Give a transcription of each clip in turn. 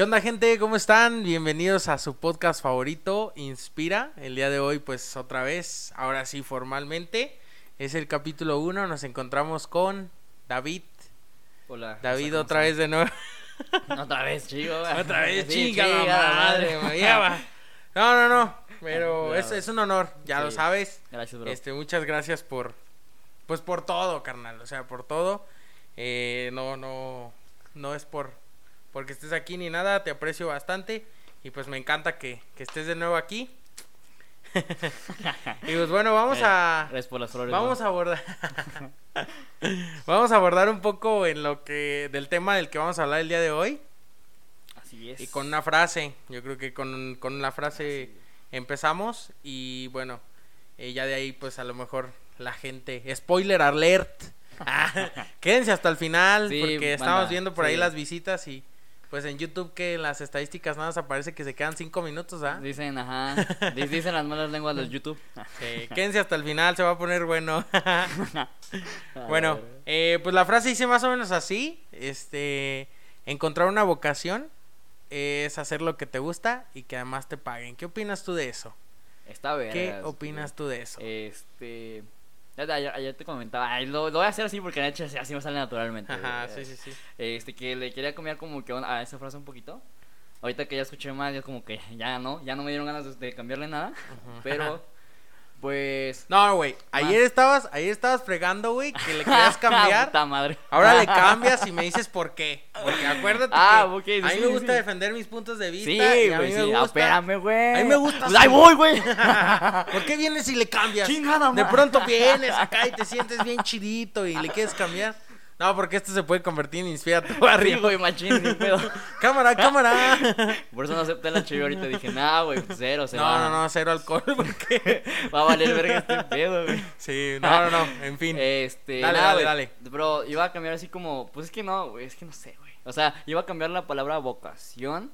¿Qué onda gente? ¿Cómo están? Bienvenidos a su podcast favorito, Inspira. El día de hoy pues otra vez, ahora sí formalmente, es el capítulo 1. Nos encontramos con David. Hola. David otra vez de nuevo. Otra vez, chico. otra vez, Sí, chica, madre, madre. va. No, no, no. Pero es, es un honor, ya lo sabes. Gracias, bro. Este, muchas gracias por, pues por todo, carnal, o sea, por todo. Eh, no, no, no es por, porque estés aquí ni nada, te aprecio bastante y pues me encanta que, que estés de nuevo aquí. y pues bueno, vamos Eh, a, Gracias por las flores. vamos bro. a abordar, vamos a abordar un poco en lo que, del tema del que vamos a hablar el día de hoy Así es. y con una frase, yo creo que con, con la frase empezamos y bueno, eh, ya de ahí pues a lo mejor la gente, spoiler alert, Ah, quédense hasta el final Sí, porque estamos viendo por ahí sí. las visitas y pues en YouTube que en las estadísticas nada más aparece que se quedan cinco minutos, ¿ah? Dicen, ajá. Di- Dicen las malas lenguas del YouTube. Sí, quédense hasta el final, se va a poner bueno. Bueno, eh, pues la frase dice más o menos así, este, encontrar una vocación es hacer lo que te gusta y que además te paguen. ¿Qué opinas tú de eso? Está bien. ¿Qué opinas tú de eso? Este. Ya te- Ayer, ayer te comentaba, ay, lo, lo voy a hacer así porque así me sale naturalmente. Ajá, güey. sí, sí, sí. Este, que le quería cambiar como que a esa frase un poquito. Ahorita que ya escuché más, ya como que ya no, ya no me dieron ganas de, de cambiarle nada. Ujú. Pero, pues. No, güey, ayer estabas, ayer estabas fregando, güey, que le querías cambiar. Puta madre. Ahora le cambias y me dices por qué. Porque acuérdate Ah, que sí, a mí sí, me gusta sí. defender mis puntos de vista. Sí, güey, sí. gusta. Espérame, güey. A mí me gusta Pues ahí voy, güey. ¿Por qué vienes y le cambias? Chingada, De pronto vienes acá y te sientes bien chidito y le quieres cambiar. No, porque esto se puede convertir en inspira tu Sí, barrio. güey, machín, ni pedo. Cámara, cámara. Por eso no acepté la chévere ahorita. Dije, nah, güey, cero, se No, va. no, no, cero alcohol porque... Va a valer verga este pedo, güey. Sí, no, no, no, en fin. Este, Dale, nada, dale, dale. Bro, iba a cambiar así como, pues es que no, güey, es que no sé, güey. O sea, iba a cambiar la palabra vocación.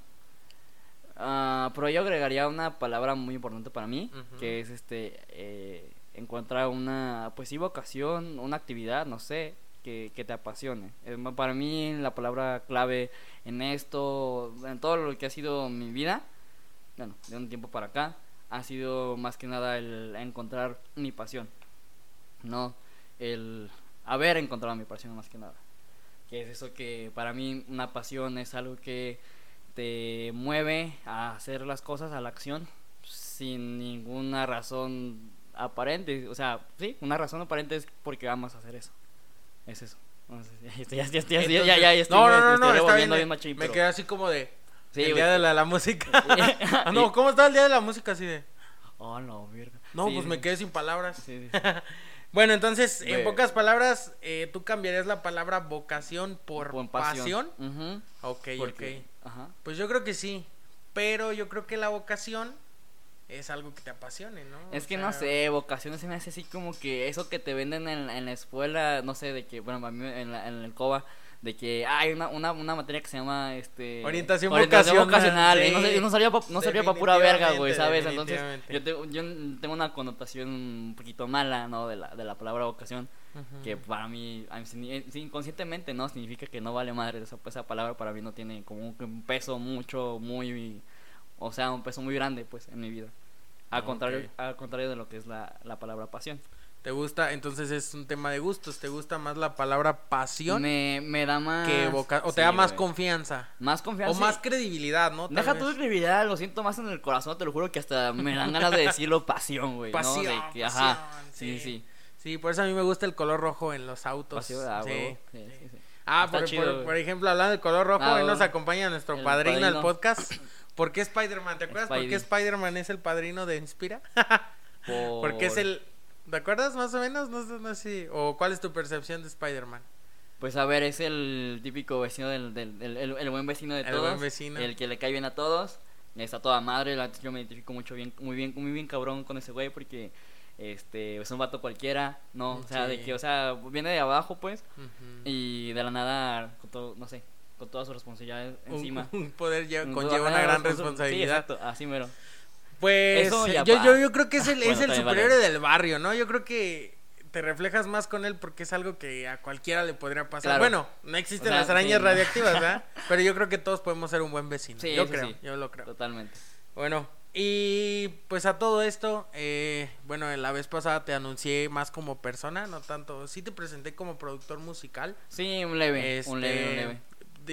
ah, pero yo agregaría una palabra muy importante para mí, que es este, eh, encontrar una, pues sí, vocación, una actividad, no sé, que, que te apasione. Para mí la palabra clave en esto, en todo lo que ha sido mi vida, bueno, de un tiempo para acá, ha sido más que nada el encontrar mi pasión. No, el haber encontrado mi pasión más que nada. Que es eso que para mí una pasión es algo que te mueve a hacer las cosas, a la acción, sin ninguna razón aparente. O sea, sí, una razón aparente es porque amas hacer eso. Es eso. Ya, estoy, no, bien, machín, Me pero... quedé así como de. El día de la, música. Ah, no, ¿cómo está el día de la música? Así de. Oh, no, mierda. No, pues me quedé sin palabras. Bueno, entonces, en pocas palabras, eh, tú cambiarías la palabra vocación por, pasión. pasión. Uh. Ok, ok. Ajá. Pues yo creo que sí. Pero yo creo que la vocación es algo que te apasione, ¿no? Es O que sea, no sé, vocaciones se me hace así como que eso que te venden en, en la escuela, no sé, de que, bueno, a mí en, la, en el COBA, de que hay una, una, una materia que se llama, este... Orientación vocacional, vocacional, y no, sí. sé- y no pa, no servía pa pura verga, güey, ¿sabes? Entonces, yo, tengo- yo tengo una connotación un poquito mala, ¿no? De la, de la palabra vocación, que para mí, eh, inconscientemente, ¿no? Significa que no vale madre, esa, esa palabra para mí no tiene como un peso mucho, muy... O sea, un peso muy grande, pues, en mi vida. Al, contrario, al contrario de lo que es la, la palabra pasión. ¿Te gusta? Entonces es un tema de gustos. ¿Te gusta más la palabra pasión Me, me da más. que voca O te Sí, da más confianza. Más confianza. O más credibilidad, ¿no? Deja vez. tu credibilidad, lo siento más en el corazón, te lo juro que hasta me dan ganas de decirlo pasión, güey. ¿no? Pasión, De que, pasión, ajá. Sí, sí. sí. Sí, por eso a mí me gusta el color rojo en los autos. Pasión, ah, sí. Ah, por, chido, por- güey. por ejemplo, hablando del color rojo, Ah, hoy nos acompaña nuestro padrino del podcast. ¿Por qué Spider-Man? ¿Te acuerdas por qué Spidey. Spider-Man es el padrino de Inspira? Porque es el... ¿Te acuerdas más o menos? No sé, no sé. ¿O cuál es tu percepción de Spider-Man? Pues a ver, es el típico vecino del. del- el, el- el buen vecino de El todos. buen vecino. El que le cae bien a todos. Está toda madre. Yo me identifico mucho bien, muy bien, muy bien cabrón con ese güey porque. Este, es un vato cualquiera, ¿no? O sea, de que, o sea, viene de abajo, pues. Y de la nada, todo, no sé, con todas sus responsabilidades encima. Un, poder lle- Un- conlleva una gran responsab- responsabilidad. Sí, exacto, así mero. Pues Eso yo, ya yo, yo creo que es el, Bueno, es el superior vale. del barrio, ¿no? Yo creo que te reflejas más con él porque es algo que a cualquiera le podría pasar. Claro. Bueno, no existen O sea, las arañas sí, radioactivas, ¿verdad? Pero yo creo que todos podemos ser un buen vecino. Sí, yo creo, sí. yo lo creo. Totalmente. Bueno, y pues a todo esto, eh, bueno, la vez pasada te anuncié más como persona, no tanto, sí te presenté como productor musical. Sí, un leve, un leve, un Este, leve.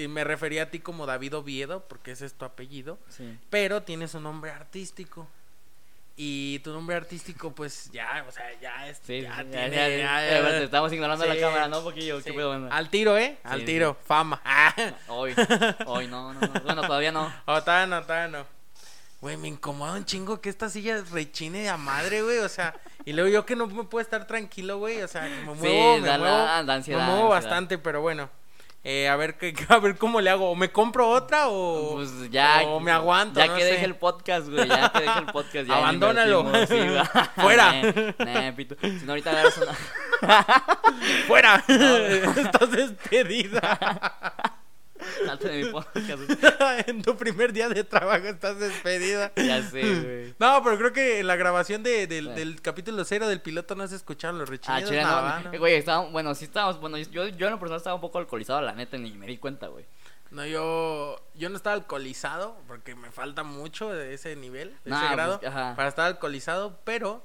Me refería a ti como David Oviedo, porque ese es tu apellido, Sí. pero tienes un nombre artístico. Y tu nombre artístico, pues ya, o sea, ya es. Sí, ya sí, tiene- ya, ya, ya- ya, ya- te estamos ignorando la cámara, ¿no? Poquillo, sí. qué pedo, banda? Al tiro, ¿eh? Al tiro, fama. Ah. Hoy, hoy no, no, no. Bueno, todavía no. Oh, todavía no, todavía no. Güey, me incomoda un chingo que esta silla rechine a madre, güey. O sea, y luego yo que no me puedo estar tranquilo, güey. O sea, me muevo, Sí, me muevo, la- ansiedad, me muevo bastante, pero bueno. Eh, a ver qué, a ver cómo le hago. ¿O me compro otra o, Pues ya. o me aguanto? Ya no que sé. deje el podcast, güey. Ya que deje el podcast. Ya Abandónalo. sí. Fuera. Nah, nah, pito. Si no, ahorita una. ¡Fuera! Estás despedida. Salte de mi podcast. en tu primer día de trabajo estás despedida. Ya sé, güey. No, pero creo que en la grabación de, del, capítulo cero del piloto no se escucharon los Ah, rechinidos. nada, no. ¿no? Güey, estábamos. Bueno, sí estábamos. Bueno, yo, yo en lo personal estaba un poco alcoholizado, la neta, ni me di cuenta, güey. No, yo, yo no estaba alcoholizado porque me falta mucho de ese nivel, de Nah, ese pues, grado, para estar alcoholizado, pero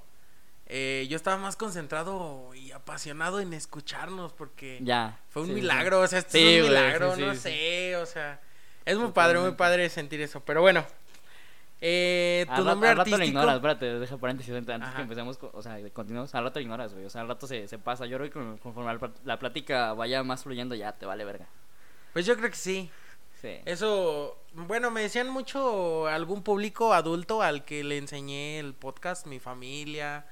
eh, yo estaba más concentrado y apasionado en escucharnos porque Ya. fue un sí, milagro, o sea, esto Sí, es un güey, milagro, sí, no sé, o sea, es muy padre, muy padre sentir eso, pero bueno, eh, tu Al, nombre al rato lo artístico, ignoras, espérate, deja paréntesis antes Ajá. que empecemos, o sea, continuamos, al rato lo ignoras, güey, o sea, al rato se, se pasa, yo creo que con- conforme la, la plática vaya más fluyendo ya te vale verga. pues yo creo que sí, Sí. Eso, bueno, me decían mucho algún público adulto al que le enseñé el podcast, mi familia,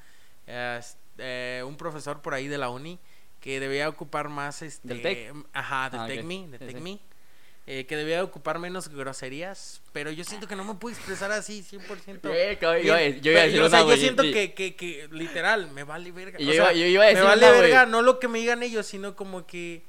eh, eh, un profesor por ahí de la uni que debía ocupar más este ¿Del TEC? ajá, del Ah, ok. TECMI, de Sí, sí. TECMI, eh, que debía ocupar menos groserías, pero yo siento que no me puedo expresar así 100%. Güey, yo- bien. yo- yo iba a decir o sea, una, yo siento y- que, que, que literal me vale verga. Y o yo sea, iba- yo iba a decir me vale una, verga, no lo que me digan ellos, sino como que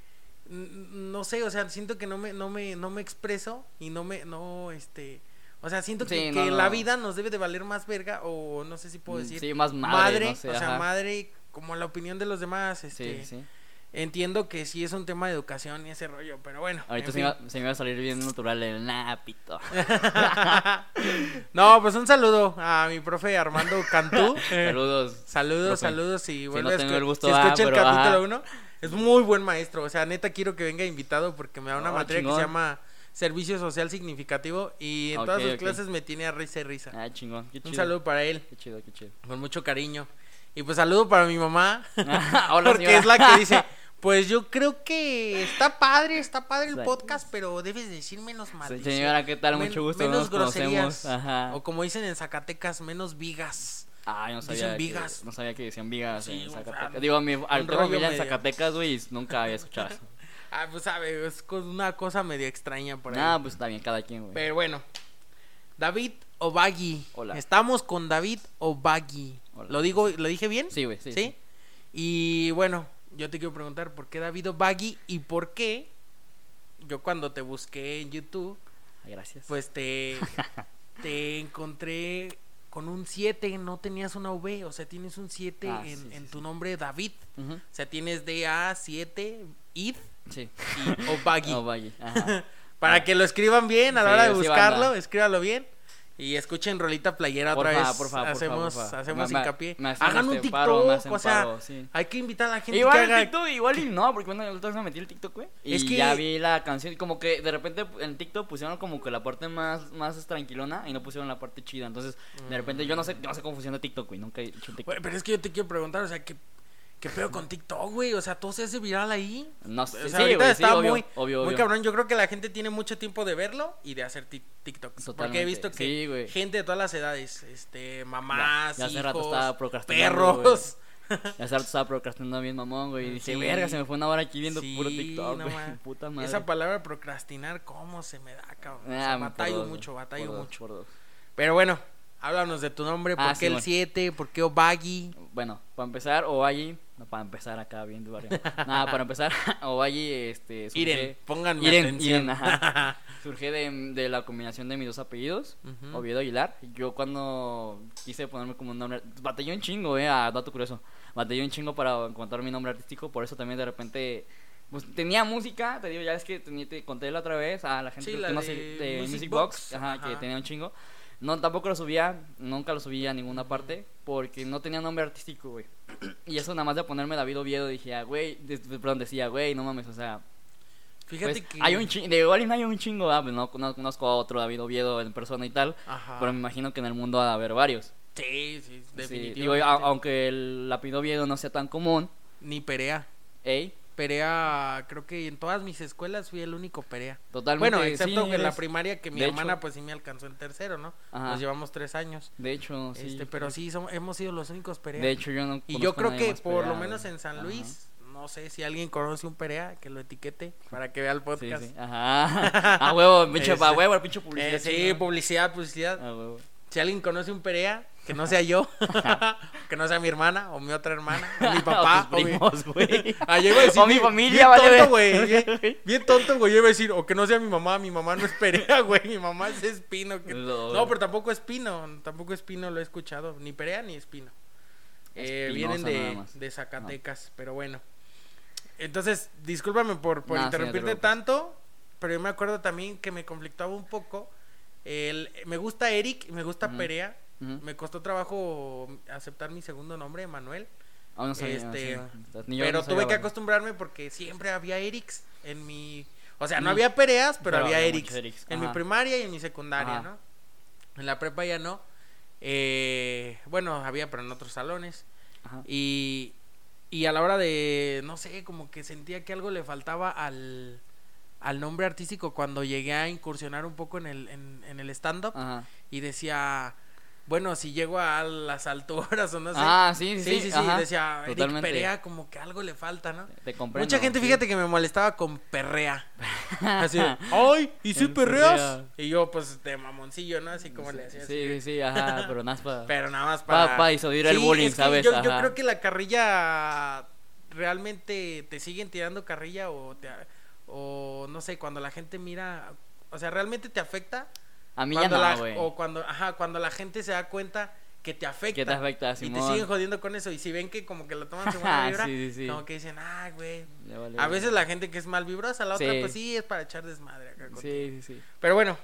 no sé, o sea, siento que no me no me no me expreso y no me no este o sea, siento que, Sí, que no, no. la vida nos debe de valer más verga o no sé si puedo Mm, decir sí, más madre, no sé, o sea, ajá. madre como la opinión de los demás, este Sí, sí. entiendo que sí es un tema de educación y ese rollo, pero bueno. Ahorita se, me iba, se me iba a salir bien natural el napito. no, pues un saludo a mi profe Armando Cantú. Saludos. Saludos, profe. saludos y no tengo escu- el gusto, si ah, escucha el pero, capítulo ajá. 1. Es muy buen maestro, o sea, neta quiero que venga invitado porque me da una materia que se llama Servicio Social Significativo y en todas sus clases me tiene a risa y risa. Ah, chingón. Qué chido. Un saludo para él, Qué chido, qué chido. con mucho cariño. Y pues saludo para mi mamá, Hola, porque señora. es la que dice, pues yo creo que está padre, está padre el Sí. podcast, pero debes decir menos maldición. señora, ¿qué tal? men- Mucho gusto, no Menos nos groserías. Ajá. O como dicen en Zacatecas, menos vigas. Ah, no Dicen sabía. que- vigas. no sabía que decían vigas Sí, en Zacatecas. Digo, a mi al rollo en. Zacatecas, güey, nunca había escuchado eso. Ah, pues sabe, es una cosa medio extraña por ahí. Ah, pues está bien, cada quien, güey. Pero bueno, David Obagi. Hola. Estamos con David Obagi. Hola. ¿Lo digo, lo dije bien? Sí, güey, sí. ¿Sí? Y bueno, yo te quiero preguntar por qué David Obagi y por qué yo cuando te busqué en YouTube, gracias. pues te, te encontré con un 7, no tenías una V, o sea, tienes un 7 Ah, en, sí, en sí. tu nombre David. O sea, tienes DA7, ID Sí. y Obagi. Ajá. Para que lo escriban bien a la Sí, hora de buscarlo, escríbalo bien. Y escuchen Rolita Playera otra Porfa, vez. porfa, porfa, hacemos porfa. hacemos Me- hincapié. me Hagan un este TikTok, paro, o sea, paro, sí. hay que invitar a la gente Igual que haga. TikTok, igual y no, porque otra vez me metí el TikTok, güey. Y Es que- ya vi la canción, como que de repente en TikTok pusieron como que la parte más, más tranquilona y no pusieron la parte chida. Entonces, de repente yo no sé, yo no sé cómo funciona TikTok, güey. Nunca he hecho un TikTok. Güey, pero es que yo te quiero preguntar, o sea, ¿qué, qué pedo con TikTok, güey? O sea, todo se hace viral ahí. No O sé, sea, sí, ahorita güey, está sí, obvio, muy, obvio, muy obvio. cabrón. Yo creo que la gente tiene mucho tiempo de verlo y de hacer ti- TikToks. Porque he Totalmente. visto que Sí, gente de todas las edades, este, mamás, Ya- ya hace hijos, rato estaba procrastinando, perros. Ya hace rato estaba procrastinando bien mamón, güey. Y dije, verga, se me fue una hora aquí viendo puro TikTok, no Puta madre. Esa palabra procrastinar, ¿cómo se me da, cabrón? O Ah, sea, batallo dos, mucho, batallo por dos, mucho. por dos. Pero bueno, Háblanos de tu nombre, ¿por Ah, qué sí, el bueno. 7? ¿Por qué Obagi? Bueno, para empezar, Ovalle, no, para empezar acá bien barrio. Nada, para empezar, Ovalle, este, surge, Iren, pónganme Iren, atención. Iren, ajá. surge de, de la combinación de mis dos apellidos, Ujú. Oviedo Aguilar. Yo cuando quise ponerme como un nombre, batallé un chingo, eh, a dato curioso, batallé un chingo para encontrar mi nombre artístico, por eso también de repente... Pues tenía música, te digo, ya es que tenía- te conté la otra vez a la gente Sí, que la conoce de de Music Music, Box, Box, ajá, que ajá. tenía un chingo. No, tampoco lo subía, nunca lo subía a ninguna parte, porque no tenía nombre artístico, güey. Y eso nada más de ponerme David Oviedo, dije, ah, güey, de- perdón, decía, güey, no mames, o sea, Fíjate pues, que. hay un chingo, de igual no hay un chingo, ah, pues no, no conozco a otro David Oviedo en persona y tal, Ajá. pero me imagino que en el mundo ha de haber varios. Sí, sí, Sí, definitivamente. digo, a- aunque el apellido Oviedo no sea tan común, Ni Perea. ey, Perea, creo que en todas mis escuelas fui el único Perea. totalmente. Bueno, excepto sí, que en la primaria que mi de hermana hecho. pues sí me alcanzó en tercero, ¿no? Ajá. Nos llevamos tres años. De hecho, sí. este, pero sí, somos, hemos sido los únicos Perea. De hecho, yo no y yo creo que por lo menos en San Ajá. Luis, no sé si alguien conoce un Perea, que lo etiquete para que vea el Sí, podcast. sí. Ajá. A huevo, pinche, Este, a huevo, el pinche publicidad. Eh, sí, publicidad, publicidad. A huevo. Si alguien conoce un Perea, que no sea yo, que no sea mi hermana o mi otra hermana, o mi papá, O mi-. Ah, yo iba a decir O mi familia, bien vale, tonto, güey. Bien, bien tonto, güey. Yo iba a decir, o que no sea mi mamá, mi mamá no es Perea, güey. Mi mamá es Espino. que- No, pero tampoco Espino. Tampoco Espino lo he escuchado. Ni Perea ni Espino. Eh, vienen de, Zacatecas, pero bueno. Entonces, discúlpame por, por Nah, interrumpirte tanto, pero yo me acuerdo también que me conflictaba un poco. El, me gusta Eric, me gusta. Perea. Me costó trabajo aceptar mi segundo nombre, Manuel. Aún no sabía, Este, no sabía. Pero no sabía, tuve que acostumbrarme porque siempre había Erics en mi... O sea, no Mm. había Pereas, pero, Pero había Erics. En mi primaria y en mi secundaria, Ajá. ¿no? En la prepa ya no. Eh, bueno, había, pero en otros salones. Ajá. Y, y a la hora de, no sé, como que sentía que algo le faltaba al, al nombre artístico cuando llegué a incursionar un poco en el, en, en el stand-up. Y decía, bueno, si llego a las alturas o no sé. Ah, sí, sí, sí, sí, sí, decía, Eric Totalmente. Perea, como que algo le falta, ¿no? Te comprendo. Mucha gente, fíjate que me molestaba con perrea. Así, de, ay, ¿y si perreas? perrea. Y yo, pues, de mamoncillo, ¿no? Así como le hacía. así Sí, de- sí, sí, ajá, pero nada más para... Pero nada más Pa- para... pa disuadir el bullying, es que ¿sabes? Yo, yo creo que la carrilla realmente te siguen tirando carrilla o te... O no sé, cuando la gente mira... O sea, realmente te afecta. A mí ya no, la. O cuando, ajá, cuando la gente se da cuenta que te afecta. Que te afecta, Y te siguen jodiendo con eso. Y si ven que como que lo toman Ajá, buena vibra, sí, sí, sí. como que dicen, ah, güey. Vale, A veces la gente que es mal vibrosa, la otra pues sí es para echar desmadre acá contigo. Sí, sí, sí. Pero bueno,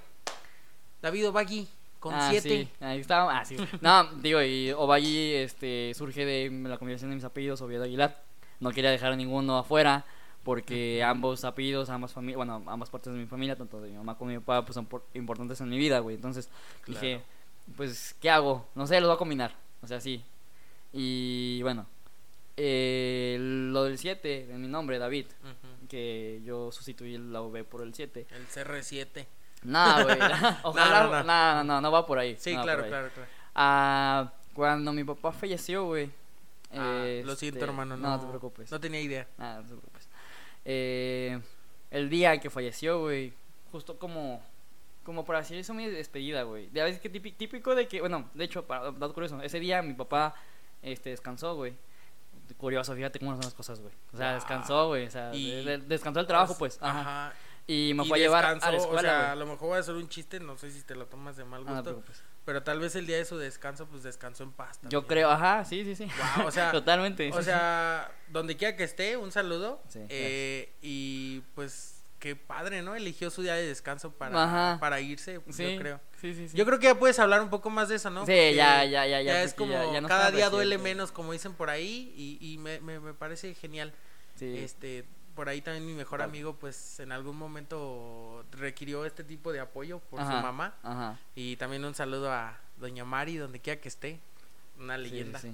David Obagi con ah, 7. sí, ahí estaba. Ah, sí. No, digo, y Ovalle este, surge de la combinación de mis apellidos, Oviedo Aguilar. No quería dejar a ninguno afuera, porque ambos apellidos, ambas familias, bueno, ambas partes de mi familia, tanto de mi mamá como de mi papá, pues son por- importantes en mi vida, güey. Entonces dije, pues, ¿qué hago? No sé, los voy a combinar. O sea, sí. Y bueno, eh, lo del 7, de mi nombre, David, que yo sustituí la V por el 7. El CR7. No, güey. Ojalá. No, no, No, no. no, no, no, va por ahí. Sí, claro, ahí. claro, claro. Ah, cuando mi papá falleció, güey. Ah, lo este, siento, hermano. No, No, te preocupes. No tenía idea. Nada, no te preocupes. Eh, el día que falleció, güey, justo como, como por así decirlo, mi despedida, güey. De a veces que típi- típico de que, bueno, de hecho, para dato curioso, ese día mi papá este, descansó, güey. Curioso, fíjate cómo son las cosas, güey. O sea, Wow. descansó, güey. O sea, de- descansó el trabajo, pues. Ajá. Ajá. Y me fue a llevar a descansó, la escuela, O sea, a lo mejor voy a hacer un chiste, no sé si te lo tomas de mal Ah, no gusto. preocupes. Pero tal vez el día de su descanso, pues descansó en paz. Yo también. creo, ajá, sí, sí, sí. Wow, o sea, Totalmente. O sí, sea, donde quiera que esté, un saludo. Sí, eh, y pues qué padre, ¿no? Eligió su día de descanso para, Ajá. para irse, sí. yo creo. Sí, sí, sí. Yo creo que ya puedes hablar un poco más de eso, ¿no? Sí, Porque ya, ya, ya, ya, es como ya- cada día duele menos, como dicen por ahí, y, y me, me, me parece genial. Sí. Este, por ahí también mi mejor amigo, pues en algún momento requirió este tipo de apoyo por su mamá. Ajá. Y también un saludo a Doña Mari, donde quiera que esté. Una sí, leyenda. Sí,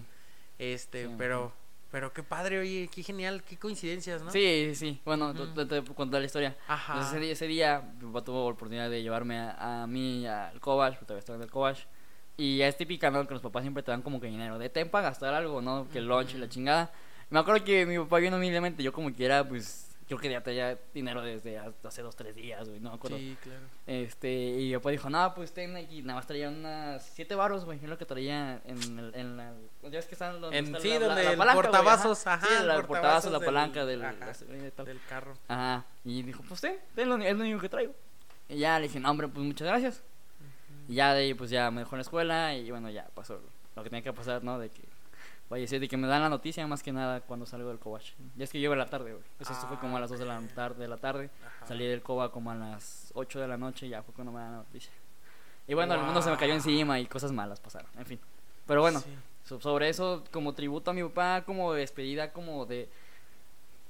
Este, Sí, pero, pero qué padre, oye, qué genial, qué coincidencias, ¿no? sí, sí. Bueno, te, te- cuento la historia. Ajá. Entonces, ese, día, ese día, mi papá tuvo la oportunidad de llevarme a, a mí al Cobach, porque todavía estaba en el Cobach. Y es típica, ¿no? Que los papás siempre te dan como que dinero de tempa gastar algo, ¿no? Que el lunch y la chingada. Me acuerdo que mi papá bien humildemente, yo como quiera, pues creo que ya tenía dinero desde hace dos, tres días, güey, no me acuerdo. Sí, claro. Este, y mi papá dijo, no, pues ten aquí, nada más traía unas siete varos, güey, es lo que traía en, el, en la, ya ves que están donde En- sí, la, donde la el palanca, güey, portavasos, ajá, sí, el la- el portavasos, la portavasos palanca del- ajá, la carro. Ajá, y dijo, pues ten, ten, lo, es lo único que traigo. Y ya le dije, no, hombre, pues muchas gracias. Y ya de ahí, pues ya me dejó en la escuela y bueno, ya pasó lo que tenía que pasar, ¿no? De que falleció, de que me dan la noticia más que nada cuando salgo del Cobach. Ya es que llego a la tarde, güey. Eso fue como a las 2 de la tarde, de la tarde. Ajá. Salí del Coba como a las 8 de la noche y ya fue cuando me dan la noticia. Y bueno, el mundo se me cayó encima y cosas malas pasaron, en fin. Pero bueno, Sí. so- sobre eso, como tributo a mi papá, como despedida, como de...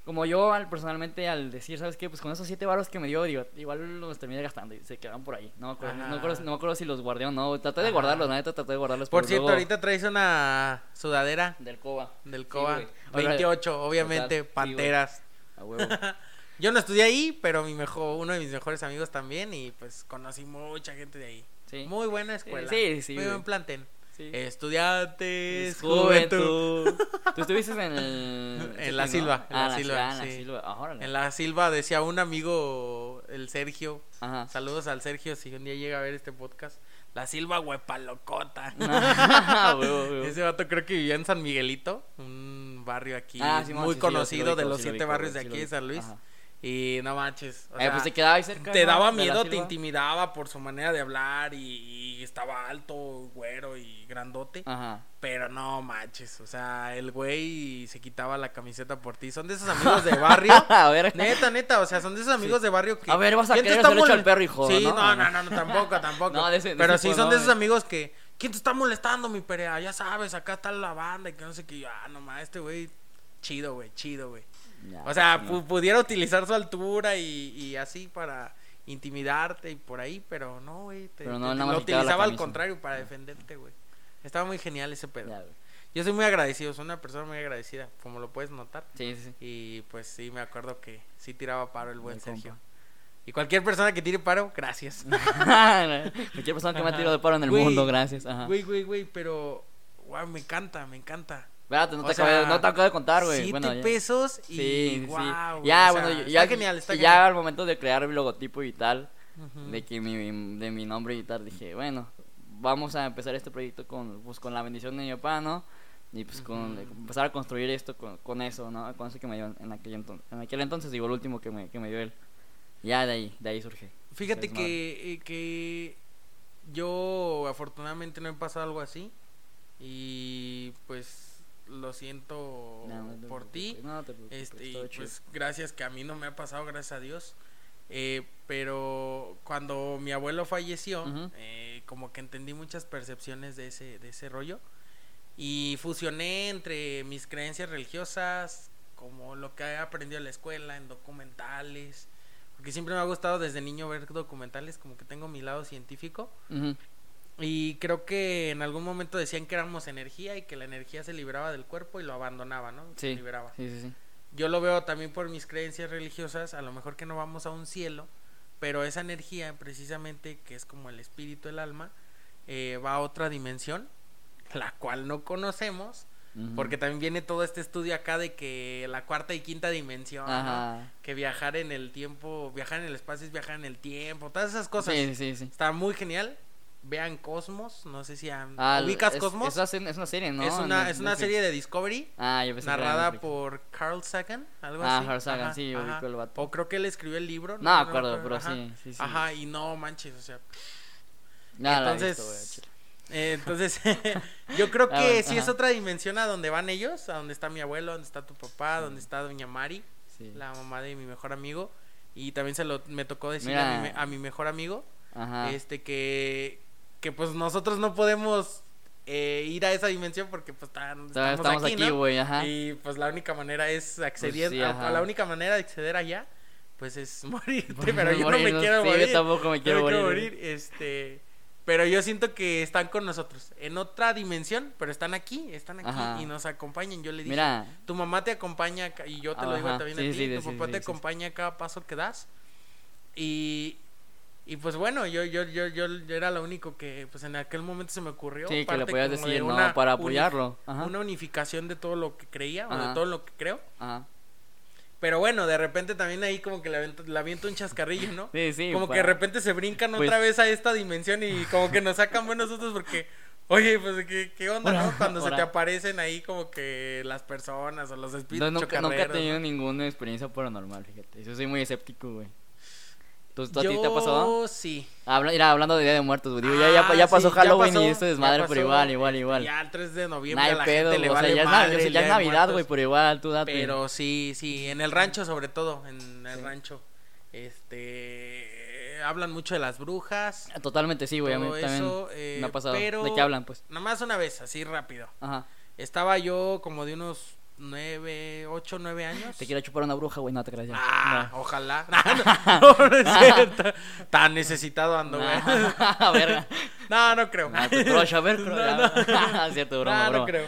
Como yo al, personalmente al decir, ¿sabes qué? Pues con esos siete varos que me dio, digo, igual los terminé gastando y se quedaron por ahí. No me acuerdo, no me acuerdo, Ajá. no me acuerdo si los guardé o no. Traté de guardarlos, la neta traté de guardarlos. Por cierto, luego- ahorita traes una sudadera Del Coba. del Sí, güey. Ahora- 28, obviamente, Total, sí, Panteras. A huevo. Yo no estudié ahí, pero mi mejor, uno de mis mejores amigos también y pues conocí mucha gente de ahí. Sí. Muy buena escuela. sí, sí, Muy buen plantel. Sí. Estudiantes, juventud. Juventud. Tú estuviste en el. En la. Silva, en Ah, la Silva, ah, en la sí. Silva. Ah. En la Silva decía un amigo, el Sergio. Ajá. Saludos al Sergio si un día llega a ver este podcast. La Silva huepalocota. Ah. Ese vato creo que vivía en San Miguelito, un barrio aquí Ah, sí, muy sí, sí, lo- sí lo conocido de los lo siete barrios de aquí de. San Luis. Ajá. Y no manches. o Eh, sea, pues te quedaba ahí cerca. te ¿no? daba miedo, te intimidaba por su manera de hablar y, y estaba alto, güero y grandote. Ajá. Pero no manches, o sea, el güey se quitaba la camiseta por ti. Son de esos amigos de barrio. a ver. Neta, neta, o sea, son de esos amigos de barrio que... A ver, vas a ¿quién te querer está mole- al perro, hijo, Sí, ¿no? no, no, no, no, tampoco, tampoco. No, de ese- de Pero ese sí son de no, esos eh. amigos que... ¿Quién te está molestando, mi perea? Ya sabes, acá está la banda y que no sé qué. Ah, nomás, este güey, chido, güey, chido, güey. Ya, O sea, no. pu- pudiera utilizar su altura y, y así para intimidarte y por ahí, pero no, güey. te- Pero no, te- lo utilizaba al contrario para defenderte, güey. Estaba muy genial ese pedo. Ya. Yo soy muy agradecido, soy una persona muy agradecida, como lo puedes notar. Sí, sí, sí. Y pues sí, me acuerdo que sí tiraba paro el buen Sergio. compa. Y cualquier persona que tire paro, gracias. Cualquier persona que me ha tirado de paro en el mundo, gracias. Güey, güey, güey, pero... Wow, me encanta, me encanta. Espérate, no te, sea, acabé, no te acabo de contar, güey. Siete Bueno, pesos y... Sí, sí, sí. Ya, o sea, bueno, está ya, genial, está genial. ya al momento de crear mi logotipo y tal, Ujú. de que mi, de mi nombre y tal, dije, bueno, vamos a empezar este proyecto con, pues, con la bendición de mi papá, ¿no? Y pues con Ujú. empezar a construir esto con, con eso, ¿no? Con eso que me dio en aquel entonces. En aquel entonces, digo, el último que me, que me dio él. Ya de ahí, de ahí surge. Fíjate que, eh, que yo afortunadamente no he pasado algo así y pues lo siento No, no por ti. Este, y pues gracias que a mí no me ha pasado, gracias a Dios. Eh, pero cuando mi abuelo falleció, Ujú. eh, como que entendí muchas percepciones de ese, de ese rollo. Y fusioné entre mis creencias religiosas, como lo que he aprendido en la escuela, en documentales. Porque siempre me ha gustado desde niño ver documentales, como que tengo mi lado científico. Ujú. Y creo que en algún momento decían que éramos energía y que la energía se liberaba del cuerpo y lo abandonaba, ¿no? Se Sí, liberaba sí, sí, sí. yo lo veo también por mis creencias religiosas, a lo mejor que no vamos a un cielo, pero esa energía precisamente, que es como el espíritu, el alma, eh, va a otra dimensión, la cual no conocemos, porque también viene todo este estudio acá de que la cuarta y quinta dimensión, que viajar en el tiempo, viajar en el espacio es viajar en el tiempo, todas esas cosas. Sí, sí, sí. Está muy genial. Vean Cosmos, no sé si han- Ah, ubicas es- Cosmos. Es, una se- es una serie, ¿no? es una, es una serie de Discovery Ah, yo pensé que narrada por Carl Sagan, algo Ah, así. Carl Sagan, Ajá, sí, ajá. ubico el vato. O creo que él escribió el libro. No me acuerdo, pero ajá. sí, sí, sí. Ajá, y no manches, o sea. La he entonces, visto, güey, chile. eh, entonces, yo creo que Ah, bueno, sí es otra dimensión a donde van ellos, a donde está mi abuelo, donde está tu papá, donde está doña Mari, Sí. la mamá de mi mejor amigo. Y también se lo me tocó Mira. a mi, a mi mejor amigo, Ajá. este que, que pues nosotros no podemos eh, ir a esa dimensión porque pues tan- estamos, estamos aquí, güey, ajá. Y pues la única manera es acceder, sí, a- la única manera de acceder allá, pues es morirte, pero yo no me quiero sí, morir. Yo tampoco me no quiero morir. morir, este, pero yo siento que están con nosotros, en otra dimensión, pero están aquí, están aquí Ajá. y nos acompañan. Yo le dije, Mira, tu mamá te acompaña y yo te lo digo también sí, a ti, tu papá te acompaña a cada paso que das. Y y pues bueno, yo yo yo yo, yo era lo único que pues en aquel momento se me ocurrió, sí, que le podías de decir, ¿no? una Para uni- apoyarlo. Ajá. una unificación de todo lo que creía o de todo lo que creo. Ajá. Pero bueno, de repente también ahí como que le aviento, le aviento un chascarrillo, ¿no? Sí, sí. como que de repente se brincan Pues- otra vez a esta dimensión y como que nos sacan buenos otros porque, oye, pues qué, qué onda, ¿no? Cuando se te aparecen ahí como que las personas o los No, espíritus nunca, nunca he tenido ¿no? ninguna experiencia paranormal, fíjate. Yo soy muy escéptico, güey. ¿Tú, tú a ti te ha pasado? Yo sí. Habla, mira, hablando de Día de Muertos, güey. Digo, ya, ya, Ah, ya pasó sí, Halloween pasó, y esto ya desmadre, pero igual, igual, igual. Ya el 3 de No noviembre hay a la pedo, gente le o sea, ya es, madre el ya es Navidad, güey, pero igual, tú date. Pero sí, sí, en el rancho sobre todo, en el rancho. Este hablan mucho de las brujas. Totalmente sí, güey, a mí todo también eso, eh, me ha pasado. pero ¿De qué hablan, pues? Nada más una vez, así rápido. Ajá. Estaba yo como de unos nueve, ocho, nueve años. Te quiero chupar una bruja, güey, no te creas ya. Ah, ojalá. No, no, no es cierto. Tan necesitado ando, No. güey. Ah, verga. No, no creo. Crush, a ver, No, crush. no. Cierto, broma, no, no broma. creo.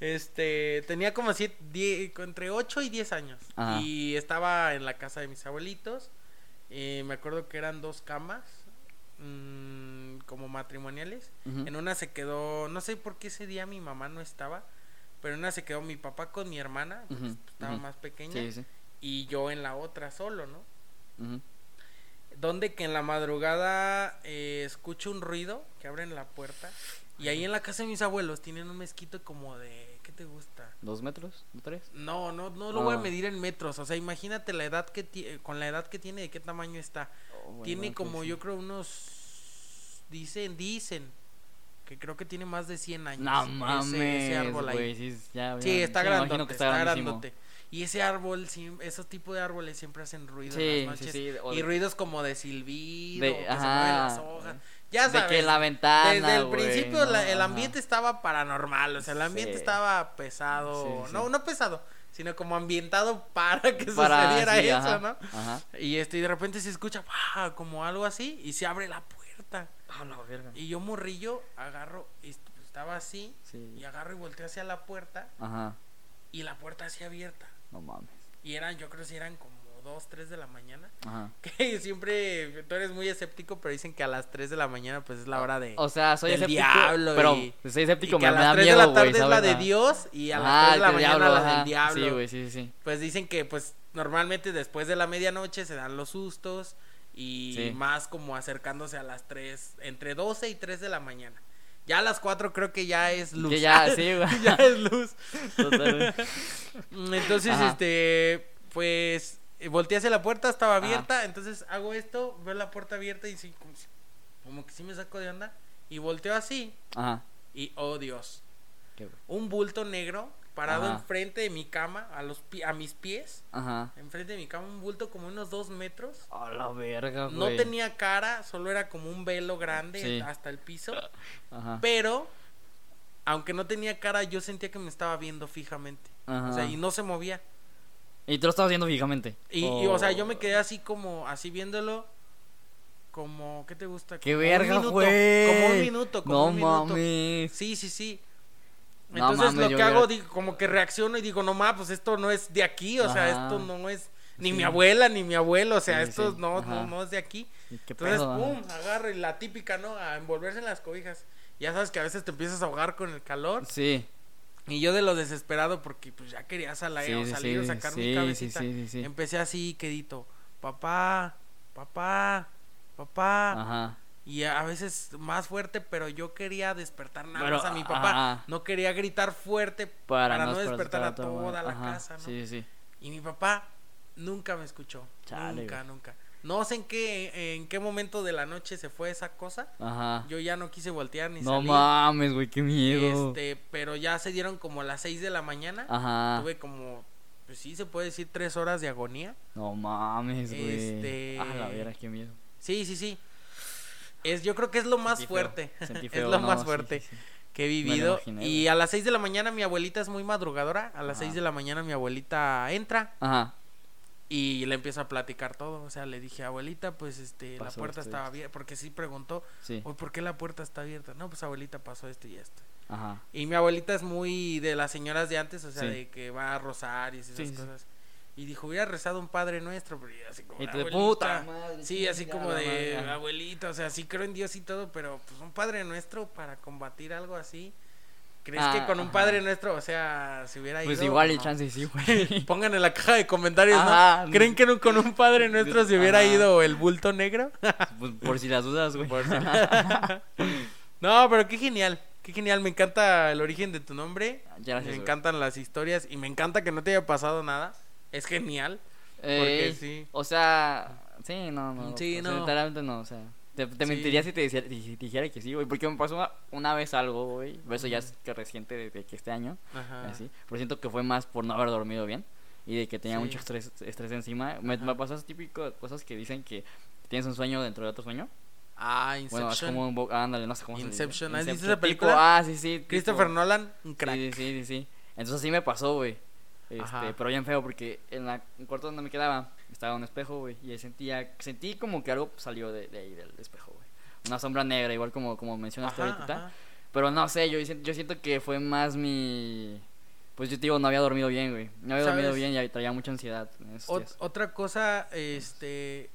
Este, tenía como siete, entre 8 y 10 años. Ajá. Y estaba en la casa de mis abuelitos. Y me acuerdo que eran dos camas, mm, como matrimoniales. En una se quedó, no sé por qué ese día mi mamá no estaba, pero en una se quedó mi papá con mi hermana, estaba más pequeña, Sí, sí. y yo en la otra solo, ¿no? Donde que en la madrugada eh, escucho un ruido que abren la puerta. Y ahí en la casa de mis abuelos tienen un mezquito como de. ¿Qué te gusta? ¿Dos metros? ¿No tres? No, no, no lo voy a Ah. medir en metros. O sea, imagínate la edad que. Con la edad que tiene, de qué tamaño está. Oh, bueno, tiene como, yo creo, unos. Dicen, dicen. Que creo que tiene más de 100 años. No mames, ese árbol ahí. sí, ya, Sí, está grandote, está, grandote. Y ese árbol, esos tipos de árboles siempre hacen ruido Sí, en las sí, noches. sí, o y de- ruidos como de silbido, De- que se ajá. mueven las hojas. Ya De sabes. que la ventana, Desde el principio ¿no? la- el Ajá. ambiente estaba paranormal, o sea, el ambiente Sí. estaba pesado, Sí, sí. no, no pesado, sino como ambientado para que Para- sucediera sí, eso, ajá, ¿no? Ajá. Y este, y de repente se escucha ¡pah! como algo así y se abre la puerta. Ah, la verga. Y yo morrillo agarro, y est- estaba así, Sí. y agarro y volteo hacia la puerta Ajá. y la puerta así abierta. No mames. Y eran, yo creo que eran como 2, 3 de la mañana. Ajá. Que siempre, tú eres muy escéptico, pero dicen que a las 3 de la mañana pues es la hora de... O sea, soy del escéptico, diablo pero y- soy y escéptico, que me, a las da 3 miedo, de la tarde güey, es la de Dios y a las Ajá, 3 de la mañana diablo, la del diablo. Sí, güey, sí, sí. Pues dicen que pues normalmente después de la medianoche se dan los sustos y Sí. más como acercándose a las 3, entre 12 y 3 de la mañana. Ya a las 4 creo que ya es luz. Que ya, sí, güey. ya es luz. Totalmente. Entonces, Ajá. este, pues, volteé hacia la puerta, estaba Ajá. abierta, entonces hago esto, veo la puerta abierta y sí, como, que sí me saco de onda, y volteo así, Ajá. y oh Dios, Qué un bulto negro parado Ajá. enfrente de mi cama, a los a mis pies, Ajá. enfrente de mi cama, un bulto como unos dos metros, A la verga, güey. no tenía cara, solo era como un velo grande Sí. hasta el piso, Ajá. pero, aunque no tenía cara, yo sentía que me estaba viendo fijamente, Ajá. o sea, y no se movía. Y tú lo estabas viendo fijamente. Y, y, o sea, yo me quedé así como, así viéndolo, como, ¿qué te gusta? ¡Qué Como un verga, güey! Como un minuto, como No un minuto. mames. Sí, sí, sí. No Entonces mames, lo que hago, digo, como que reacciono y digo, no mames, pues esto no es de aquí, o sea, esto no es ni Sí. mi abuela ni mi abuelo, o sea, Sí, esto sí, no, no, no es de aquí. ¿Y ¿Qué Entonces, pedo? pum, agarro y la típica, ¿no? A envolverse en las cobijas. Ya sabes que a veces te empiezas a ahogar con el calor. Sí. Y yo de lo desesperado, porque pues ya quería salir, o salir o sacar mi cabecita. Empecé así, quedito, papá, papá, papá. Ajá. Y a veces más fuerte, pero yo quería despertar nada Pero, más a mi papá. ajá. No quería gritar fuerte Para, para, no despertar a toda la Ajá, casa, ¿no? Sí, sí. Y mi papá nunca me escuchó. Chale, nunca, güey. nunca. No sé en qué, en qué momento de la noche se fue esa cosa. Ajá. Yo ya no quise voltear ni No salir. mames, güey, qué miedo. Este, pero ya se dieron como las 6 de la mañana. Ajá. Tuve como, pues sí, se puede decir tres horas de agonía. No mames, güey. Este- Ah, la vera, qué miedo. Sí, sí, sí. Es, yo creo que es lo más Sentí fuerte. sentí es lo no, más fuerte sí, sí. que he vivido. imaginé, y a las 6 de la mañana mi abuelita es muy madrugadora. A las Ajá. 6 de la mañana mi abuelita entra Ajá. y le empieza a platicar todo. O sea, le dije, abuelita, pues este, la puerta estaba esto". abierta. Porque sí preguntó, Sí. "Oye, ¿por qué la puerta está abierta? No, pues abuelita pasó esto y esto. Ajá. Y mi abuelita es muy de las señoras de antes, o sea, Sí. de que va a rozar y esas sí. cosas. Y dijo, hubiera rezado un Padre Nuestro, pero así como, "Abuelita". puta madre, Sí, así como de madre, abuelita, o sea, sí creo en Dios y todo, pero pues un Padre Nuestro para combatir algo así, ¿Crees Ah, que con un ajá. Padre Nuestro, o sea, si hubiera Pues ido? igual y No. chance sí, güey. Pongan en la caja de comentarios, Ajá. ¿no? ¿Creen que no- con un Padre Nuestro se hubiera Ajá. ido el bulto negro? Pues, por si las dudas, güey. Por si- no, pero qué genial. Qué genial, me encanta el origen de tu nombre. Gracias, me encantan las historias y me encanta que no te haya pasado nada. Es genial. Porque Ey, sí. O sea, sí, no, no. Sí, o sea, no. literalmente no, o sea. Te, te Sí. mentiría si te, dijera, si te dijera que sí, güey. Porque me pasó una, una vez algo, güey. Eso ya es que reciente de, de que este año. Ajá. Así. Pero siento que fue más por no haber dormido bien. Y de que tenía Sí. mucho estrés, estrés encima. Me, me pasó ese típico de cosas que dicen que tienes un sueño dentro de otro sueño. Ah, Inception. Bueno, es como un... bo- Ándale, no sé cómo se dice. Inception, ¿has visto Inception, esa tipo- película? ah, sí, sí. tipo- Christopher Nolan, un crack. Sí, sí, sí, sí. Entonces sí me pasó, güey. Este, pero bien feo porque en la en el cuarto donde me quedaba estaba un espejo, güey, y ahí sentía sentí como que algo salió de, de ahí del espejo, güey. Una sombra negra, igual como como mencionaste Ajá, ahorita. ajá. Pero no sé, yo siento, yo siento que fue más mi pues yo te digo, no había dormido bien, güey. No había dormido bien y traía mucha ansiedad en esos Ot- días. otra cosa, este,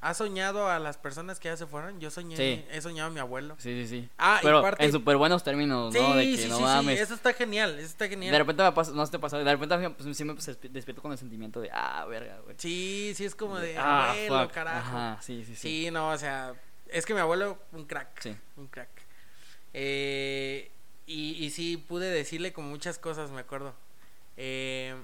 ¿has soñado a las personas que ya se fueron? Yo soñé, Sí. he soñado a mi abuelo. Sí, sí, sí. Ah, y Pero parte- en súper buenos términos, Sí, ¿no? De sí, que sí, no sí, mames. eso está genial, eso está genial. De repente me pasa, no se te pasa, de repente pues, sí me despierto con el sentimiento de, ah, verga, güey. Sí, sí, es como de ah, abuelo, fuck. carajo. Ajá, sí, sí, sí. Sí, no, o sea, es que mi abuelo, un crack. Sí. Un crack. Eh, y, y sí, pude decirle como muchas cosas, me acuerdo. Eh,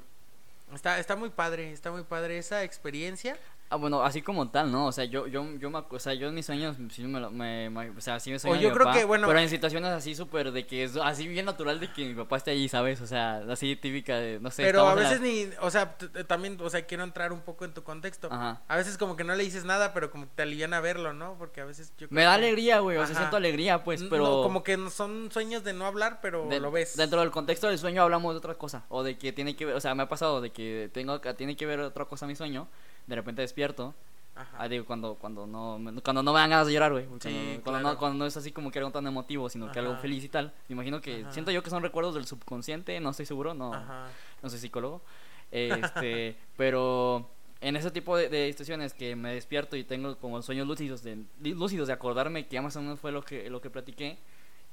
está, está muy padre, está muy padre esa experiencia. Ah, bueno, así como tal, ¿no? O sea, yo, yo, yo, me, o sea, yo en mis sueños, sí me, lo- me, me- o sea, sí me sueño a yo mi creo papá, que, bueno- Pero en situaciones así súper de que es así bien natural de que mi papá esté allí, ¿sabes? O sea, así típica de, no sé. Pero a veces ni, o sea, también, o sea, quiero entrar un poco en tu contexto. Ajá. A veces como que no le dices nada, pero como que te aliviana verlo, ¿no? Porque a veces yo Me da que- alegría, güey, o sea, Ajá. siento alegría, pues, No, pero... como que son sueños de no hablar, pero de- lo ves. Dentro del contexto del sueño hablamos de otra cosa. O de que tiene que ver, o sea, me ha pasado de que tengo que- tiene que ver otra cosa mi sueño. De repente despierto. Ajá. Ah, digo, cuando, cuando no me- cuando no me dan ganas de llorar, güey. Cuando, Sí, cuando, claro. no, cuando no es así como que algo tan emotivo, sino que algo feliz y tal. Me imagino que, Ajá. siento yo que son recuerdos del subconsciente, no estoy seguro, no, no soy psicólogo. Este, pero en ese tipo de, de situaciones que me despierto y tengo como sueños lúcidos de, lúcidos de acordarme que más o menos fue lo que, lo que platiqué,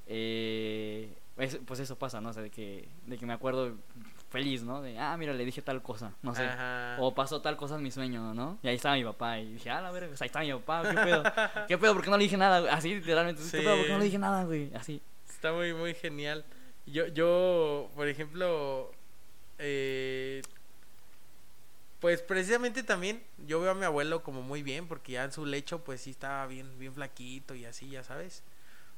eh, es- pues eso pasa, ¿no? O sea, de que, de que me acuerdo feliz, ¿no? De, ah, mira, le dije tal cosa, no sé. Ajá. O pasó tal cosa en mi sueño, ¿no? Y ahí estaba mi papá. Y dije, ah, la verga, pues ahí está mi papá, ¿qué pedo? ¿Qué pedo? ¿Por qué no le dije nada? güey? Así, literalmente, ¿qué pedo? ¿Por qué no le dije nada, güey? Así. Está muy, muy genial. Yo, yo por ejemplo, eh, pues precisamente también yo veo a mi abuelo como muy bien, porque ya en su lecho pues sí estaba bien, bien flaquito y así, ya sabes.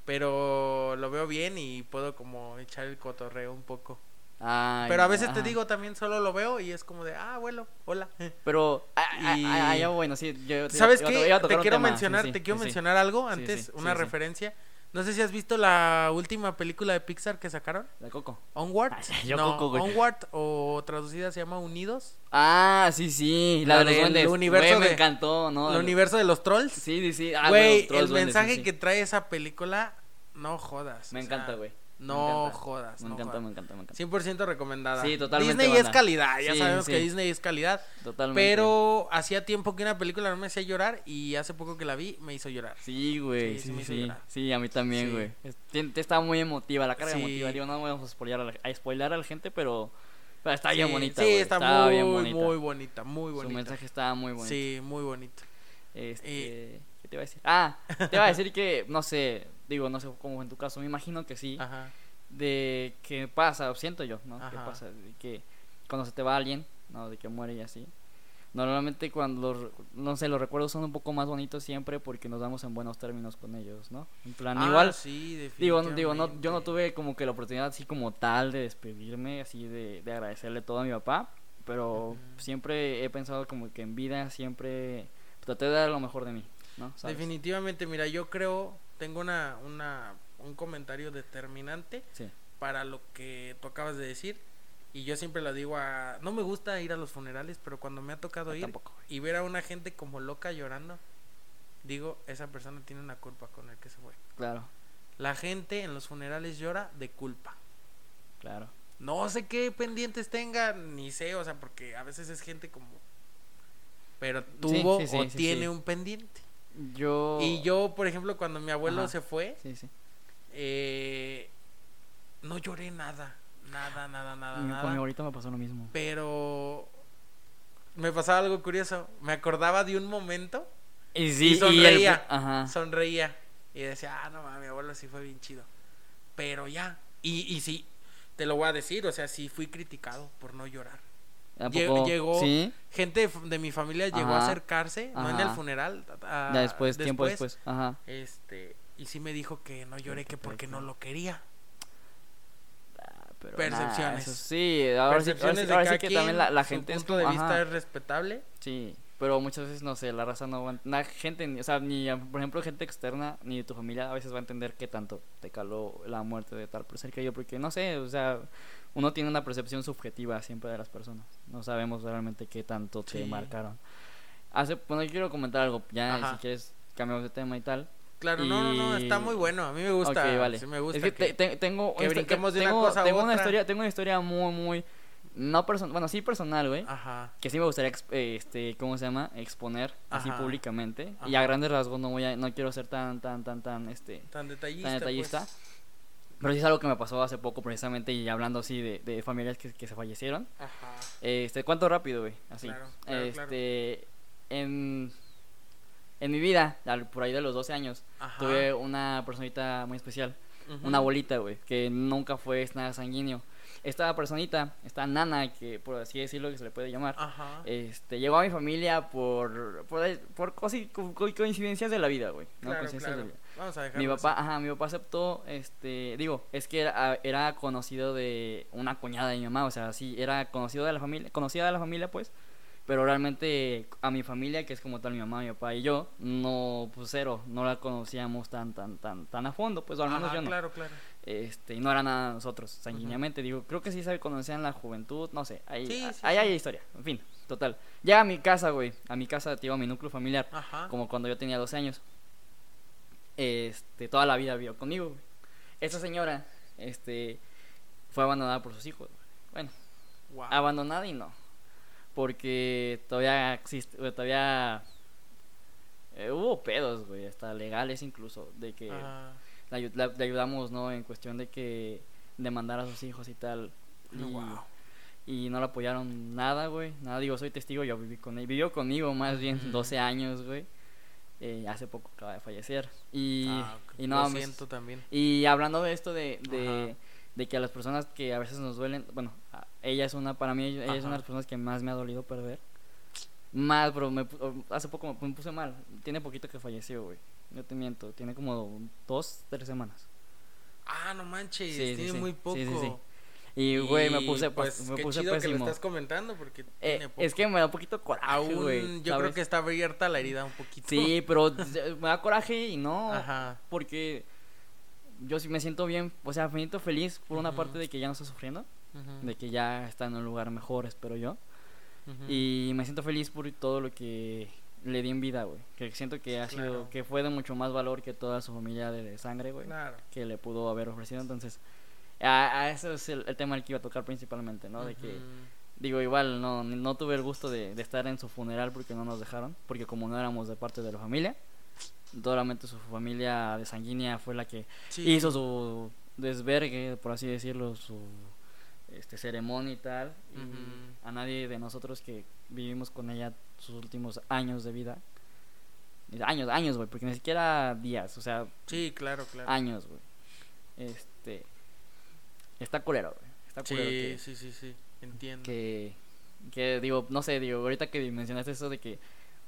Pero lo veo bien y puedo como echar el cotorreo un poco. Ay, Pero a veces te digo también solo lo veo y es como de, ah, abuelo, hola. Pero, ah, ah, Y- ah, ah, ya, bueno, sí. Yo, ¿Sabes yo- qué? Te quiero tema, sí, mencionar, sí, te quiero sí, mencionar algo antes, una referencia. No sé si has visto la última película de Pixar que sacaron. La Coco. Onward. Ay, yo no, Coco, güey. Onward o traducida se llama Unidos. Ah, sí, sí. La, La de los duendes. universo Güey, me encantó, ¿no? el universo de los trolls. Sí, sí, sí. Ah, Güey, los trolls el duendes, mensaje que trae esa película, no jodas. Me encanta, güey. Me No encanta. jodas. Me no encanta, jodas. me encanta, me encanta. 100% recomendada. Sí, totalmente, Disney es calidad, ya Sí, sabemos sí. que Disney es calidad. Totalmente. Pero hacía tiempo que una película no me hacía llorar y hace poco que la vi me hizo llorar. Sí, güey, Sí, sí sí, me sí. a mí también, güey. Está muy emotiva, la carga emotiva. Digo, no vamos a spoilear a, la, a spoilear a la gente, pero, pero está bien bonita, Sí, está estaba muy, bien bonita. muy bonita, muy Su bonita. mensaje estaba muy bonito. Sí, muy bonito. Este, ¿qué te iba a decir? Ah, te iba a decir que, no sé, digo, no sé cómo en tu caso, me imagino que sí, Ajá. de que pasa, siento yo, ¿no? Que Ajá. pasa, de que cuando se te va alguien, ¿no? De que muere y así. Normalmente cuando, los, no sé, los recuerdos son un poco más bonitos siempre porque nos damos en buenos términos con ellos, ¿no? En plan, Ah, igual, sí, Digo, no- digo no, yo no tuve como que la oportunidad así como tal de despedirme, así de, de agradecerle todo a mi papá, pero Ujú. siempre he pensado como que en vida siempre traté de dar lo mejor de mí, ¿no? ¿Sabes? Definitivamente, mira, yo creo, tengo una, una, un comentario determinante Sí. para lo que tú acabas de decir. Y yo siempre lo digo a... No me gusta ir a los funerales, pero cuando me ha tocado Ah, ir tampoco, y ver a una gente como loca llorando, digo, esa persona tiene una culpa con el que se fue. Claro, La gente en los funerales llora de culpa. claro. No sé qué pendientes tenga, ni sé, o sea, porque a veces es gente como... Pero tuvo sí, sí, o tiene un pendiente. Yo... Y yo, por ejemplo, cuando mi abuelo Ajá. se fue, Sí, sí. eh, no lloré nada. Nada, nada, nada, Con mi nada. abuelita me pasó lo mismo. Pero me pasaba algo curioso. Me acordaba de un momento, Y sí, y sonreía. el- ajá. sonreía y decía, ah, no, mames, mi abuelo sí fue bien chido. Pero ya. Y, y sí, te lo voy a decir, o sea, sí fui criticado por no llorar. Llegó- Sí, Gente de, mi familia llegó a Ajá. acercarse, no en el funeral, a- ya después, tiempo después. Ajá. Este, y sí me dijo que no lloré, que porque no lo quería. Ah, pero Percepciones. eso sí, ahora sí, ahora Percepciones sí- ahora sí cada que quien, también la, la su gente es punto de vista ajá, es respetable. Sí, pero muchas veces, no sé, la raza no va a- la gente, o sea, ni, por ejemplo, gente externa, ni de tu familia a veces va a entender qué tanto te caló la muerte de tal persona que yo, porque no sé, o sea, uno tiene una percepción subjetiva siempre de las personas, no sabemos realmente qué tanto te Sí. marcaron. Hace, bueno, yo quiero comentar algo, ya Ajá. si quieres cambiamos de tema y tal. Claro, no, no, no, está Y- muy bueno, a mí me gusta. Ok, vale. sí me gusta es que, que- te- te- tengo, que una brinquemos de una tengo- cosa a tengo una otra. historia, tengo una historia muy, muy, no personal, bueno, sí personal, güey. Ajá. que sí me gustaría eh, este cómo se llama exponer así Ajá. públicamente y Ajá. a grandes rasgos no voy a no quiero ser tan tan tan tan este Tan detallista. tan detallista pues. Pero sí es algo que me pasó hace poco precisamente y hablando así de, de familias que, que se fallecieron Ajá. este cuánto rápido güey así Claro, claro, este en en mi vida al- por ahí de los 12 años Ajá. tuve una personita muy especial una abuelita, güey, que nunca fue nada sanguíneo. Esta personita, esta nana, que por así decirlo que se le puede llamar, Ajá. este, llegó a mi familia por, por, por coincidencias de la vida, güey. ¿no? Coincidencias de claro. la vida. Vamos a dejarlo Mi papá, así. ajá, mi papá aceptó, este, digo, es que era, era conocido de una cuñada de mi mamá, o sea, sí, era conocido de la familia, conocida de la familia, pues, pero realmente a mi familia, que es como tal mi mamá, mi papá y yo, no, pues cero, no la conocíamos tan, tan, tan, tan a fondo, pues, o al menos Ajá, yo no Claro, claro. este y no era nada de nosotros sanguíneamente digo creo que sí se conocían en la juventud no sé ahí Sí, ahí sí, ahí sí. hay historia en fin total llega a mi casa güey a mi casa tío a mi núcleo familiar Ajá. como cuando yo tenía 12 años este toda la vida vivió conmigo güey. esa señora este fue abandonada por sus hijos güey. bueno Wow. abandonada y no porque todavía existe todavía eh, hubo pedos güey hasta legales incluso de que Ajá. la, ayu- la- le ayudamos, ¿no? En cuestión de que demandar a sus hijos y tal. Y, Wow. y no la apoyaron nada, güey. Nada, digo, soy testigo, yo viví con él. Vivió conmigo más bien Ujú. 12 años, güey. Eh, hace poco acaba de fallecer. Y, Ah, y no, Lo pues, también. y hablando de esto de, de, que a las personas que a veces nos duelen, bueno, ella es una, para mí, ella es una de las personas que más me ha dolido perder. Más, pero me hace poco me, me puse mal. Tiene poquito que falleció, güey. No te miento, tiene como dos, tres semanas. Ah, no manches, Sí, tiene sí. muy poco. sí, sí. Y, güey, me puse, pues, pues, me qué puse chido que lo pésimo. estás comentando porque Eh, tiene poco. es que me da un poquito coraje, güey. yo creo que está abierta la herida un poquito. Sí, pero me da coraje y no. Ajá. Porque yo sí me siento bien, o sea, me siento feliz por una parte de que ya no está sufriendo, de que ya está en un lugar mejor, espero yo. Y me siento feliz por todo lo que le di en vida, güey. Que siento que ha sido, que fue de mucho más valor que toda su familia de, de sangre, güey. Claro. Que le pudo haber ofrecido. Entonces, a, a eso es el, el tema al que iba a tocar principalmente, ¿no? De que, digo, igual no, no tuve el gusto de, de estar en su funeral porque no nos dejaron. Porque como no éramos de parte de la familia, solamente su familia de sanguínea fue la que Sí. hizo su desvergue, por así decirlo, su este ceremonia y tal. Y a nadie de nosotros que vivimos con ella sus últimos años de vida. Años, años, güey, porque ni siquiera días, o sea, Sí, claro, claro. años, güey. Este. Está culero, güey. Está sí, culero que, sí, sí, sí. Entiendo. que, que, digo, no sé, digo, ahorita que mencionaste eso de que,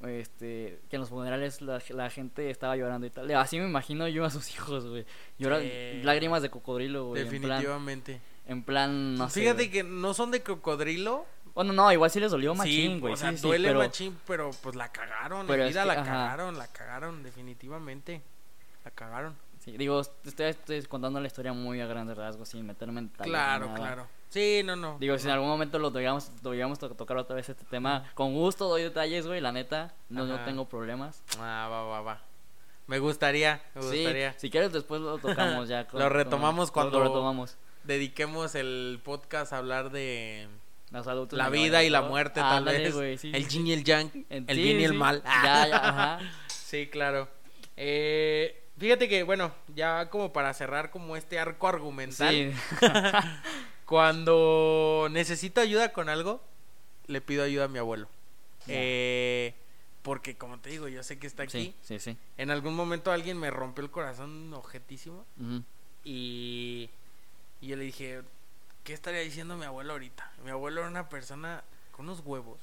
este, que en los funerales la, la gente estaba llorando y tal. Así me imagino yo a sus hijos, güey. Lloran Sí. lágrimas de cocodrilo, güey. En plan, Definitivamente. en plan, no sé. Fíjate que no son de cocodrilo. Bueno, no, igual sí les dolió sí, machín, güey. o sea, sí, sí, duele pero, machín, pero pues la cagaron. Pero es vida que, la ajá. cagaron, la cagaron, definitivamente. La cagaron. Sí, digo, estoy, estoy contando la historia muy a grandes rasgos, sin meterme en detalles Claro, nada. claro. Sí, no, no. Digo, si en algún momento lo llegamos, lo llegamos a tocar otra vez este tema, con gusto doy detalles, güey, la neta, no, no tengo problemas. Ah, va, va, va. Me gustaría, me Sí, gustaría. si quieres después lo tocamos ya. Lo retomamos cuando- Lo retomamos. Dediquemos el podcast a hablar de Los adultos la vida y la muerte, tal vez. sí, el yin y el yang, el bien y el mal. Ya, ya, ajá. Sí, claro. Eh, Fíjate que, bueno, ya como para cerrar como este arco argumental, Sí. cuando necesito ayuda con algo, le pido ayuda a mi abuelo. Eh, porque como te digo, yo sé que está aquí. sí, sí, sí. En algún momento alguien me rompió el corazón objetísimo y, y yo le dije, ¿qué estaría diciendo mi abuelo ahorita? Mi abuelo era una persona con unos huevos.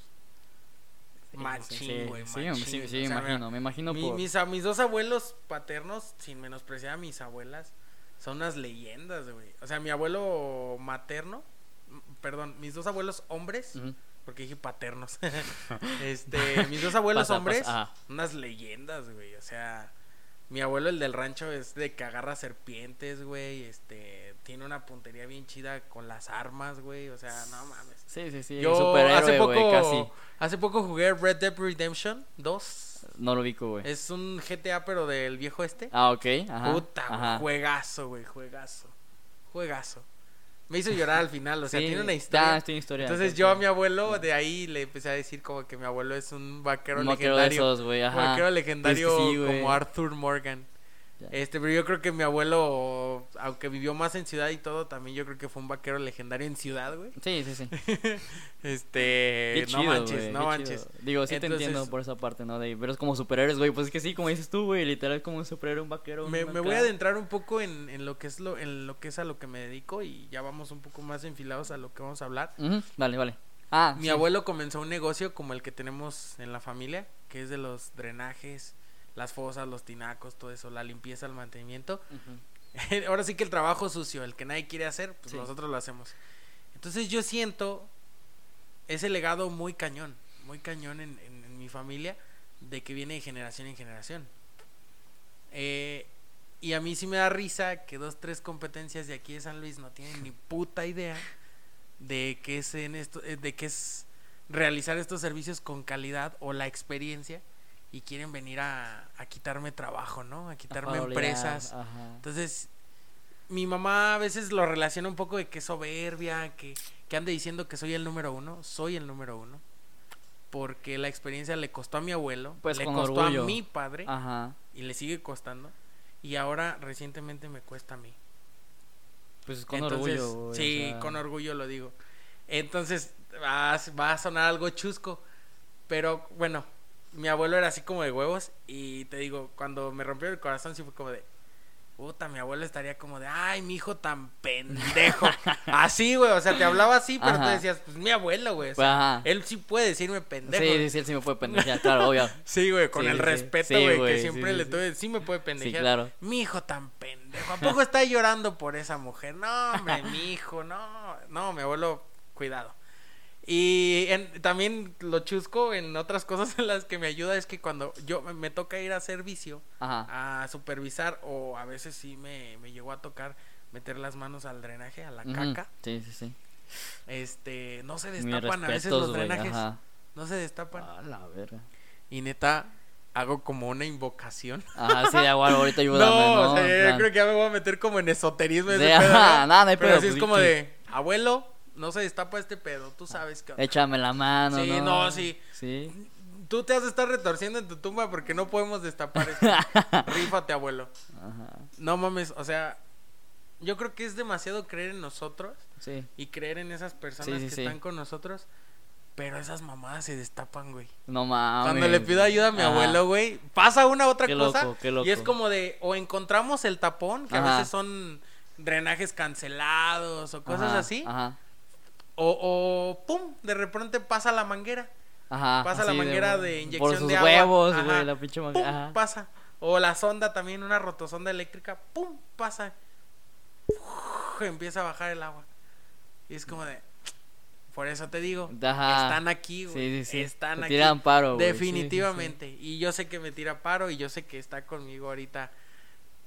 Machín, güey, sí, machín. sí, sí, O sea, me imagino, me imagino Mi- por... mis, a mis dos abuelos paternos, sin menospreciar a mis abuelas, son unas leyendas, güey. O sea, mi abuelo materno, perdón, mis dos abuelos hombres, porque dije paternos. este, mis dos abuelos Pasa, hombres, pasa, unas leyendas, güey. O sea, mi abuelo, el del rancho, es de que agarra serpientes, güey. Este, tiene una puntería bien chida con las armas, güey. O sea, no mames. Sí, sí, sí, Yo hace poco, casi. hace poco jugué Red Dead Redemption 2. No lo ubico, güey. Es un GTA, pero del viejo este. Ah, ok, ajá. Puta, ajá. juegazo, güey, juegazo. Juegazo. Me hizo llorar al final, o sea, Sí, tiene una ah, historia. tiene historia. Entonces yo a mi abuelo de ahí le empecé a decir como que mi abuelo es un vaquero Un vaquero de legendario. esos, güey, un ajá. vaquero legendario que sí, güey. como Arthur Morgan. Ya. Este, pero yo creo que mi abuelo, aunque vivió más en ciudad y todo, también yo creo que fue un vaquero legendario en ciudad, güey. Sí, sí, sí. Este, no manches, güey, no manches. chido. Digo, sí te entiendo por esa parte, ¿no? De, pero es como superhéroes, güey. Pues es que sí, como dices tú, güey. Literal, como un superhéroe, un vaquero. Me, me voy a adentrar un poco en, en lo que es lo en lo que es a lo que me dedico y ya vamos un poco más enfilados a lo que vamos a hablar. Vale, vale. Ah, Mi sí. abuelo comenzó un negocio como el que tenemos en la familia, que es de los drenajes, las fosas, los tinacos, todo eso, la limpieza, el mantenimiento. Ahora sí que el trabajo sucio, el que nadie quiere hacer, pues Sí. nosotros lo hacemos. Entonces yo siento ese legado muy cañón, muy cañón en, en- en mi familia, de que viene de generación en generación. Eh, y a mí sí me da risa que dos, tres competencias de aquí de San Luis no tienen ni puta idea de qué es en esto, eh, de qué es realizar estos servicios con calidad o la experiencia y quieren venir a, a quitarme trabajo, ¿no? A quitarme farolear, empresas. Ajá. Entonces, mi mamá a veces lo relaciona un poco de que es soberbia, que, que ande diciendo que soy el número uno. Soy el número uno. Porque la experiencia le costó a mi abuelo, Pues le costó orgullo. a mi padre Ajá. y le sigue costando. Y ahora recientemente me cuesta a mí. Pues con Entonces, orgullo, güey, o Sí, sea, con orgullo lo digo. Entonces, va, a- va a sonar algo chusco. Pero bueno, mi abuelo era así como de huevos. Y te digo, cuando me rompió el corazón, sí fue como de. Puta, mi abuelo estaría como de, ay, mi hijo tan pendejo. así, güey, o sea, te hablaba así, pero tú Ajá. decías, pues mi abuelo, güey. o sea, él sí puede decirme pendejo. Sí, sí, sí, él sí me puede pendejear, claro, obvio. Sí, güey, con Sí, el sí, respeto, güey, que siempre le tuve. Sí me puede pendejear. claro. Mi hijo tan pendejo. ¿A poco está llorando por esa mujer? No, hombre, mi hijo, no. No, mi abuelo, cuidado. Y en- también lo chusco en otras cosas en las que me ayuda es que cuando yo me, toca ir a servicio Ajá. a supervisar o a veces sí me, me llegó a tocar meter las manos al drenaje, a la caca, Sí, sí, sí. este, no se destapan a veces los drenajes, Ajá. no se destapan. A la verga. Y neta, hago como una invocación. Ajá, sí, igual, ahorita ayúdame, no, ¿no? o sea, En yo creo que ya me voy a meter como en esoterismo. Nada, no hay Pero pedo, así es como de, abuelo, no se destapa este pedo, tú sabes que... Échame la mano, Sí, ¿no? no, sí. Sí. Tú te has de estar retorciendo en tu tumba porque no podemos destapar esto. Rífate, abuelo. Ajá. No mames, o sea, yo creo que es demasiado creer en nosotros Sí. y creer en esas personas Sí, sí, que están con nosotros, pero esas mamadas se destapan, güey. No mames. Cuando le pido ayuda a mi Ajá. abuelo, güey, pasa una otra Qué cosa loco, qué loco. y es como de o encontramos el tapón, que a veces son drenajes cancelados o cosas Ajá, así, Ajá. O, o pum, de repente pasa la manguera, Ajá. Pasa la manguera de inyección sus de agua. huevos, Ajá. güey, la pinche pum, manguera. Ajá. pasa, o la sonda también, una rotosonda eléctrica, pum, pasa, Uf, empieza a bajar el agua y es como de, por eso te digo, Ajá. están aquí, güey, Sí, sí, sí. están Te aquí. tiran paro, güey. Definitivamente. Y yo sé que me tira paro y yo sé que está conmigo ahorita.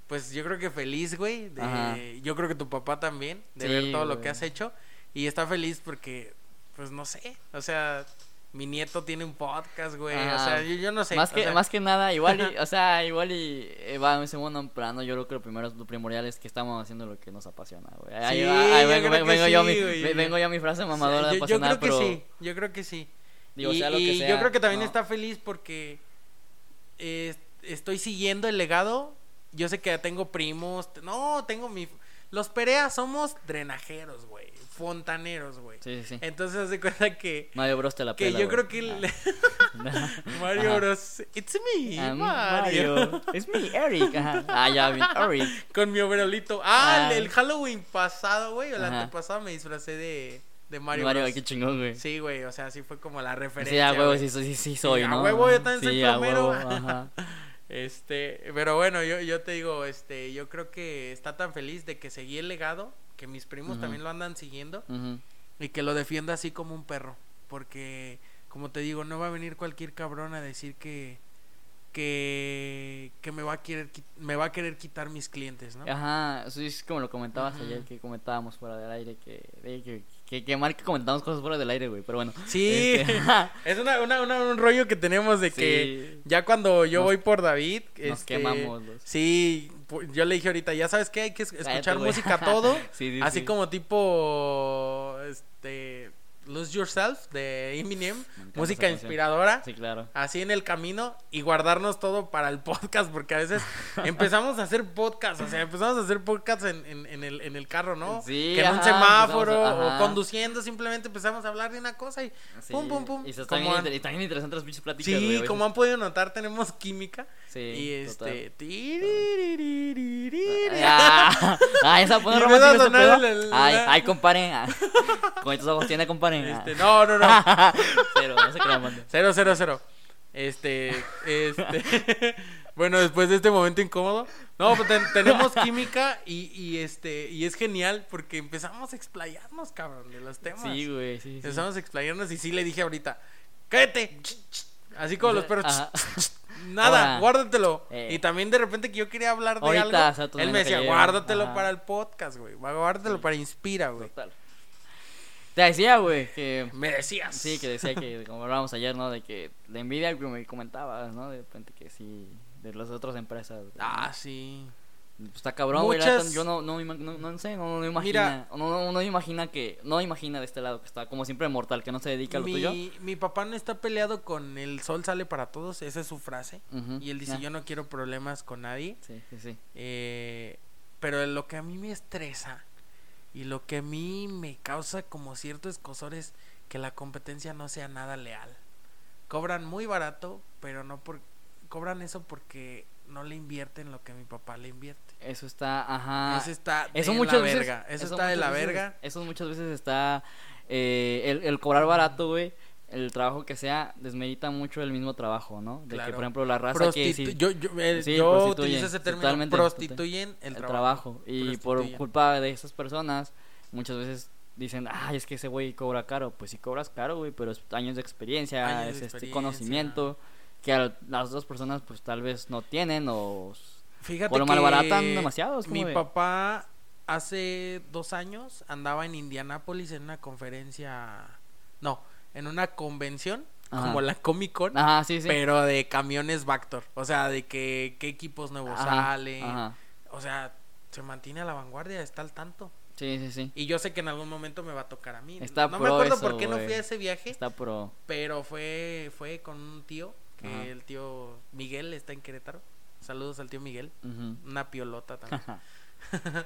Pues yo creo que feliz, güey. de-. Yo creo que tu papá también, de ver todo lo que has hecho. Y está feliz porque, pues no sé. O sea, mi nieto tiene un podcast, güey. O Ajá. sea, yo, yo no sé. más o que sea, más que nada igual y, o sea igual y eh, va en segundo plano yo creo que lo primero lo primordial es que estamos haciendo lo que nos apasiona güey ahí, Sí, va, ahí yo vengo, vengo yo sí, mi, vengo yo mi frase o sea, mamadora de yo, yo apasionada creo que pero sí. Yo creo que sí. digo y sea lo que sea yo creo que también ¿no? está feliz porque eh, estoy siguiendo el legado yo sé que tengo primos. No, tengo mi. Los Perea somos drenajeros, güey. Fontaneros, güey. Sí, sí, sí. Entonces, haz de cuenta que. Mario Bros te la Que pela, yo güey. creo que. Ah. le- Mario Ajá. Bros. It's me, Ah, Mario. Mario. Es mi Eric. Ajá. Ah, ya vi. Eric. Con mi overolito. Ah, Ah. el, el Halloween pasado, güey. O el Ajá. antepasado me disfracé de, de Mario, Mario, Bros. qué chingón, güey. Sí, güey. O sea, así fue como la Sí, referencia. a huevo, sí, sí, sí soy, Sí, a ¿no? huevo, yo también soy Sí, a plomero. Ajá. Este, pero bueno, yo, yo te digo, este, yo creo que está tan feliz de que seguí el legado, que mis primos también lo andan siguiendo y que lo defienda así como un perro, porque como te digo, no va a venir cualquier cabrón a decir que que que me va a querer me va a querer quitar mis clientes, ¿no? Ajá, eso es como lo comentabas ayer, que comentábamos fuera del aire, que, de- que, que, que mal que comentamos cosas fuera del aire, güey, pero bueno. Sí, Este, es una, una, una- un rollo que tenemos de que sí, ya cuando yo Nos- voy por David, nos este, quemamos los... Sí, yo le dije ahorita, ya sabes que hay que Cállate, escuchar música todo, Sí, sí, así sí. como tipo este Lose Yourself de Eminem, música inspiradora, Sí, claro. así en el camino y guardarnos todo para el podcast, porque a veces empezamos a hacer podcast, o sea, empezamos a hacer podcast en, en, en el, en el carro, ¿no? Sí, que en un semáforo a- o conduciendo simplemente empezamos a hablar de una cosa y Sí, pum, pum, pum. Y se está Como han- y también interesantes las pinches pláticas, Sí, como han podido notar, tenemos química. Sí, y este. tiririririri. Ah, ah, esa pone Y romántico empieza a ese sonar pedo. el- Ay, ay, compare. ah. Con estos ojos tiene, Este, no, no, no. Pero, no manda. Cero, cero, cero. Este, este. bueno, después de este momento incómodo. No, pues ten- tenemos química y, y este, y es genial porque empezamos a explayarnos, cabrón, de los temas. Sí, güey, sí, sí. Empezamos a explayarnos y sí le dije ahorita, cállate. Así como los perros. Ajá. Nada, Ahora, guárdatelo. eh, y también de repente que yo quería hablar de ahorita, algo, o sea, él me decía, guárdatelo para el podcast, güey. Guárdatelo Sí. para Inspira, güey. Total. Te decía, güey, que... Me decías. Sí, que decía que, como hablábamos ayer, ¿no? De que la envidia que me comentabas, ¿no? De repente que sí, de las otras empresas. güey. Ah, sí. Pues está cabrón, güey. Muchas- Yo no, no, no, no sé, no, no imagina. Mira. no, no, no imagina que. No imagina de este lado que está como siempre mortal, que no se dedica a lo tuyo. Mi, mi papá no está peleado con el sol sale para todos, esa es su frase. Ujú, Y él dice, yo no quiero problemas con nadie. Sí, sí, sí. Eh, pero lo que a mí me estresa y lo que a mí me causa como cierto escosor es que la competencia no sea nada leal. Cobran muy barato, pero no por... Cobran eso porque no le invierten lo que mi papá le invierte. Eso está, ajá. eso está de Eso la muchas veces. verga. Eso, está de muchas la veces- verga. Eso muchas veces está. eh, el, el cobrar barato, güey. El trabajo que sea desmerita mucho el mismo trabajo, ¿no? De que, por ejemplo, la raza que sí- yo yo, eh, Sí, yo utilizo ese término. totalmente, prostituyen el, el trabajo. trabajo. Y por culpa de esas personas, muchas veces dicen, ay, es que ese güey cobra caro. Pues sí cobras caro, güey, pero es años de experiencia, Años de es este conocimiento que a las otras personas pues tal vez no tienen o... Fíjate O lo que malbaratan demasiado, Mi de- papá hace dos años andaba en Indianápolis en una conferencia, no, en una convención Ajá. como la Comic Con, Ajá, sí, sí. pero de camiones Vector, o sea, de que qué equipos nuevos Ajá, salen, o sea, se mantiene a la vanguardia, está al tanto. Sí, sí, sí. Y yo sé que en algún momento me va a tocar a mí. Está no me acuerdo eso, por qué no fui a ese viaje, Está pro. pero fue fue con un tío, que el tío Miguel está en Querétaro. Saludos al tío Miguel, una piolota también.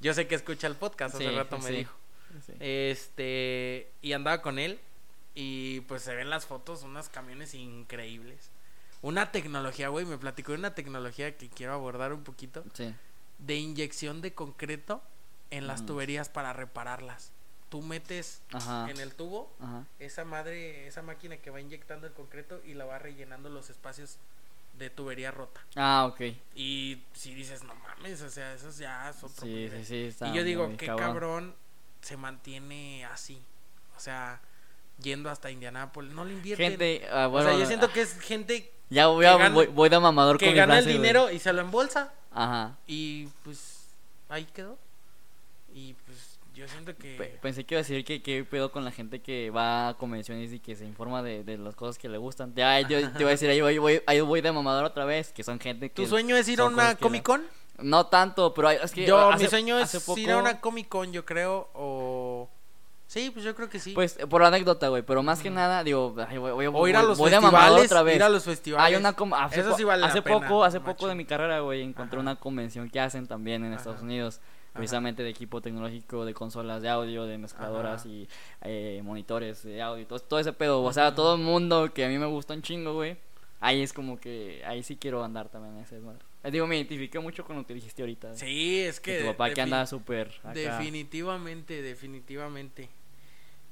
Yo sé que escucha el podcast, hace Sí, rato me sí. dijo. Sí. Este, y andaba con él y pues se ven las fotos, unos camiones increíbles. Una tecnología, güey, me platicó de una tecnología que quiero abordar un poquito, Sí. de inyección de concreto en las Ujú. tuberías para repararlas. Tú metes Ajá. en el tubo Ajá. esa madre, esa máquina que va inyectando el concreto y la va rellenando los espacios de tubería rota. Ah, ok. Y si dices, no mames, o sea, eso ya es otro Sí, nivel". sí, sí. Está Y yo digo, qué cabrón. se mantiene así. O sea, yendo hasta Indianápolis. No le invierten. Gente, ah, o sea, yo siento ah, que es gente ya voy, que a, gana- voy, voy de mamador que con mi gana el frase, dinero y se lo embolsa. Ajá. Y pues ahí quedó. Y pues yo siento que... Pe- Pensé que iba a decir que qué pedo con la gente que va a convenciones y que se informa de, de las cosas que le gustan. Ya, yo te iba a decir, ahí voy, voy- ahí voy de mamador otra vez, que son gente que... ¿Tu sueño es ir a una que Comic Con? No tanto, pero hay- es que Yo, hace- mi sueño es poco- ir a una Comic Con, yo creo, o... Sí, pues yo creo que sí. Pues por la anécdota, güey, pero más que nada, digo, ay, voy, voy, ir a voy- los festivales, otra vez. ir a los festivales. Hay una hace, Eso po- sí vale la hace pena, poco, hace poco de mi carrera, güey, encontré Ajá. una convención que hacen también en Estados Ajá. Unidos, precisamente de equipo tecnológico, de consolas de audio, de mezcladoras Ajá. y eh, monitores de audio, todo, todo ese pedo, o sea, todo el mundo que a mí me gusta un chingo, güey. Ahí es como que, ahí sí quiero andar también ese desmadre. Eh, Digo, me identifiqué mucho con lo que dijiste ahorita. Sí, es que tu papá que anda súper. Definitivamente, definitivamente.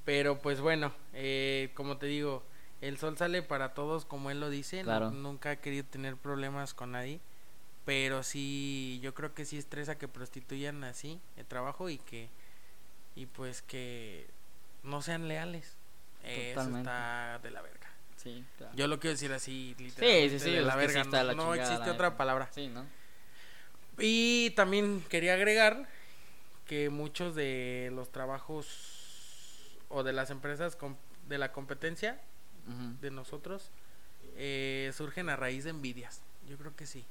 Pero pues bueno, eh, como te digo, el sol sale para todos, como él lo dice. Nunca ha querido tener problemas con nadie. Pero sí, yo creo que sí estresa que prostituyan así el trabajo y que. Y pues que no sean leales. Eso Totalmente. está de la verga. Sí, claro. Yo lo quiero decir así, literalmente. sí, de la sí verga. está no la no chingada, existe otra palabra. Sí, ¿no? Y también quería agregar que muchos de los trabajos o de las empresas de la competencia de nosotros eh, surgen a raíz de envidias. Yo creo que sí.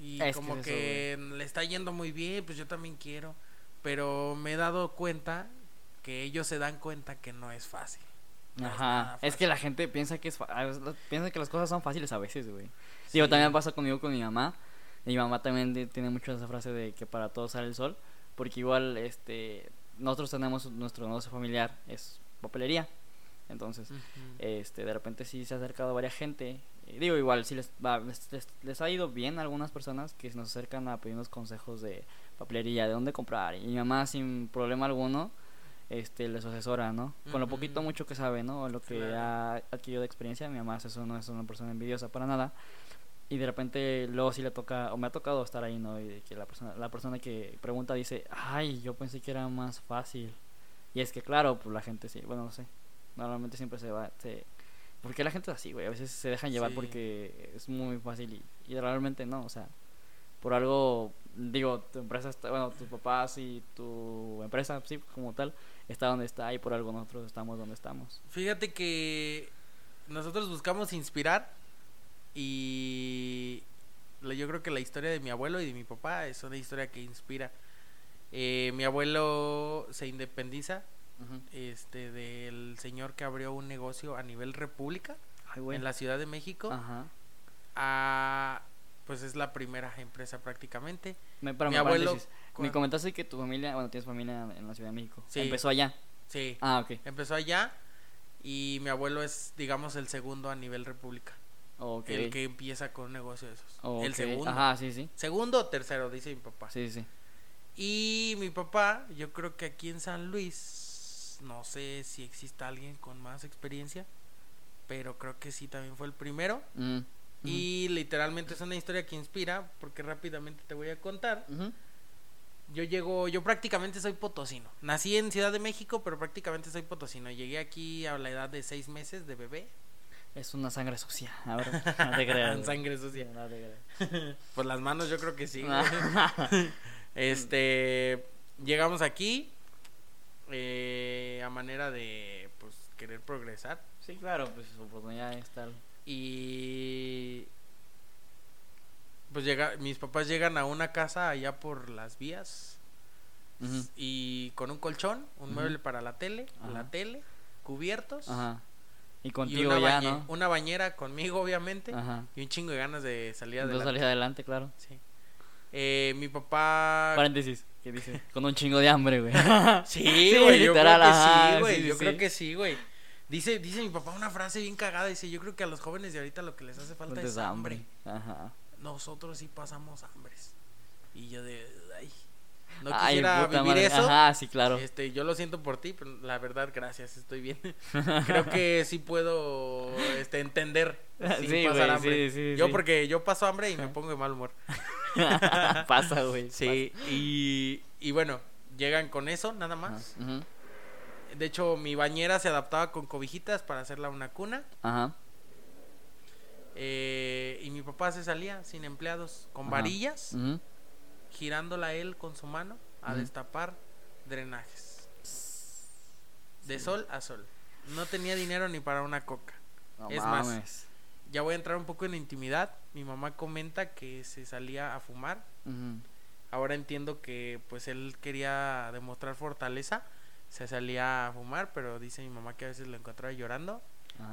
Y Es que como es eso, que le está yendo muy bien, pues yo también quiero. Pero me he dado cuenta que ellos se dan cuenta que no es fácil. No es nada Ajá, es que la gente piensa que es piensa que las cosas son fáciles a veces, güey. Digo, también pasa conmigo con mi mamá. Mi mamá también tiene mucho esa frase de que para todos sale el sol, porque igual este nosotros tenemos nuestro negocio familiar es papelería. Entonces, este de repente sí se ha acercado varias gente. eh, digo, igual sí les, va, les, les- les ha ido bien a algunas personas que nos acercan a pedirnos consejos de papelería, de dónde comprar. Y mi mamá sin problema alguno este les asesora, ¿no? Con lo poquito mucho que sabe, ¿no? Lo que Claro. ha adquirido de experiencia, mi mamá es eso, no es una persona envidiosa para nada. Y de repente luego sí le toca, o me ha tocado estar ahí, ¿no? Y que la persona, la persona que pregunta dice, ay, yo pensé que era más fácil. Y es que claro, pues la gente sí, bueno, no sé. Normalmente siempre se va, se... Porque la gente es así, güey. A veces se dejan llevar Sí. porque es muy fácil y, y realmente no, o sea, por algo, digo, tu empresa está, bueno, tus papás y tu empresa, sí, como tal, está donde está y por algo nosotros estamos donde estamos. Fíjate que nosotros buscamos inspirar y yo creo que la historia de mi abuelo y de mi papá es una historia que inspira. Eh, mi abuelo se independiza este del señor que abrió un negocio a nivel república Ay, en la Ciudad de México. Ajá. a- pues es la primera empresa prácticamente. Me, Mi abuelo. Me comentaste que tu familia, bueno, tienes familia en la Ciudad de México. Sí. Empezó allá. Sí, Ah, ok. empezó allá y mi abuelo es digamos el segundo a nivel república. El que empieza con un negocio de esos. El segundo. Ajá, sí, sí. Segundo o tercero, dice mi papá. Sí, sí. Y mi papá, yo creo que aquí en San Luis, no sé si exista alguien con más experiencia, pero creo que sí también fue el primero. Mm, Y literalmente es una historia que inspira, porque rápidamente te voy a contar. Yo llego, yo prácticamente soy potosino. Nací en Ciudad de México, pero prácticamente soy potosino. Llegué aquí a la edad de seis meses de bebé. Es una sangre sucia. Ahora, no te creas. Sangre sucia. No te creas. Pues las manos yo creo que sí. este, llegamos aquí eh, a manera de pues querer progresar sí, claro, pues oportunidad es tal. y pues llega, mis papás llegan a una casa allá por las vías y con un colchón, un mueble para la tele, Ajá. la tele, cubiertos Ajá. Y y contigo una, ya, ¿no? una bañera conmigo obviamente Ajá. y un chingo de ganas de salir Entonces adelante. salir adelante, claro. Sí. Eh, mi papá Paréntesis, ¿qué dice? Con un chingo de hambre, güey. Sí, Sí, güey, yo creo que sí, güey, sí, yo sí, creo sí. que sí, güey. Dice, dice mi papá una frase bien cagada, dice, yo creo que a los jóvenes de ahorita lo que les hace falta Fuentes es de hambre. Ajá. Nosotros sí pasamos hambres. Y yo de, ay, no Ay, quisiera vivir madre. eso. Ajá, sí, claro. Este, yo lo siento por ti, pero la verdad, gracias, estoy bien. Creo que sí puedo este, entender sin Sí, pasar hambre. sí, sí, yo porque yo paso hambre y me pongo de mal humor. Pasa, güey. Sí, y, y bueno, llegan con eso, nada más. De hecho, mi bañera se adaptaba con cobijitas para hacerla una cuna. Ajá. eh, y mi papá se salía sin empleados, con Ajá. varillas. Girándola él con su mano a destapar drenajes. De sol a sol. No tenía dinero ni para una coca. No Es más. Ya voy a entrar un poco en intimidad. Mi mamá comenta que se salía a fumar. Ahora entiendo que pues él quería demostrar fortaleza. se salía a fumar, pero dice mi mamá que a veces lo encontraba llorando.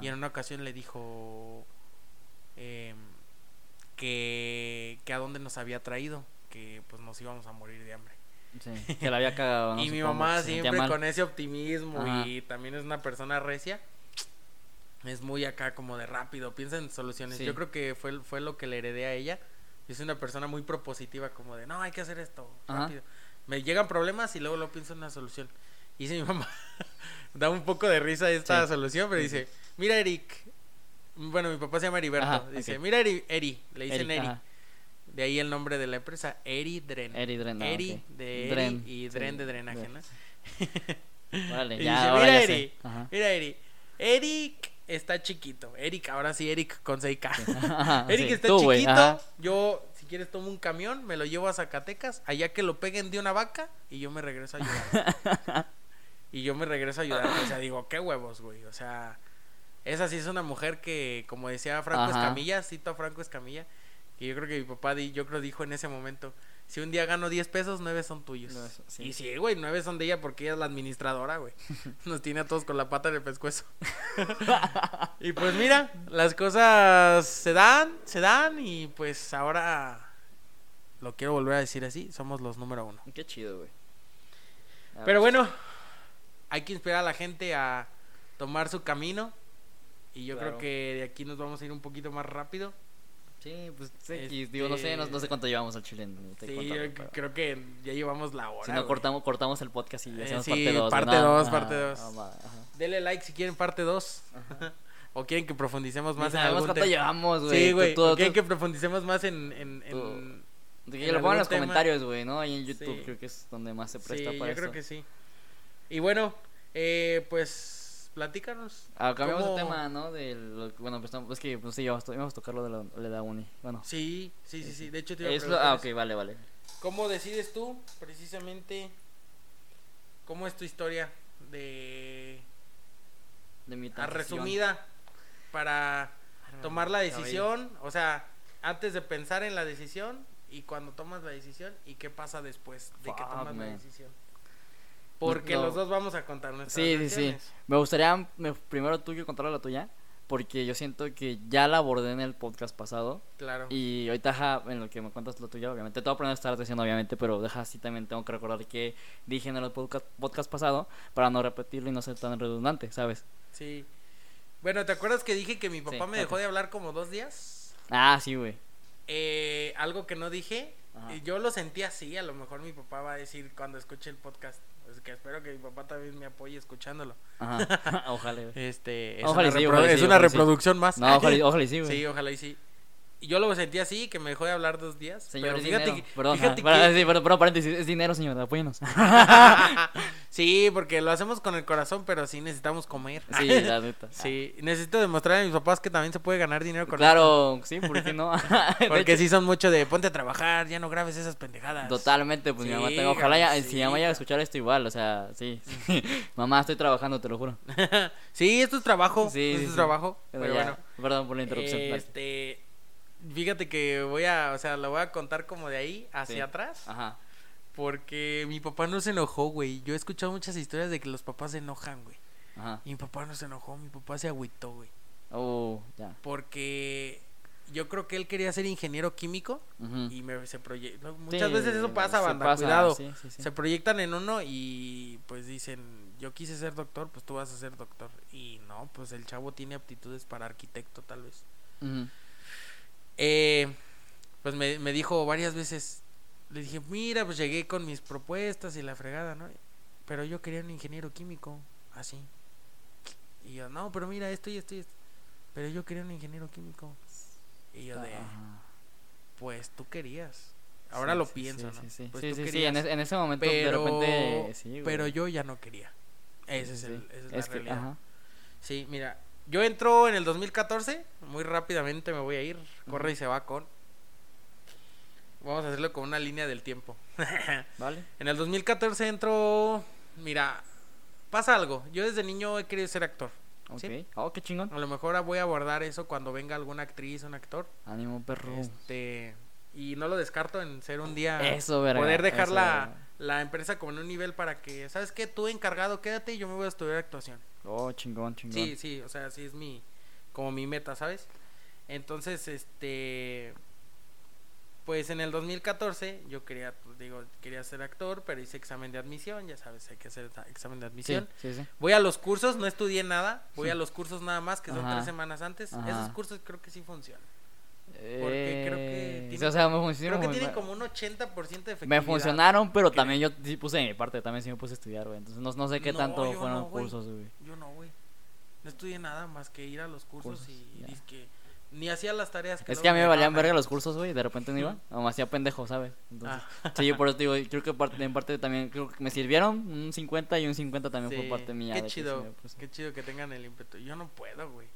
Y en una ocasión le dijo em, que, que a dónde nos había traído, que pues nos íbamos a morir de hambre. Sí, que la había cagado. ¿no? y mi mamá siempre mal. con ese optimismo Ajá. y también es una persona recia. Es muy acá como de rápido, piensa en soluciones. Sí. Yo creo que fue, fue lo que le heredé a ella. Es una persona muy propositiva, como de, no, hay que hacer esto, Ajá. rápido. Me llegan problemas y luego lo pienso en una solución. Y dice mi mamá, da un poco de risa esta Sí. solución, pero dice, mira Eric, bueno, mi papá se llama Heriberto, Ajá, dice, ok. mira Eri, Eri, le dicen Eric, Eri. De ahí el nombre de la empresa, Eri Dren. Eri Dren, ah, Eri ok. de Eri Dren, y sí, Dren de drenaje, Dren. ¿no? Órale, Y ya, dice, ahora mira ya. Eri, mira Eri, Eric está chiquito. Eric, ahora sí, Eric con 6K. Ajá, Eric sí, está tú, chiquito. Yo, si quieres, tomo un camión, me lo llevo a Zacatecas, allá que lo peguen de una vaca y yo me regreso a ayudar. y yo me regreso a ayudar. O sea, digo, qué huevos, güey. O sea, esa sí es una mujer que, como decía Franco Ajá. Escamilla, cito a Franco Escamilla, que yo creo que mi papá, di- yo creo dijo en ese momento, si un día gano 10 pesos, 9 son tuyos. Sí. Y sí, güey, 9 son de ella porque ella es la administradora, güey. Nos tiene a todos con la pata en el pescuezo. y pues mira, las cosas se dan, se dan y pues ahora lo quiero volver a decir así, somos los número uno. Qué chido, güey. Pero bueno, hay que inspirar a la gente a tomar su camino. Y yo Claro. creo que de aquí nos vamos a ir un poquito más rápido. Sí, pues sí, Este- digo, no sé, no, no sé cuánto llevamos al chile. no Sí, contarlo, yo pero- creo que ya llevamos la hora. Si no, cortamos, cortamos el podcast y Eh, hacemos sí, parte 2. parte dos, parte dos. ajá. Denle like si quieren parte 2. o quieren que profundicemos más en algún cuánto tema. llevamos, güey. Sí, güey. o tú- quieren que profundicemos más en. en, en- Que en lo pongan en los tema. comentarios, güey, ¿no? Ahí en YouTube Sí. creo que es donde más se Sí, presta yo para creo esto. que sí. Y bueno, eh, pues platícanos. Ah, cambiamos ¿Cómo- de tema, ¿no? Bueno, pues es que pues, sí, íbamos, a tocar lo de la, lo de la uni. Bueno, Sí, sí, sí, sí. De hecho, te iba a es lo- preguntar ah, ok, vale, vale. ¿Cómo decides tú, precisamente, cómo es tu historia de... De mi a resumida para tomar la decisión? O sea, antes de pensar en la decisión y cuando tomas la decisión y qué pasa después de que tomas la decisión. Porque No. los dos vamos a contar nuestras Sí, sí, sí. Me gustaría me- primero tú que contaras la tuya, porque yo siento que ya la abordé en el podcast pasado. Claro. Y ahorita, ajá, en lo que me cuentas lo tuyo, obviamente, te voy a poner a estar diciendo, obviamente, pero deja así también tengo que recordar que dije en el podcast, podcast pasado para no repetirlo y no ser tan redundante, ¿sabes? Sí. Bueno, ¿te acuerdas que dije que mi papá Sí, me dejó de hablar como dos días? Ah, sí, güey. Eh, algo que no dije, Ajá. yo lo sentí así, a lo mejor mi papá va a decir cuando escuche el podcast. Que espero que mi papá también me apoye escuchándolo. Ajá. ojalá. Este, es Ojalá una, sí, repro- ojalá y es sí, una sí. reproducción más. No, ojalá, sí, güey. Sí, ojalá y sí. Yo lo sentí así, que me dejó de hablar dos días. Señor, pero es fíjate, dinero. que- Perdón, fíjate que- sí, pero paréntesis, es dinero, señor, apóyenos. Sí, porque lo hacemos con el corazón, pero sí necesitamos comer. sí, la neta. Sí, necesito demostrar a mis papás que también se puede ganar dinero con Claro, sí, ¿por qué no? Porque hecho, sí son mucho de ponte a trabajar, ya no grabes esas pendejadas. Totalmente, pues mi mamá Sí, tenga- ojalá ya, si mi mamá llega a escuchar esto igual, o sea, sí. mamá, estoy trabajando, te lo juro. sí, esto es trabajo. Sí, esto sí, es trabajo. Pero Pero, ya, bueno. Perdón por la interrupción. Este, fíjate que voy a, o sea, lo voy a contar como de ahí hacia Sí. atrás. Ajá. Porque mi papá no se enojó, güey. Yo he escuchado muchas historias de que los papás se enojan, güey. Ajá. Y mi papá no se enojó, mi papá se agüitó, güey. Oh, ya. Porque yo creo que él quería ser ingeniero químico Ujú. y me, se proyectó. Muchas Sí, veces eso pasa, banda, pasa, cuidado. sí, sí, sí. Se proyectan en uno y pues dicen, yo quise ser doctor, pues tú vas a ser doctor. Y no, pues el chavo tiene aptitudes para arquitecto tal vez. Ujú. Eh, pues me, me dijo varias veces, le dije, mira, pues llegué con mis propuestas y la fregada, ¿no? Pero yo quería un ingeniero químico, así. Y yo, no, pero mira, esto y esto y esto. Pero yo quería un ingeniero químico. Y yo de, Ajá. pues tú querías. Ahora Sí, lo sí, pienso, sí, ¿no? Sí, sí, Pues sí, tú querías. en, ese, en ese momento pero, de repente, pero yo ya no quería. Ese es el, esa es la que, realidad. ajá. Sí, mira, yo entro en el 2014, muy rápidamente me voy a ir, corre y se va con. Vamos a hacerlo con una línea del tiempo. Vale. en el 2014 entro, mira, pasa algo. Yo desde niño he querido ser actor. Ok. ¿Sí? Oh, qué chingón. A lo mejor voy a abordar eso cuando venga alguna actriz o un actor. Ánimo, perro. Este, y no lo descarto en ser un día Eso, verga. poder dejar eso, la, la empresa como en un nivel para que, ¿sabes qué? Tú encargado, quédate y yo me voy a estudiar actuación. Oh, chingón, chingón. Sí, sí, o sea, sí es mi, como mi meta, ¿sabes? Entonces, este, pues en el 2014 yo quería, pues, digo, quería ser actor, pero hice examen de admisión, ya sabes, hay que hacer examen de Sí, admisión. sí, sí. Voy a los cursos, no estudié nada, voy a los cursos nada más, que son Ajá. tres semanas antes. Ajá. Esos cursos creo que sí funcionan. Porque creo que Eh, tiene- o sea, me funcionó. Creo que tienen como un 80% de efectividad. Me funcionaron, pero también yo sí puse de mi parte, también sí me puse a estudiar, güey. Entonces no, no sé qué No, tanto yo fueron no, cursos, güey. Yo no, güey. No estudié nada más que ir a los cursos, Cursos, y, ni hacía las tareas. Es luego que a mí me valían verga los cursos, güey, de repente no iba, o me hacía pendejo, ¿sabes? Entonces, Ah. sí, por eso digo, creo que parte, en parte también, creo que me sirvieron un 50 y un 50 también Sí, fue parte mía. Qué que sí chido, qué chido que tengan el ímpetu. Yo no puedo, güey.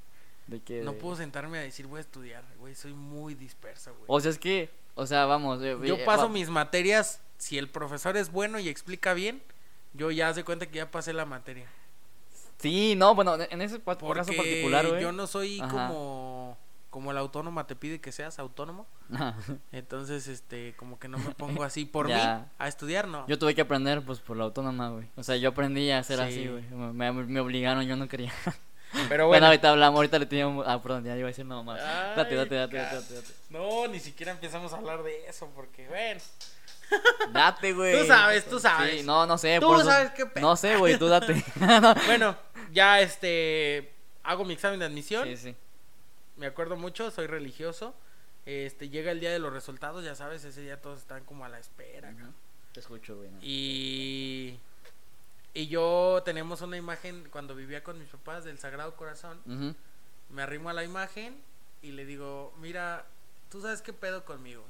De que- No puedo sentarme a decir voy a estudiar, güey. Soy muy disperso, güey. O sea, es que, o sea, vamos. eh, Yo eh, paso va- mis materias, si el profesor es bueno y explica bien, yo ya hace cuenta que ya pasé la materia. Sí, no, bueno, en ese Porque caso particular, güey. yo no soy Ajá. como como la autónoma te pide que seas autónomo. Ajá. Entonces, este, como que no me pongo así por mí a estudiar, no. Yo tuve que aprender, pues, por la autónoma, güey. O sea, yo aprendí a ser Sí. así, güey. Me- me obligaron, yo no quería. Pero Bueno, bueno. ahorita hablamos, ahorita le teníamos... Ah, perdón, ya iba a decir nada más. Ay, Date, date, date, ca- date, date. No, ni siquiera empezamos a hablar de eso porque, bueno. Date, güey. Tú sabes, tú sabes. Sí, no, no sé. Tú por eso- sabes qué pe- No sé, güey, tú date. No. Bueno, ya este hago mi examen de admisión. Sí, sí. Me acuerdo mucho, soy religioso. Este llega el día de los resultados, ya sabes, ese día todos están como a la espera. cabrón. Te escucho, güey. no. Y y yo tenemos una imagen cuando vivía con mis papás del Sagrado Corazón. Me arrimo a la imagen y le digo, "Mira, tú sabes qué pedo conmigo.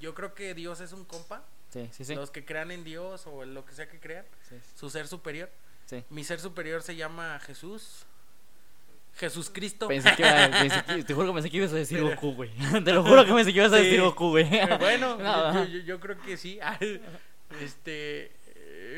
Yo creo que Dios es un compa, Sí, sí, sí. los que crean en Dios o en lo que sea que crean, Sí, su ser superior. sí. Mi ser superior se llama Jesús. Jesús Cristo. Pensé que iba, pensé que- te juro que pensé que ibas a decir Goku, güey. Te lo juro que pensé que ibas a decir Goku, güey. Bueno, No, yo, yo- yo creo que sí. Este,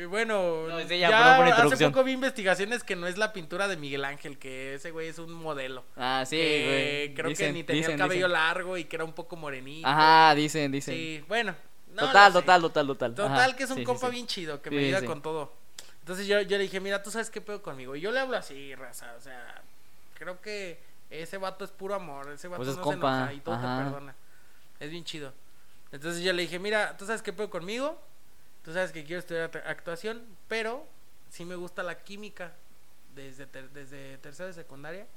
bueno, No, sí, ya, por hace poco vi investigaciones que no es la pintura de Miguel Ángel, que ese güey es un modelo. Ah, sí, que güey. creo que Dicen, ni tenía dicen, el cabello dicen. largo y que era un poco morenito. Ajá, dicen, dicen. Sí, bueno. no total, total, total, total. Total, Ajá, que es un sí, compa sí. bien chido, que me ayuda con todo. Entonces yo, yo le dije, mira, tú sabes qué pedo conmigo. Y yo le hablo así, raza, o sea, creo que ese vato es puro amor, ese vato Pues es no compa, se enoja y todo ajá. te perdona. Es bien chido. Entonces yo le dije, mira, tú sabes qué pedo conmigo, tú sabes que quiero estudiar act- actuación, pero sí me gusta la química desde, ter- desde tercera de secundaria.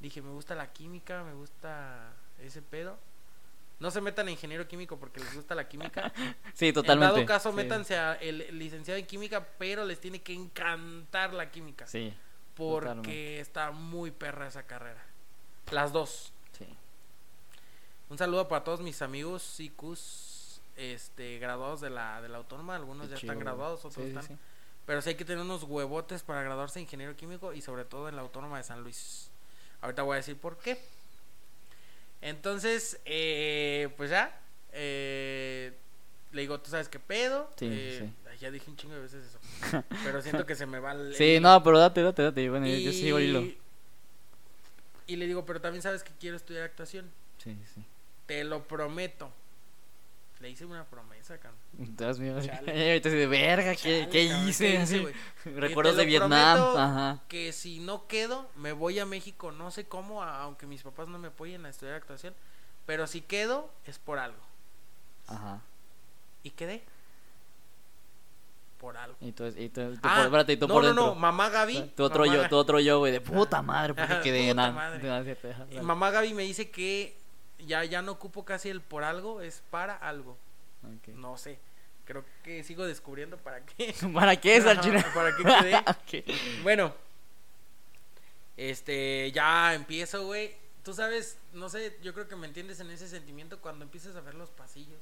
Dije, me gusta la química, me gusta ese pedo. No se metan a ingeniero químico porque les gusta la química. Sí, totalmente. En dado caso, sí. métanse a el licenciado en química, pero les tiene que encantar la química. Sí, porque totalmente. está muy perra esa carrera. Las dos. sí. Un saludo para todos mis amigos SICUS, este, graduados de la, de la autónoma. Algunos Qué ya chido, están graduados, otros Sí, están. sí. Pero sí hay que tener unos huevotes para graduarse de ingeniero químico y sobre todo en la autónoma de San Luis. Ahorita voy a decir por qué. Entonces, eh, pues ya. eh, le digo, ¿tú sabes qué pedo? Sí, Eh, Ya dije un chingo de veces eso. Pero siento que se me va el. Sí, no, pero date, date, date. Bueno, y, yo sigo hilo. y le digo, pero también sabes que quiero estudiar actuación. Sí, sí. Te lo prometo. Le hice una promesa, cabrón. Dios mío. Ahorita de verga, ¿qué, Chale, qué cabrón, hice? Recuerdos de Vietnam. Ajá. Que si no quedo, me voy a México. No sé cómo, aunque mis papás no me apoyen a estudiar actuación. Pero si quedo, es por algo. Ajá. ¿Y quedé? Por algo. Y tú, y tú, tú Ah, por, espérate, y tú no, por no, dentro. no, mamá Gaby. Tu otro mamá yo, tu otro yo, güey, de puta madre, porque quedé puta nada. mamá Gaby me dice que ya, ya no ocupo casi el por algo, es para algo. No sé. Creo que sigo descubriendo para qué. ¿Para qué es Ajá, chile? ¿Para qué quedé? Ok. Bueno, este, ya empiezo, güey. Tú sabes, no sé, yo creo que me entiendes en ese sentimiento cuando empiezas a ver los pasillos.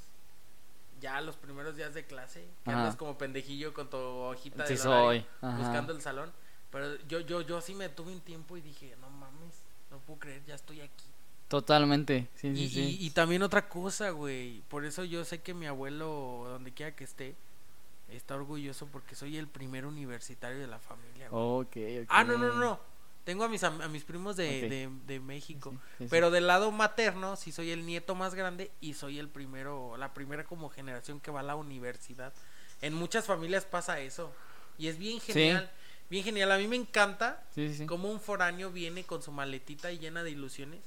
Ya los primeros días de clase, que andas como pendejillo con tu hojita Sí de soy. Buscando el salón. Pero yo, yo, yo sí me tuve un tiempo y dije, no mames, no puedo creer, ya estoy aquí. Totalmente. Sí, sí, y, sí. y- y también otra cosa, güey. Por eso yo sé que mi abuelo, donde quiera que esté, está orgulloso porque soy el primer universitario de la familia. güey. Ok, ok. Ah, no, no, no. Tengo a mis, a mis primos de, de, de México. Sí, sí, sí. Pero del lado materno, sí soy el nieto más grande y soy el primero, la primera como generación que va a la universidad. En muchas familias pasa eso. Y es bien genial. Bien genial. A mí me encanta Sí, sí, sí. cómo un foráneo viene con su maletita y llena de ilusiones.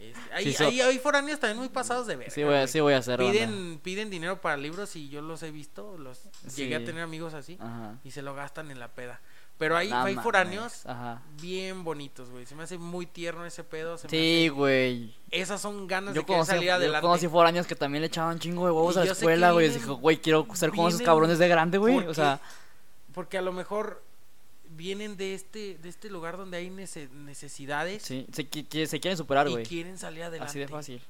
Este, hay, Sí, so- hay, hay foráneos también muy pasados de verga. Sí voy a, sí voy a hacer banda. Piden, piden dinero para libros y yo los he visto. Los Llegué a Sí. tener amigos así Ajá. y se lo gastan en la peda. Pero hay, hay foráneos Ajá. bien bonitos, güey. Se me hace muy tierno ese pedo. se Sí, hace- güey. Esas son ganas Yo de conocí, salir yo adelante. conocí foráneos que también le echaban chingo de huevos Y a la yo escuela, güey. vienen- Dijo, güey, quiero ser como esos cabrones de grande, güey. O sea, Porque a lo mejor vienen de este, de este lugar donde hay nece- necesidades sí, se, qui- se quieren superar, y güey. quieren salir adelante. Así de fácil.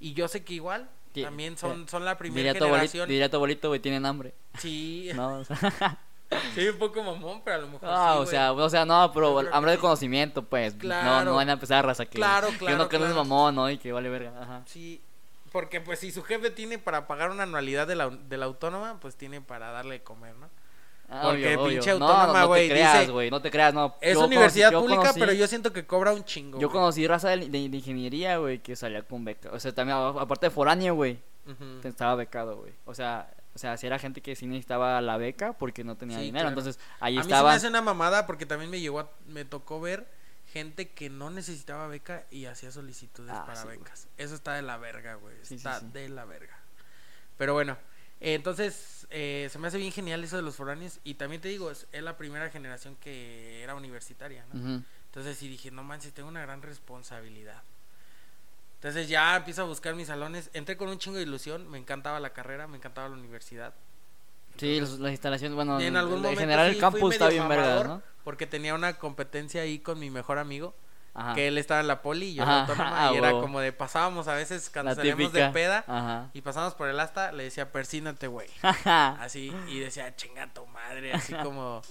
Y yo sé que igual también eh, son, son la primera generación. diría tu abuelito, güey, tienen hambre. Sí, No, o sea, sí, un poco mamón, pero a lo mejor ah, sí, o sea, o sea, no, pero que hambre de sí. conocimiento, pues. No, Claro. no van a empezar a raza que. Claro, que claro, uno que no es mamón, ¿no? Y que vale verga. Ajá. Sí, porque pues si su jefe tiene para pagar una anualidad de la, de la autónoma, pues tiene para darle de comer, ¿no? Ah, Porque obvio, pinche No, autónoma, no, no güey, te creas, güey, no te creas, no. Es Yo universidad conocí- yo pública, conocí- pero yo siento que cobra un chingo. Yo güey. conocí raza de, de- de ingeniería, güey, que salía con beca. O sea, también, aparte de foráneo, güey, estaba becado, güey. O sea, o sea, si era gente que sí necesitaba la beca porque no tenía Sí, dinero. claro. Entonces, ahí a mí se me hace una mamada porque también me llegó a- me tocó ver gente que no necesitaba beca y hacía solicitudes Ah, para sí, güey. becas. Eso está de la verga, güey. Sí, está de la verga. Pero bueno, eh, entonces eh, se me hace bien genial eso de los foráneos y también te digo, es, es la primera generación que era universitaria. Entonces sí dije, no manches, tengo una gran responsabilidad. Entonces ya empiezo a buscar mis salones. Entré con un chingo de ilusión, me encantaba la carrera, me encantaba la universidad. Sí, los- las instalaciones, bueno, en algún en momento general sí el campus está bien ¿no? Porque tenía una competencia ahí con mi mejor amigo, Ajá. que él estaba en la poli y yo en la autónoma, ah, y era como de pasábamos a veces cuando La salíamos típica. de peda Ajá. y pasábamos por el asta, le decía, persínate, güey. Así, y decía, chinga tu madre, así como,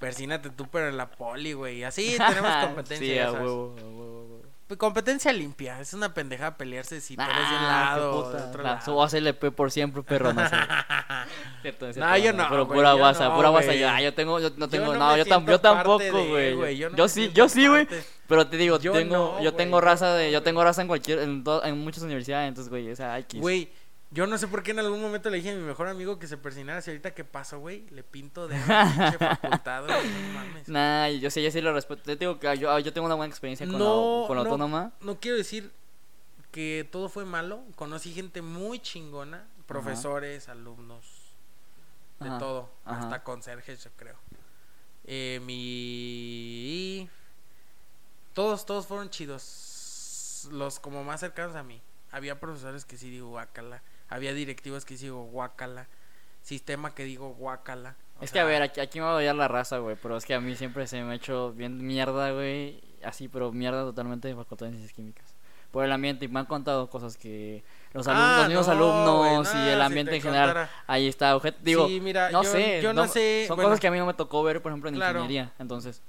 persínate tú, pero en la poli, güey. Y así tenemos competencia. Sí, a huevo, a huevo, a huevo. Competencia limpia, es una pendejada pelearse si tú eres de un Ah, lado o de otro La- lado. Su ACLP por siempre, perro, no sé. Cierto, No, yo no, Pero güey, pura yo guasa, no, pura guasa. Ya, yo tengo, yo no tengo, no no, yo, tam- yo tampoco, güey. güey, Yo, yo sí, yo sí, güey. Pero te digo, Yo tengo, yo güey, tengo yo raza de, yo tengo raza en cualquier, en, en muchas universidades, entonces, güey, o sea, X. Güey, yo no sé por qué en algún momento le dije a mi mejor amigo que se persinara. Si ahorita que paso, güey, le pinto de facultad, güey, no mames. Nah, yo sí, yo sí lo respeto. Te digo que yo, yo tengo una buena experiencia con No, la, con la no. autónoma. No quiero decir que todo fue malo. Conocí gente muy chingona, profesores, alumnos, de Ajá, todo, ajá. hasta conserjes, yo creo. Eh, mi todos, todos fueron chidos. Los como más cercanos a mí. Había profesores que sí digo guácala. Había directivos que digo guácala. Sistema que digo guácala. O Es que a ver, aquí, aquí me va a odiar la raza, güey, pero es que a mí siempre se me ha hecho bien mierda, güey, así, pero mierda totalmente de facultad de ciencias químicas. Por el ambiente, y me han contado cosas que los, alumnos, Ah, los mismos no, alumnos y el ambiente te en general, contara. ahí está, digo, Sí, mira, no yo- sé, yo no sé, son bueno. cosas que a mí no me tocó ver, por ejemplo, en Claro. ingeniería, entonces,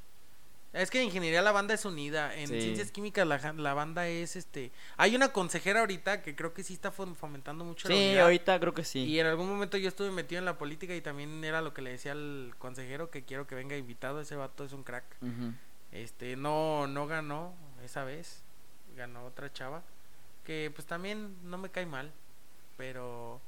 Es que en ingeniería la banda es unida. En Sí. ciencias químicas la, la banda es este. Hay una consejera ahorita que creo que sí está fom- fomentando mucho la sí, unidad. ahorita creo que sí. Y en algún momento yo estuve metido en la política y también era lo que le decía al consejero que quiero que venga invitado. Ese vato es un crack. Este, no, no ganó esa vez. Ganó otra chava. Que pues también no me cae mal. Pero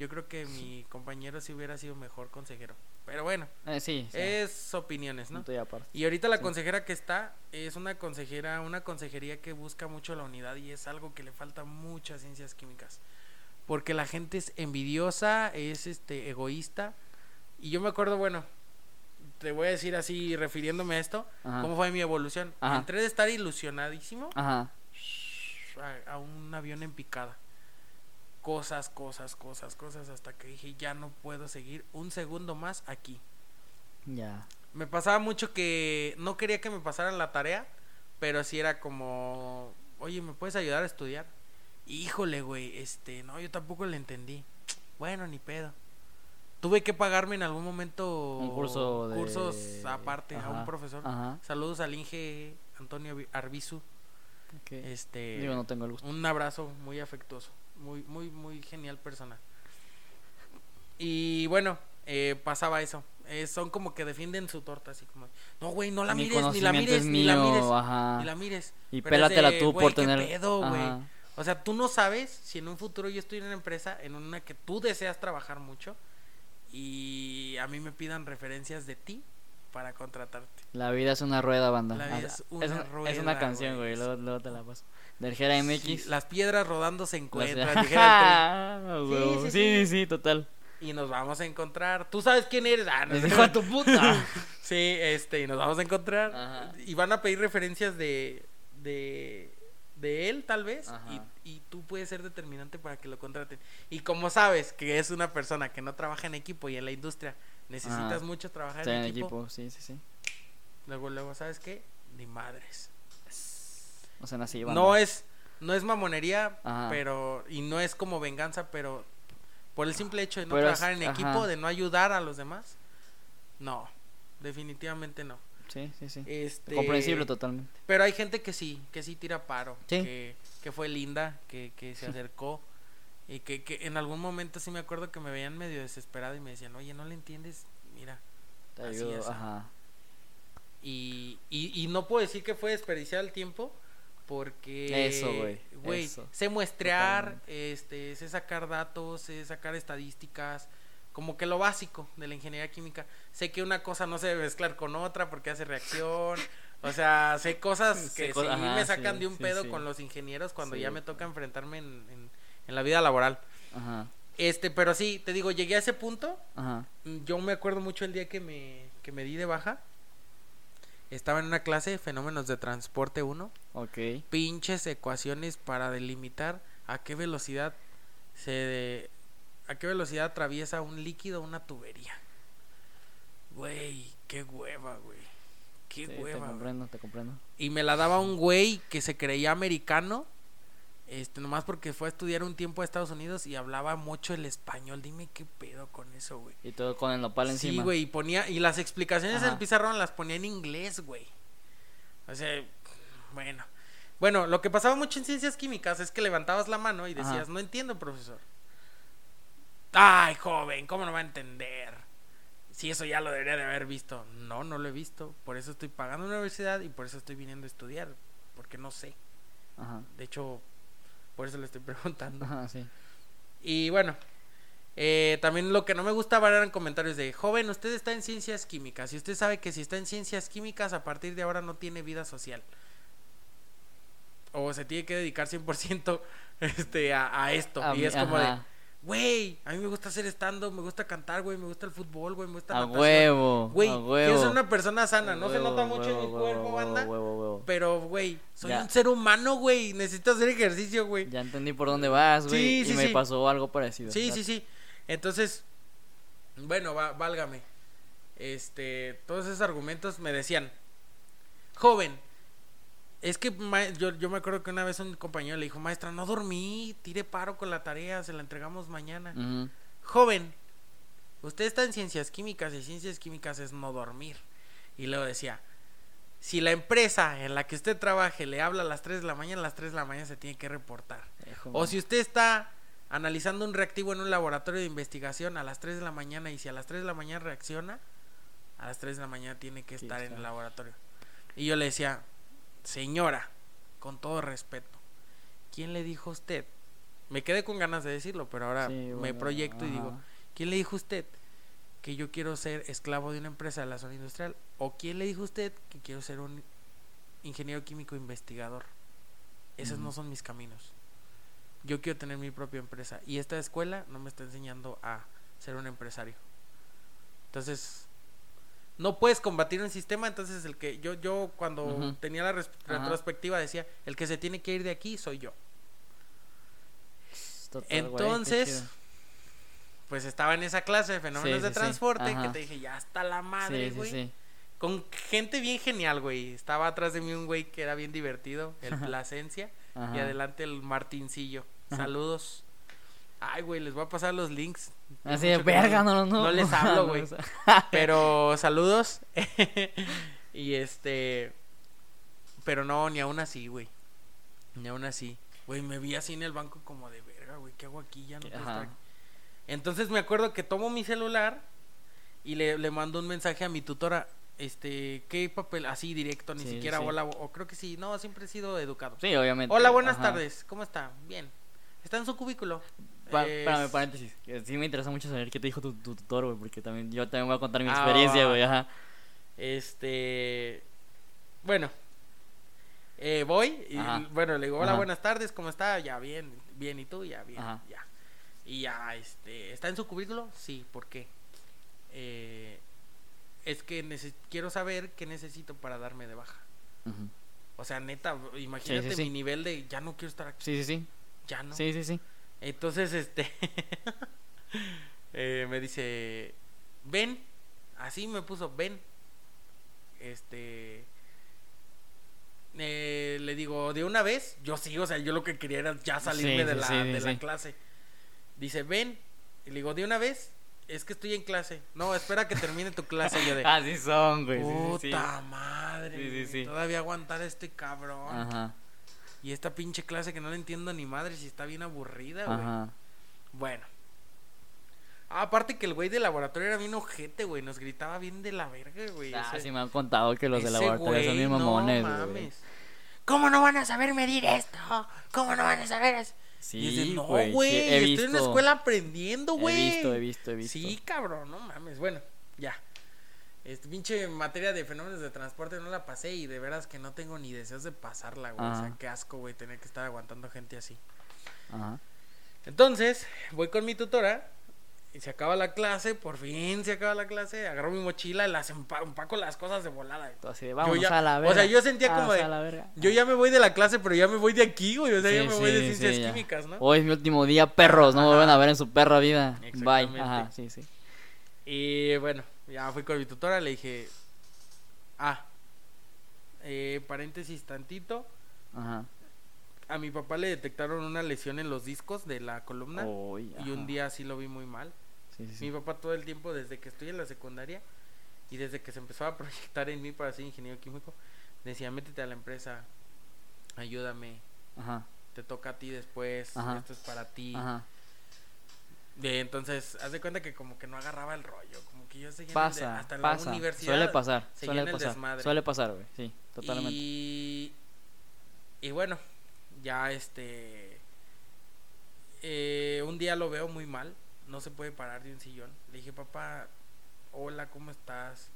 yo creo que mi compañero sí hubiera sido mejor consejero. Pero bueno, Eh, sí, sí, es opiniones, ¿no? y aparte. Y ahorita la Sí. consejera que está es una consejera, una consejería que busca mucho la unidad y es algo que le falta mucho a ciencias químicas. Porque la gente es envidiosa, es este egoísta. Y yo me acuerdo, bueno, te voy a decir así refiriéndome a esto, Ajá. cómo fue mi evolución. Ajá. Entré de estar ilusionadísimo Ajá. a, a un avión en picada. Cosas, cosas, cosas, cosas, hasta que dije, ya no puedo seguir un segundo más aquí. Ya. Me pasaba mucho que no quería que me pasaran la tarea, pero sí era como, oye, ¿me puedes ayudar a estudiar? Híjole, güey, este, no, yo tampoco le entendí. Bueno, ni pedo. Tuve que pagarme en algún momento Un curso de- cursos aparte a un profesor. Ajá. Saludos al Inge Antonio Arbizu. Este, Digo, no tengo el gusto. un abrazo muy afectuoso, muy, muy, muy genial persona. Y bueno, eh, pasaba eso. Eh, son como que defienden su torta, así como, no, güey, no la Mi mires, ni la mires, es ni la mires, ajá. ni la mires. Y Pero pélatela de, tú güey, por ¿qué tener. pedo, güey? O sea, tú no sabes si en un futuro yo estoy en una empresa en una que tú deseas trabajar mucho y a mí me pidan referencias de ti para contratarte. La vida es una rueda, banda. La vida es una es, una rueda, canción, güey. güey. Luego, luego te la paso. Del Jera Sí, MX. las piedras rodando se Las- encuentran. dijera el Ah, Sí, sí, sí, sí. sí, total. Y nos vamos a encontrar. ¿Tú sabes quién eres? Ah, no dijo a tu puta. Sí, este, y nos vamos a encontrar. Ajá. Y van a pedir referencias de, de, de él, tal vez. Ajá. Y, y tú puedes ser determinante para que lo contraten. Y como sabes que es una persona que no trabaja en equipo y en la industria necesitas Ajá. mucho trabajar Está en en equipo, equipo, sí, sí, sí. luego, luego, ¿sabes qué? Ni madres. O sea. No es, no es mamonería, Ajá. pero, y no es como venganza, pero por el simple hecho de no Pero es- trabajar en equipo, ajá. de no ayudar a los demás, no, definitivamente no. Sí, sí, sí. Este, Comprensible totalmente. Pero hay gente que sí, que sí tira paro, Sí. que, que fue linda, que, que se acercó y que, que en algún momento sí me acuerdo que me veían medio desesperado y me decían, oye, ¿no le entiendes? Mira. Te ayudo, ajá. Y, y, y no puedo decir que fue desperdiciar el tiempo porque Eso, güey, sé muestrear, este, sé sacar datos, sé sacar estadísticas, como que lo básico de la ingeniería química. Sé que una cosa no se debe mezclar con otra porque hace reacción. O sea, sé cosas que sí ajá, me sacan sí, de un sí, pedo sí. con los ingenieros cuando Sí. ya me toca enfrentarme en, en, en la vida laboral. Ajá. Este, pero sí, te digo, llegué a ese punto Ajá. Yo me acuerdo mucho el día que me, que me di de baja. Estaba en una clase de fenómenos de transporte 1. Ok. Pinches ecuaciones para delimitar a qué velocidad se a qué velocidad atraviesa un líquido una tubería. Güey, qué hueva, güey. Qué Sí, te hueva. güey. comprendo, te comprendo. Y me la daba un güey que se creía americano. Este, nomás porque fue a estudiar un tiempo a Estados Unidos y hablaba mucho el español. Dime qué pedo con eso, güey. Y todo con el nopal Sí, encima. güey, y ponía, y las explicaciones en pizarrón las ponía en inglés, güey. O sea, bueno. Bueno, lo que pasaba mucho en ciencias químicas es que levantabas la mano y decías, Ajá. no entiendo, profesor. Ay, joven, ¿cómo no va a entender? Si eso ya lo debería de haber visto. No, no lo he visto. Por eso estoy pagando una universidad y por eso estoy viniendo a estudiar. Porque no sé. Ajá. De hecho, por eso le estoy preguntando. Ajá, sí. Y bueno, eh, también lo que no me gustaba eran comentarios de, joven, usted está en ciencias químicas y usted sabe que si está en ciencias químicas a partir de ahora no tiene vida social. O se tiene que dedicar 100% este, a, a esto. A y mí- es como de. Güey, a mí me gusta hacer estando, me gusta cantar, güey, me gusta el fútbol, güey, me gusta A natación". huevo. Güey, a quiero ser una persona sana, no se nota mucho en mi cuerpo, banda. huevo, huevo. Pero, güey, soy Ya. un ser humano, güey, necesito hacer ejercicio, güey. Ya entendí por dónde vas, güey. Sí, y sí, me sí. pasó algo parecido. Sí, sí, sí. Entonces, bueno, va- válgame. Este, todos esos argumentos me decían, joven, es que yo, yo me acuerdo que una vez un compañero le dijo, maestra, no dormí, tire paro con la tarea, se la entregamos mañana. Joven, usted está en ciencias químicas y ciencias químicas es no dormir. Y luego decía, si la empresa en la que usted trabaje le habla a las 3 de la mañana, a las 3 de la mañana se tiene que reportar. Hijo, O si usted está analizando un reactivo en un laboratorio de investigación a las 3 de la mañana y si a las 3 de la mañana reacciona, a las 3 de la mañana tiene que Sí, estar en el laboratorio. Y yo le decía, señora, con todo respeto, ¿quién le dijo a usted? Me quedé con ganas de decirlo, pero ahora Sí, me proyecto y digo. ¿quién le dijo a usted que yo quiero ser esclavo de una empresa de la zona industrial? ¿O quién le dijo a usted que quiero ser un ingeniero químico investigador? Esos no son mis caminos. Yo quiero tener mi propia empresa y esta escuela no me está enseñando a ser un empresario. Entonces, no puedes combatir un sistema, entonces el que yo yo cuando tenía la retrospectiva decía, el que se tiene que ir de aquí soy yo. Total, qué Entonces, pues estaba en esa clase de fenómenos Sí, de sí, sí. transporte que te dije, ya está la madre, güey. Con gente bien genial, güey. Estaba atrás de mí un güey que era bien divertido, el Plasencia, y adelante el Martincillo. Saludos. Ay, güey, les voy a pasar los links. Así de verga, no, no. no les hablo, no güey. Pero saludos. y este. Pero no, ni aún así, güey. Ni aún así. Güey, me vi así en el banco como de verga, güey. ¿Qué hago aquí? Ya no puedo estar Ajá. aquí". Entonces me acuerdo que tomo mi celular y le, le mando un mensaje a mi tutora. Este, ¿qué papel? Así directo, ni Sí, siquiera sí. hola, o creo que sí. No, siempre he sido educado. Sí, obviamente. Hola, buenas Ajá. tardes. ¿Cómo está? Bien. ¿Está en su cubículo? Pa- Es- Espérame, paréntesis. Sí me interesa mucho saber qué te dijo tu, tu tutor, güey, porque también yo también voy a contar mi Ah, experiencia, güey, ajá. Este. Bueno. Eh, voy y Ajá. bueno, le digo, hola, Ajá. buenas tardes, ¿cómo está? Ya, bien, bien, ¿y tú? Ya, bien, Ajá. ya. Y ya, este, ¿está en su cubículo? Sí, ¿por qué? Eh, es que quiero saber qué necesito para darme de baja. O sea, neta, imagínate sí. mi nivel de ya no quiero estar aquí, Sí, sí, sí. ya no. Sí, sí, sí. Entonces, este, eh, me dice, ven, así me puso, ven. Este, eh, le digo, de una vez, yo sí, o sea, yo lo que quería era ya salirme Sí, de, sí, la, sí, de la clase. Dice, ven, y le digo, de una vez, es que estoy en clase. No, espera que termine tu clase. Yo de, Así son, güey. puta madre, todavía aguantar a este cabrón. Ajá, Y esta pinche clase que no le entiendo ni madre si está bien aburrida, güey. ajá. Bueno. Ah, aparte que el güey de laboratorio era bien ojete, güey. Nos gritaba bien de la verga, güey. Ah, ese- sí me han contado que los de laboratorio son bien mamones, no güey. mames. ¿Cómo no van a saber medir esto? ¿Cómo no van a saber eso? Sí, y dices, no, güey. sí, estoy visto, en la escuela aprendiendo, güey. He visto, he visto, he visto. Sí, cabrón, no mames. Bueno, ya. Este pinche materia de fenómenos de transporte no la pasé y de veras que no tengo ni deseos de pasarla, güey. O sea, qué asco, güey, tener que estar aguantando gente así. Ajá. Entonces, voy con mi tutora y se acaba la clase, por fin se acaba la clase, agarro mi mochila y las empa- empaco las cosas de volada. güey. De, vamos ya- a la o verga. sea, yo sentía como vamos de- la. Yo ya me voy de la clase, pero ya me voy de aquí, güey. O sea, ya Sí, me voy de ciencias sí, ya. químicas, ¿no? Hoy es mi último día, perros. No me vuelven a ver en su perra vida. Bye. Ajá, sí, sí. Y bueno, ya fui con mi tutora, le dije, ah, eh, paréntesis tantito, Ajá. a mi papá le detectaron una lesión en los discos de la columna y un día sí lo vi muy mal. Sí, sí, sí. Mi papá todo el tiempo, desde que estoy en la secundaria y desde que se empezó a proyectar en mí para ser ingeniero químico, decía, métete a la empresa, ayúdame, Ajá. te toca a ti después, Ajá. esto es para ti. Ajá. De, entonces, haz de cuenta que como que no agarraba el rollo, como que yo seguía en el de- Pasa, hasta la universidad. Suele pasar, suele pasar. Suele pasar, güey. Sí, totalmente. Y, y bueno, ya este. eh, un día lo veo muy mal, no se puede parar de un sillón. Le dije, papá, hola, ¿cómo estás?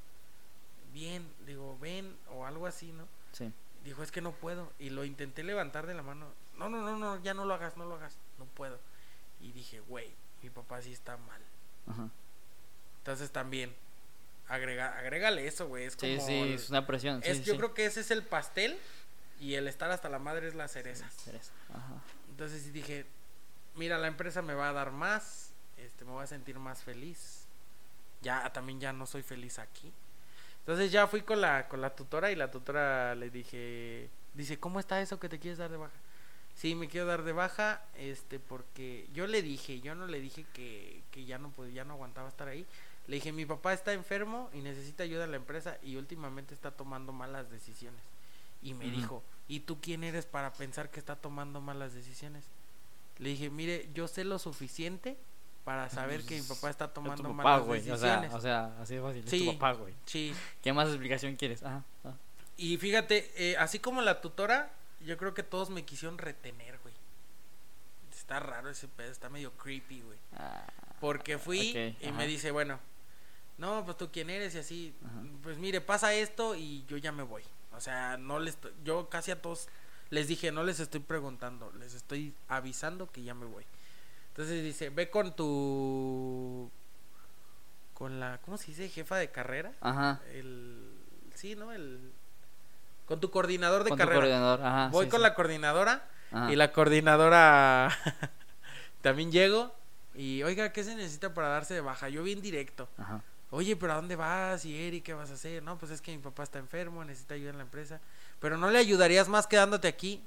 Bien, digo, ven, o algo así, ¿no? Sí. Dijo, es que no puedo. Y lo intenté levantar de la mano. No, no, no, no, ya no lo hagas, no lo hagas, no puedo. Y dije, güey, mi papá sí está mal. Ajá. Entonces también, agrega, agrégale eso, güey. Es Sí, como. sí, el- es una presión. Sí, es- sí, yo sí. creo que ese es el pastel y el estar hasta la madre es la cereza. Cereza, Ajá. Entonces sí dije, mira, la empresa me va a dar más, este, me voy a sentir más feliz. Ya, también ya no soy feliz aquí. Entonces ya fui con la, con la tutora y la tutora le dije, dice, ¿cómo está eso que te quieres dar de baja? Sí, me quiero dar de baja, este, porque yo le dije, yo no le dije que, que ya no podía, ya no aguantaba estar ahí. Le dije, mi papá está enfermo y necesita ayuda en la empresa y últimamente está tomando malas decisiones. Y me dijo, ¿y tú quién eres para pensar que está tomando malas decisiones? Le dije, mire, yo sé lo suficiente para saber que mi papá está Es tomando tu papá, malas. O decisiones. sea, o sea, así de fácil. Es Sí. tu papá, güey. Sí, ¿Qué más explicación quieres? Ajá. ajá. y fíjate, eh, así como la tutora, yo creo que todos me quisieron retener, güey. Está raro ese pedo, está medio creepy, güey. Ah, Porque fui y ajá. me dice, bueno, no, pues tú quién eres y así, Ajá. pues mire, pasa esto y yo ya me voy. O sea, no les, yo casi a todos les dije, no les estoy preguntando, les estoy avisando que ya me voy. Entonces dice, ve con tu, con la, ¿cómo se dice? Jefa de carrera. Ajá. El, sí, ¿no? El, con tu coordinador de Con tu carrera. coordinador. Ajá. Voy sí, con sí. la coordinadora Ajá. y la coordinadora también llego y oiga, ¿qué se necesita para darse de baja? Yo bien directo. Ajá. Oye, pero ¿a dónde vas? ¿Y Eri qué vas a hacer? No, pues es que mi papá está enfermo, necesita ayuda en la empresa. Pero ¿no le ayudarías más quedándote aquí?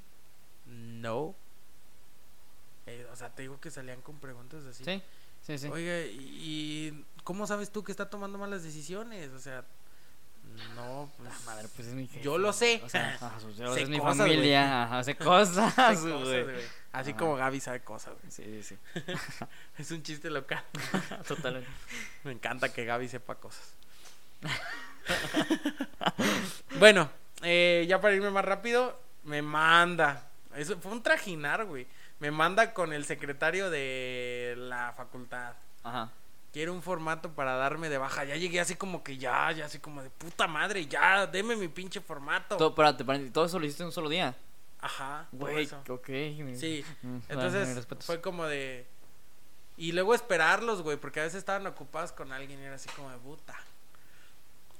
No. Eh, o sea, te digo que salían con preguntas así. Sí, sí, sí. Oiga, ¿y, y cómo sabes tú que está tomando malas decisiones? O sea, no, pues... Ah, madre, pues es mi jefe, Yo lo sé. O sea, yo- Sé es mi cosas, familia, ajá, sé cosas, güey. Así Ajá. como Gaby sabe cosas, güey. Sí, sí, Es un chiste local. sí. Totalmente. Me encanta que Gaby sepa cosas. bueno, eh, ya para irme más rápido, me manda. Eso fue un trajinar, güey. me manda con el secretario de la facultad. Ajá. Quiero un formato para darme de baja. Ya llegué así como que ya, ya así como de puta madre, ya, deme mi pinche formato. Todo, espérate, espérate, todo eso lo hiciste en un solo día. Ajá. Güey, ok. Sí. Mm, Entonces fue como de. Y luego esperarlos, güey, porque a veces estaban ocupados con alguien y era así como de puta.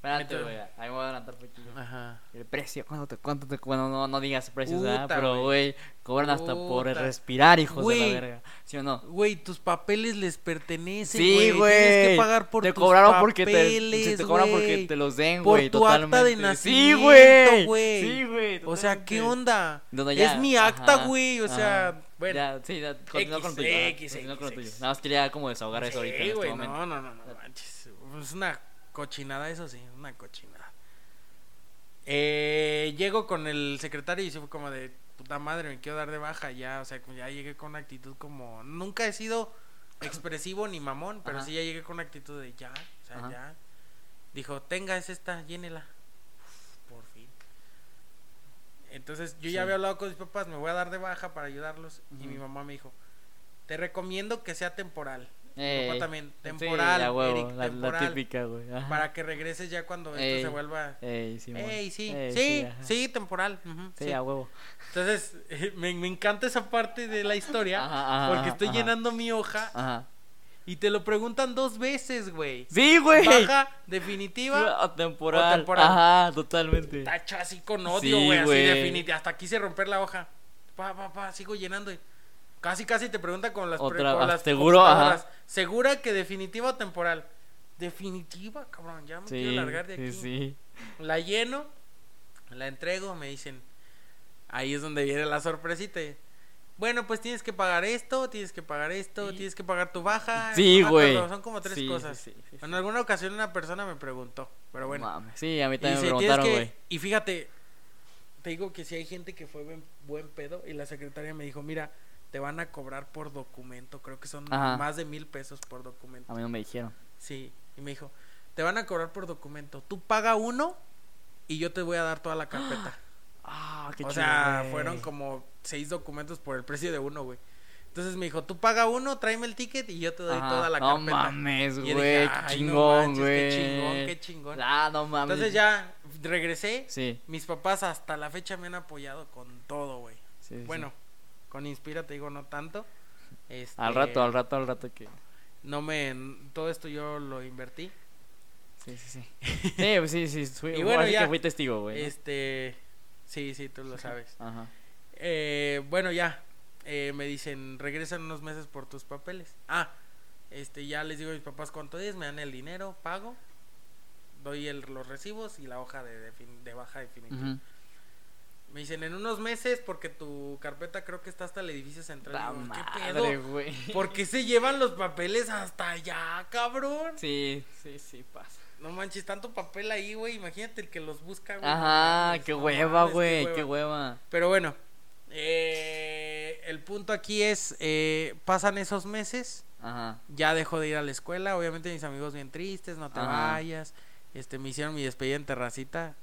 Espérate, güey. Ahí me voy a adelantar poquillo. Ajá. El precio, ¿cuánto te, cuánto te, bueno, no, no digas precios, Puta, ¿verdad? Pero, güey. cobran hasta por respirar, hijos de la verga. ¿Sí o no? Güey, tus papeles les pertenecen, Sí, güey. Tienes que pagar por te tus cobraron porque te, papeles, te cobraron porque güey. te los den, Por güey, tu acta de totalmente. nacimiento, Sí, güey. güey. Sí, güey. O sea, ¿qué totalmente. onda? No, no, ya, es mi acta, ajá, güey. O sea, ajá. bueno. Ya, sí, ya, continúa con lo tuyo. ajá, X, continúa con lo tuyo. X. Nada más quería como desahogar eso ahorita en Sí, este güey, momento. no, no, no, no manches. Es una cochinada, eso sí, una cochinada. Eh, llego con el secretario y se fue como de puta madre, me quiero dar de baja ya. O sea, ya llegué con una actitud como. Nunca he sido expresivo ni mamón, pero Ajá. sí ya llegué con una actitud de ya. O sea, Ajá. ya. Dijo, tenga, es esta, llénela. Uf, por fin. Entonces yo Sí. ya había hablado con mis papás, me voy a dar de baja para ayudarlos. Y mi mamá me dijo, te recomiendo que sea temporal. Papá también, sí, temporal, huevo, Eric, la, la temporal. típica, güey. Para que regreses ya cuando esto se vuelva... Ey, sí. Ey, sí, Ey, sí, sí, temporal. Sí, sí. a huevo. Entonces, me, me encanta esa parte de la historia. Ajá, ajá, porque estoy ajá. llenando mi hoja Ajá. y te lo preguntan dos veces, güey. Sí, güey. Baja, definitiva, O temporal. o temporal. Ajá, totalmente. tacho así con odio, Sí, güey, así definitiva. Hasta quise romper la hoja. Pa, pa, pa, sigo llenando. y Casi, casi te preguntan con las, Otra- con ah, las seguro, ajá. ¿Segura que definitiva o temporal? Definitiva, cabrón, ya me quiero Sí, largar de aquí. sí, sí. La lleno, la entrego, me dicen. Ahí es donde viene la sorpresita. Bueno, pues tienes que pagar esto, tienes que pagar esto, tienes que pagar tu baja. Sí, güey. acuerdo, Son como tres Sí, cosas. En alguna ocasión una persona me preguntó, pero bueno. Sí, a mí también me dice, "Tienes preguntaron, güey. Y fíjate, te digo que si hay gente que fue buen, buen pedo y la secretaria me dijo, mira, te van a cobrar por documento, creo que son Ajá. más de mil pesos por documento. A mí no me dijeron. Sí, y me dijo, te van a cobrar por documento, tú paga uno y yo te voy a dar toda la carpeta. Ah, qué o chido, sea, fueron como seis documentos por el precio de uno, güey. Entonces me dijo, tú paga uno, tráeme el ticket y yo te doy Ajá. toda la no carpeta. mames, yo dije, güey. Qué "Ay, no chingón, güey. Qué chingón, qué chingón. Ah, no mames. Entonces ya regresé. Sí. Mis papás hasta la fecha me han apoyado con todo, güey. sí, sí. Con Inspira te digo no tanto. Este, Al rato, al rato, al rato que. No me. Todo esto yo lo invertí. Sí, sí, sí. Sí, pues sí, sí. Fui, Y bueno, ya, que fui testigo, güey. ¿no? Este. Sí, sí, tú lo sabes. Ajá. Eh, bueno, ya. eh, me dicen, regresan unos meses por tus papeles. Ah, este, ya les digo a mis papás cuánto es, me dan el dinero, pago, doy el, los recibos y la hoja de, defin- de baja definitiva. Me dicen, en unos meses, porque tu carpeta creo que está hasta el edificio central. La Digo, ¿Qué madre, pedo? güey. ¿Por qué se llevan los papeles hasta allá, cabrón? Sí, sí, sí, pasa. No manches, tanto papel ahí, güey. Imagínate el que los busca, güey. Ajá, qué no hueva, güey, qué hueva. Pero bueno, eh, el punto aquí es, eh, pasan esos meses, Ajá. ya dejo de ir a la escuela, obviamente mis amigos bien tristes, no te Ajá. vayas, este, me hicieron mi despedida en terracita,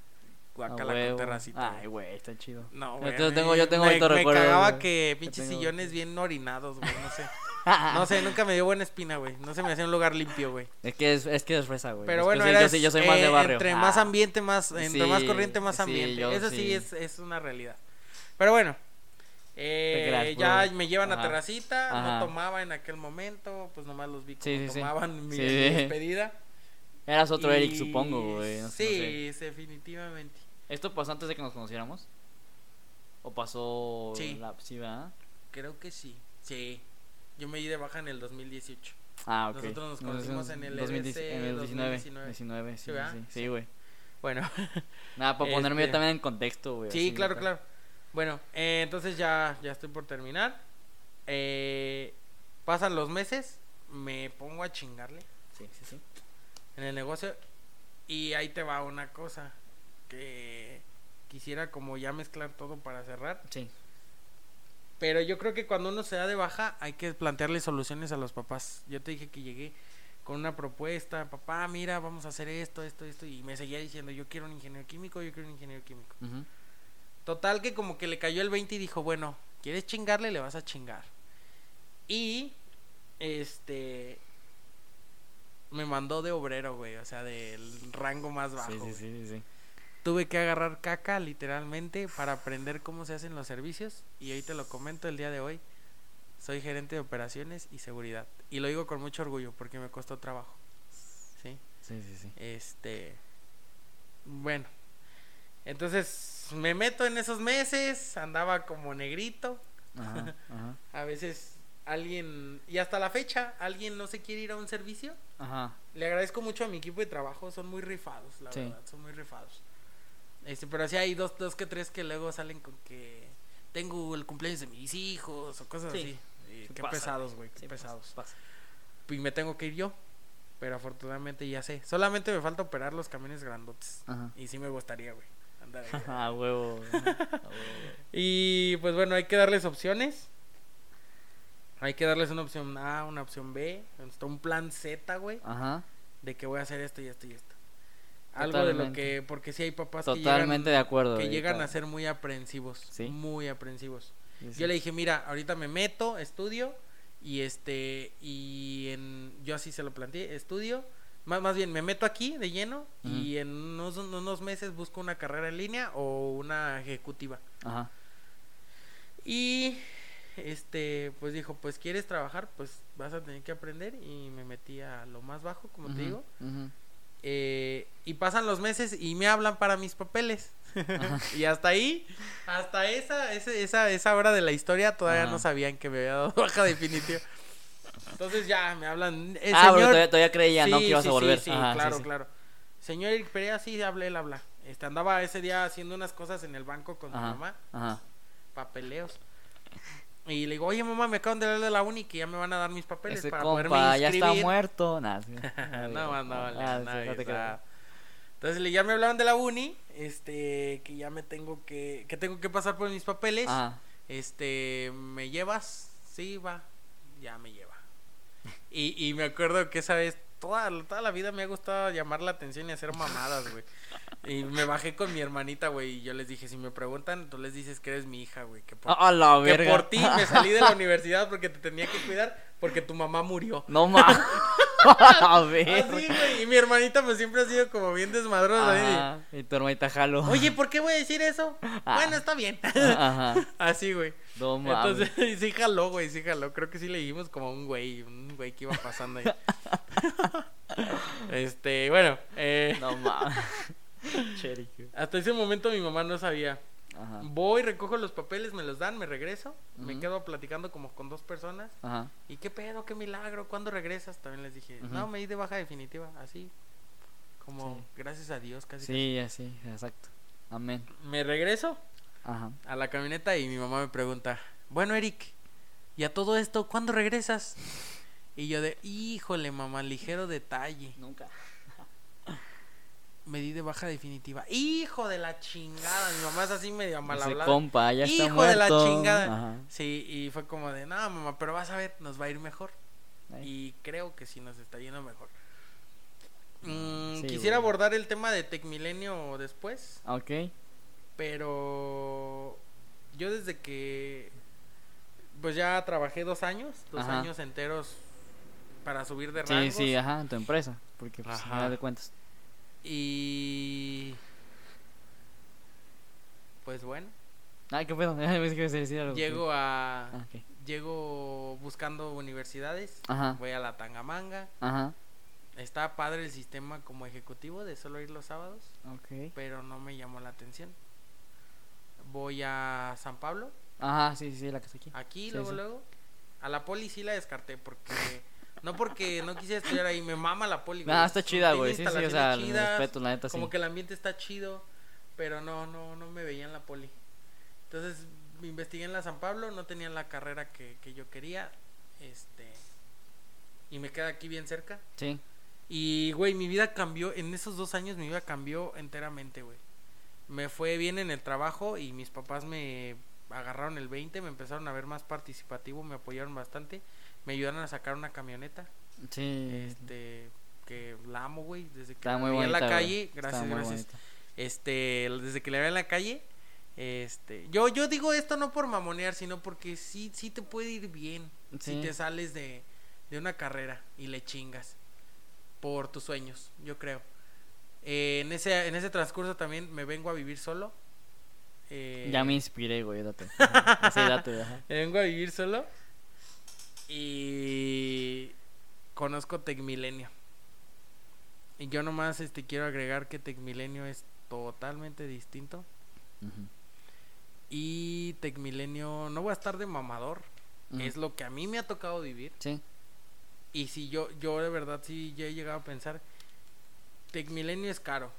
A guacala con huevo. terracita. Ay, güey. está chido. No, Yo güey, a tengo- yo tengo me, me recuerdos, cagaba que pinches sillones bien orinados, güey, no sé. No sé, nunca me dio buena espina, güey. No se me hacía un lugar limpio, güey. Es que es, es que es fresa, güey. Pero Es que bueno, sí, yo, sí, yo soy más de eh, barrio. Entre Ah. más ambiente, más, entre más Sí, corriente, más sí, ambiente. yo Eso sí, sí. es, es una realidad. Pero bueno, eh, creas, ya bro. me llevan a Ajá. terracita, Ajá. no tomaba en aquel momento, pues nomás los vi como Sí, sí, sí. tomaban mi, Sí. mi despedida. Eras otro Eric, Y- supongo, güey. no sé, no sé. sí, definitivamente. ¿Esto pasó antes de que nos conociéramos? ¿O pasó Sí. la sí, ¿verdad? Creo que sí. Sí. Yo me di de baja en el 2018. Ah, ok. Nosotros nos conocimos en el 2010 EBC en el 19. 2019. 19, sí, Sí, güey. Bueno, Nada, para ponerme yo Este- también en contexto, güey. sí, claro, claro. Bueno, eh, entonces ya, ya estoy por terminar. Eh, pasan los meses, me pongo a chingarle Sí, sí, sí. en el negocio y ahí te va una cosa que quisiera como ya mezclar todo para cerrar. Sí. Pero yo creo que cuando uno se da de baja hay que plantearle soluciones a los papás. Yo te dije que llegué con una propuesta, papá, mira, vamos a hacer esto, esto, esto, y me seguía diciendo, yo quiero un ingeniero químico, yo quiero un ingeniero químico. Total que como que le cayó el 20 y dijo, bueno, quieres chingarle, le vas a chingar. Y, este, me mandó de obrero, güey, o sea, del rango más bajo. Sí, sí, sí, sí. Tuve que agarrar caca, literalmente, para aprender cómo se hacen los servicios. Y hoy te lo comento el día de hoy. Soy gerente de operaciones y seguridad. Y lo digo con mucho orgullo porque me costó trabajo. ¿Sí? Sí, sí, sí. Este. Bueno. Entonces me meto en esos meses. Andaba como negrito. Ajá, ajá. A veces alguien. Y hasta la fecha, alguien no se quiere ir a un servicio. Ajá. Le agradezco mucho a mi equipo de trabajo. Son muy rifados, la Sí. verdad. Son muy rifados. Este, pero sí hay dos, dos que tres que luego salen con que tengo el cumpleaños de mis hijos o cosas Sí. así. Sí qué pasa, pesados, güey. Qué Sí, pesados. pasa. Y me tengo que ir yo. Pero afortunadamente ya sé. Solamente me falta operar los camiones grandotes. Ajá. Y sí me gustaría, güey. Andar ahí. Ah, huevo. Y pues bueno, hay que darles opciones. Hay que darles una opción A, una opción B. Hasta un plan Z, güey. Ajá. De que voy a hacer esto y esto y esto. Algo de lo que. Porque sí hay papás Totalmente que de llegan, acuerdo. que llegan a ser muy aprensivos. Sí. Muy aprensivos. Sí, sí. Yo le dije, mira, ahorita me meto, estudio y este y en yo así se lo planteé, estudio, más más bien me meto aquí de lleno y en unos, unos meses busco una carrera en línea o una ejecutiva. Ajá. Y este pues dijo, pues quieres trabajar, pues vas a tener que aprender y me metí a lo más bajo, como te digo. ujú. Eh, y pasan los meses y me hablan para mis papeles. y hasta ahí, hasta esa, ese- esa, esa hora de la historia todavía Ajá. no sabían que me había dado baja definitiva. Entonces ya me hablan. eh, ah, pero todavía, todavía creía, ¿no? Que ibas sí, a volver. Sí, Ajá, claro, claro. Señor Eric Perea, sí, hablé, él habla. Este, andaba ese día haciendo unas cosas en el banco con mi mamá, papeleos. Y le digo, oye mamá, me acaban de hablar de la uni que ya me van a dar mis papeles Ese para compa poderme ya inscribir. está muerto. Nah, sí. no, más no, vale, Ah, no, sí, no. Entonces le- ya me hablaban de la uni, este, que ya me tengo que, que tengo que pasar por mis papeles. Ajá. Este, ¿me llevas? Sí, va, ya me lleva. Y, y me acuerdo que esa vez, toda, toda la vida me ha gustado llamar la atención y hacer mamadas, güey. Y me bajé con mi hermanita, güey, y yo les dije, si me preguntan, tú les dices que eres mi hija, güey, que por, A la que por ti me salí de la universidad porque te tenía que cuidar, porque tu mamá murió. No mames. A ver. Así, güey. Y mi hermanita, pues siempre ha sido como bien desmadrosa. ¿eh? Y tu hermanita jalo. Oye, ¿por qué voy a decir eso? Ah. Bueno, está bien. Ajá. Así, güey. No mames. Entonces, sí jaló, güey, sí jaló. Creo que sí le dijimos como a un güey, un güey que iba pasando ahí. este, bueno, eh, No mames. Hasta ese momento mi mamá no sabía. Ajá. Voy, recojo los papeles, me los dan, me regreso. Me quedo platicando como con dos personas. Ajá. ¿Y qué pedo? ¿Qué milagro? ¿Cuándo regresas? También les dije, no, me di de baja definitiva, así. Como, Sí. gracias a Dios, casi. Sí, así, exacto. Amén. Me regreso Ajá. a la camioneta y mi mamá me pregunta, bueno, Eric, ¿y a todo esto cuándo regresas? Y yo de, híjole, mamá, ligero detalle. Nunca. Me di de baja definitiva. Hijo de la chingada. Mi mamá es así medio mal hablada. compa ya está Hijo de la chingada. Ajá. Sí, y fue como de, no, mamá, pero vas a ver, nos va a ir mejor. Ahí. Y creo que sí nos está yendo mejor. Mm, Sí, quisiera güey. abordar el tema de Tecmilenio después, Ok. Pero yo desde que pues ya trabajé dos años, dos Ajá. años enteros para subir de Sí, rangos sí, ajá, en tu empresa. Porque, pues, final de cuentas. y pues bueno, Ay, qué pedo. Llego a Ah, ok. llego buscando universidades, Ajá. voy a la Tangamanga, Ajá. está padre el sistema como ejecutivo de solo ir los sábados. Ok. pero no me llamó la atención. Voy a San Pablo, Ajá, sí, sí, la que está aquí. aquí, Sí, luego, sí. luego. A la poli sí la descarté porque. No porque no quise estudiar ahí, me mama la poli. güey. Ah, está chida, güey. Sí, sí, o sea, chidas, respeto, la neta, sí. Como que el ambiente está chido, pero no, no, no me veía en la poli. Entonces investigué en la San Pablo, no tenían la carrera que, que yo quería. Este. Y me queda aquí bien cerca. Sí. Y, güey, mi vida cambió, en esos dos años mi vida cambió enteramente, güey. Me fue bien en el trabajo y mis papás me agarraron el 20, me empezaron a ver más participativo, me apoyaron bastante, me ayudaron a sacar una camioneta, Sí. este, que la amo, güey, desde que Está la en la calle, gracias, gracias. Este, desde que la veía en la calle, Este, yo, yo digo esto no por mamonear, sino porque sí, sí te puede ir bien si te sales de, de una carrera y le chingas por tus sueños, yo creo. Eh, en, ese, en ese transcurso también me vengo a vivir solo. Eh, Ya me inspiré, güey, date. Ajá. Sí, date, ajá. me vengo a vivir solo y conozco Tecmilenio. Y yo nomás este, quiero agregar que Tecmilenio es totalmente distinto. Y Tecmilenio, no voy a estar de mamador. Es lo que a mí me ha tocado vivir. Sí. Y si yo, yo de verdad sí ya he llegado a pensar, Tecmilenio es caro,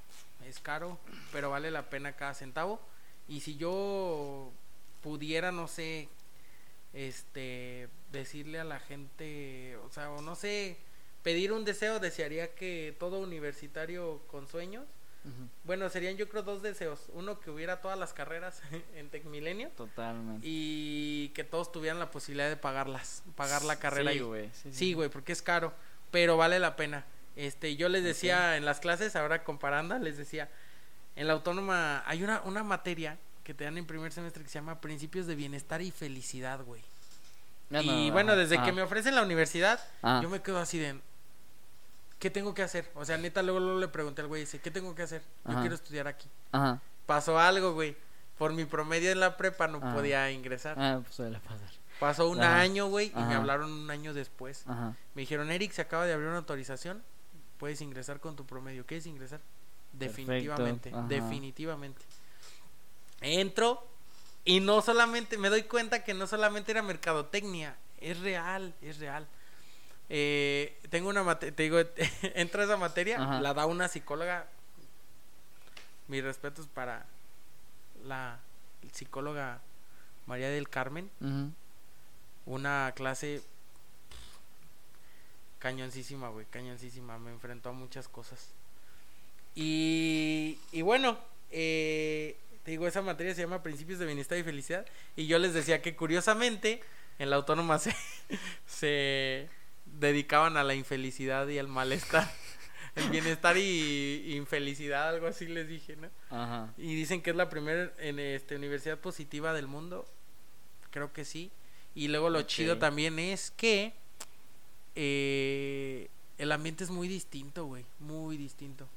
es caro, pero vale la pena cada centavo. Y si yo pudiera, no sé, este, decirle a la gente, o sea, o no sé, pedir un deseo, desearía que todo universitario con sueños, bueno, serían yo creo dos deseos. Uno, que hubiera todas las carreras en Tecmilenio Totalmente. y que todos tuvieran la posibilidad de pagarlas, pagar la carrera Sí, güey. Sí, Sí, porque es caro, pero vale la pena. Este, yo les decía en las clases, ahora comparando, les decía, en la autónoma hay una, una materia que te dan en primer semestre que se llama Principios de Bienestar y Felicidad, güey. No, y bueno, ajá, desde que ajá. me ofrecen la universidad, Ah. yo me quedo así de, ¿qué tengo que hacer? O sea, neta, luego, luego le pregunté al güey, dice, ¿qué tengo que hacer? Yo quiero estudiar aquí. Ajá. Pasó algo, güey. Por mi promedio en la prepa no Ah. podía ingresar. Ah, pues suele pasar. Pasó un año, güey, y me hablaron un año después. Ajá. Me dijeron, Eric, se acaba de abrir una autorización. Puedes ingresar con tu promedio. ¿Quieres ingresar? Definitivamente, definitivamente. Entro y no solamente, me doy cuenta que no solamente era mercadotecnia, es real, es real. Eh, tengo una materia, te digo, entra esa materia, Ajá. la da una psicóloga. Mis respetos para la psicóloga María del Carmen una clase cañoncísima, güey, cañoncísima. Me enfrentó a muchas cosas. Y, y bueno, eh, te digo, esa materia se llama Principios de Bienestar y Felicidad. Y yo les decía que curiosamente en la autónoma se, se dedicaban a la infelicidad y al malestar. El bienestar y infelicidad, algo así les dije, ¿no? Ajá. Y dicen que es la primera en este universidad positiva del mundo. Creo que sí. Y luego lo chido también es que eh, el ambiente es muy distinto, güey. Muy distinto.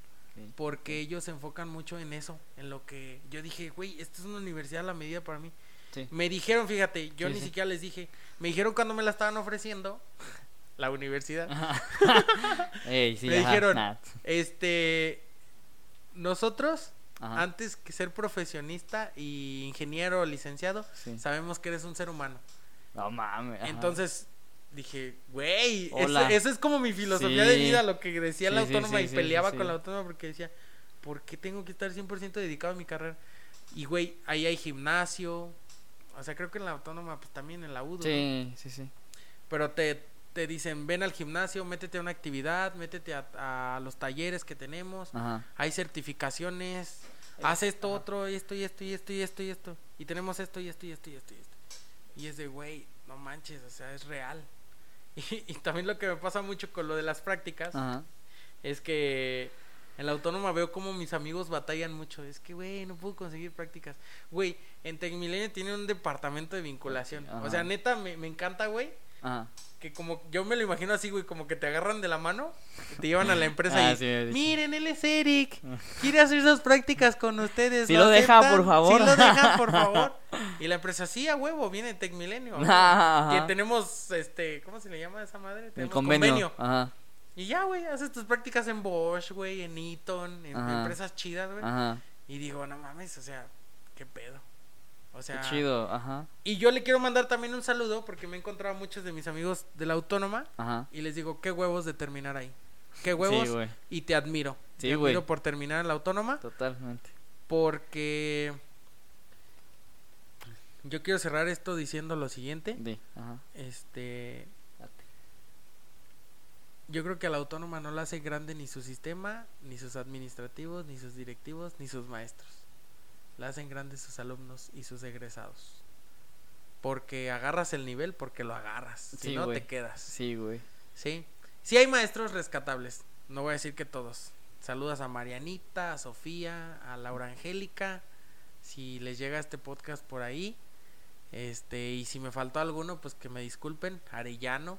Porque ellos se enfocan mucho en eso. En lo que yo dije, güey, esta es una universidad a la medida para mí. Sí. Me dijeron, fíjate, yo Sí, ni siquiera les dije. Me dijeron cuando me la estaban ofreciendo. La universidad. Ey, Me ajá, dijeron, nah. Este. Nosotros Ajá. antes que ser profesionista y ingeniero licenciado, Sí. sabemos que eres un ser humano. No mames. Entonces dije, güey, eso es como mi filosofía de vida, lo que decía la Sí, autónoma sí, y peleaba sí, con sí. la autónoma porque decía, ¿por qué tengo que estar 100% dedicado a mi carrera? Y güey, ahí hay gimnasio, o sea, creo que en la autónoma, pues también en la UDO, ¿no? Sí, sí, sí. pero te, te dicen, ven al gimnasio, métete a una actividad, métete a, a los talleres que tenemos, Ajá. hay certificaciones, haz esto, otro, y esto, y esto, y esto, y esto, y esto. Y tenemos esto, y esto, y esto, y esto, y esto. Y es de, güey, no manches, o sea, es real. Y, y también lo que me pasa mucho con lo de las prácticas Ajá. es que en la autónoma veo como mis amigos batallan mucho. Es que, güey, no puedo conseguir prácticas. Güey, en Tecmilenio tiene un departamento de vinculación. O sea, neta, me, me encanta, güey. Ajá. Que como yo me lo imagino así, güey, como que te agarran de la mano, te llevan a la empresa Ah, y sí, miren, él es Eric, quiere hacer sus prácticas con ustedes. Sí lo deja, por favor. Sí lo deja, por favor. Y la empresa, sí, a huevo, viene Tecmilenio. huevo. Ajá. Que tenemos, este, ¿cómo se le llama a esa madre? El Tenemos convenio. Ajá. Y ya, güey, haces tus prácticas en Bosch, güey, en Eaton, en Ajá. empresas chidas, güey. Y digo, no mames, o sea, qué pedo. O sea, Qué chido. Ajá. y yo le quiero mandar también un saludo porque me he encontrado a muchos de mis amigos de la autónoma Ajá. y les digo, qué huevos de terminar ahí. Qué huevos Sí, güey. y te admiro. Sí, te admiro por terminar en la autónoma Totalmente. porque yo quiero cerrar esto diciendo lo siguiente. Di. Ajá. Este, yo creo que a la autónoma no la hace grande ni su sistema, ni sus administrativos, ni sus directivos, ni sus maestros. La hacen grandes sus alumnos y sus egresados. Porque agarras el nivel porque lo agarras. Si no, te quedas. Sí, güey. Sí. Sí hay maestros rescatables. No voy a decir que todos. Saludas a Marianita, a Sofía, a Laura Angélica, si les llega este podcast por ahí. Este, y si me faltó alguno, pues que me disculpen. Arellano,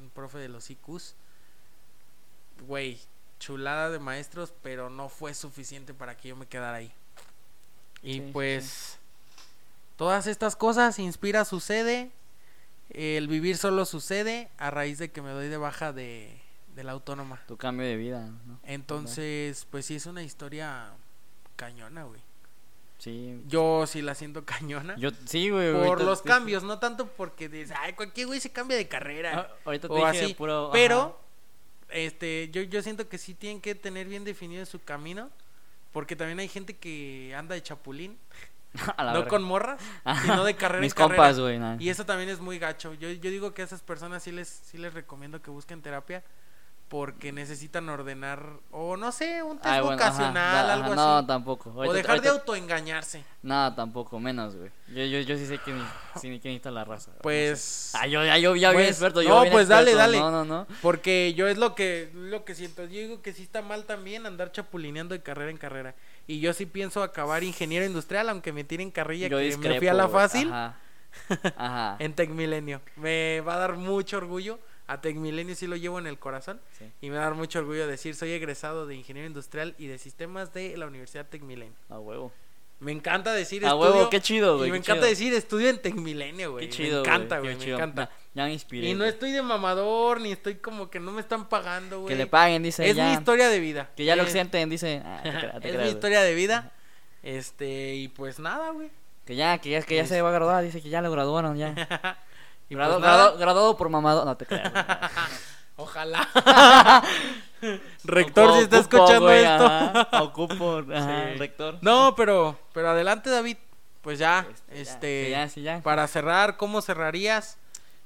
un profe de los IQs. Güey, chulada de maestros, pero no fue suficiente para que yo me quedara ahí. Y Sí, sí, pues todas estas cosas inspira sucede. El vivir solo sucede a raíz de que me doy de baja de, de la autónoma. Tu cambio de vida, ¿no? Entonces, pues sí es una historia cañona, güey. Sí. Yo sí la siento cañona. Yo, sí, güey. por los te- cambios, no tanto porque dices, ay, cualquier güey se cambia de carrera. Ah, ahorita te o dije así. puro. pero, este, yo, yo siento que sí tienen que tener bien definido su camino. Porque también hay gente que anda de chapulín, no verga. con morras, sino de carrera Mis en carrera. compas, güey. Y eso también es muy gacho. Yo, yo digo que a esas personas sí les, sí les recomiendo que busquen terapia porque necesitan ordenar, o no sé, un test Ay, bueno, ajá, vocacional, da- algo ajá, No, así. tampoco. o Ahorita- dejar de autoengañarse. No, tampoco, menos, güey. Yo, yo, yo sí sé ni- sí, que necesita la raza. güey, no sé. Pues. Ah, yo ya, yo ya bien Pues, experto. Yo no, bien pues dale, experto. dale. No, no, no. Porque yo es lo que, lo que siento. Yo digo que sí está mal también andar chapulineando de carrera en carrera. Y yo sí pienso acabar ingeniero industrial, aunque me tiren carrilla Yo que me fui a la fácil Ajá. Ajá. en Tecmilenio. Me va a dar mucho orgullo. A Tecmilenio sí lo llevo en el corazón. Sí. Y me va a dar mucho orgullo decir, soy egresado de ingeniero industrial y de sistemas de la Universidad Tecmilenio. A huevo. Me encanta decir A estudio. huevo, qué chido, güey. y me encanta chido. decir estudio en Tecmilenio, güey. Qué chido, me encanta, güey. Me chido. encanta. Ya, ya me inspiré. Y no estoy de mamador, ni estoy como que no me están pagando, güey. Que le paguen, dice. Es ya. mi historia de vida. Que ya lo sienten, dice. Ah, te creas, te es mi historia de vida. Este, y pues nada, güey. Que ya, que ya, que ya Es- se va a graduar. Dice que ya lo graduaron, ya. Y pues graduado por mamado. No te creas. güey. Ojalá. Rector, si está Ocupo, escuchando güey, esto. ajá, Ocupo. Ajá, Sí. rector. No, pero, pero adelante, David. Pues ya, Este, ya, este, sí, ya, sí, ya. para cerrar, ¿cómo cerrarías?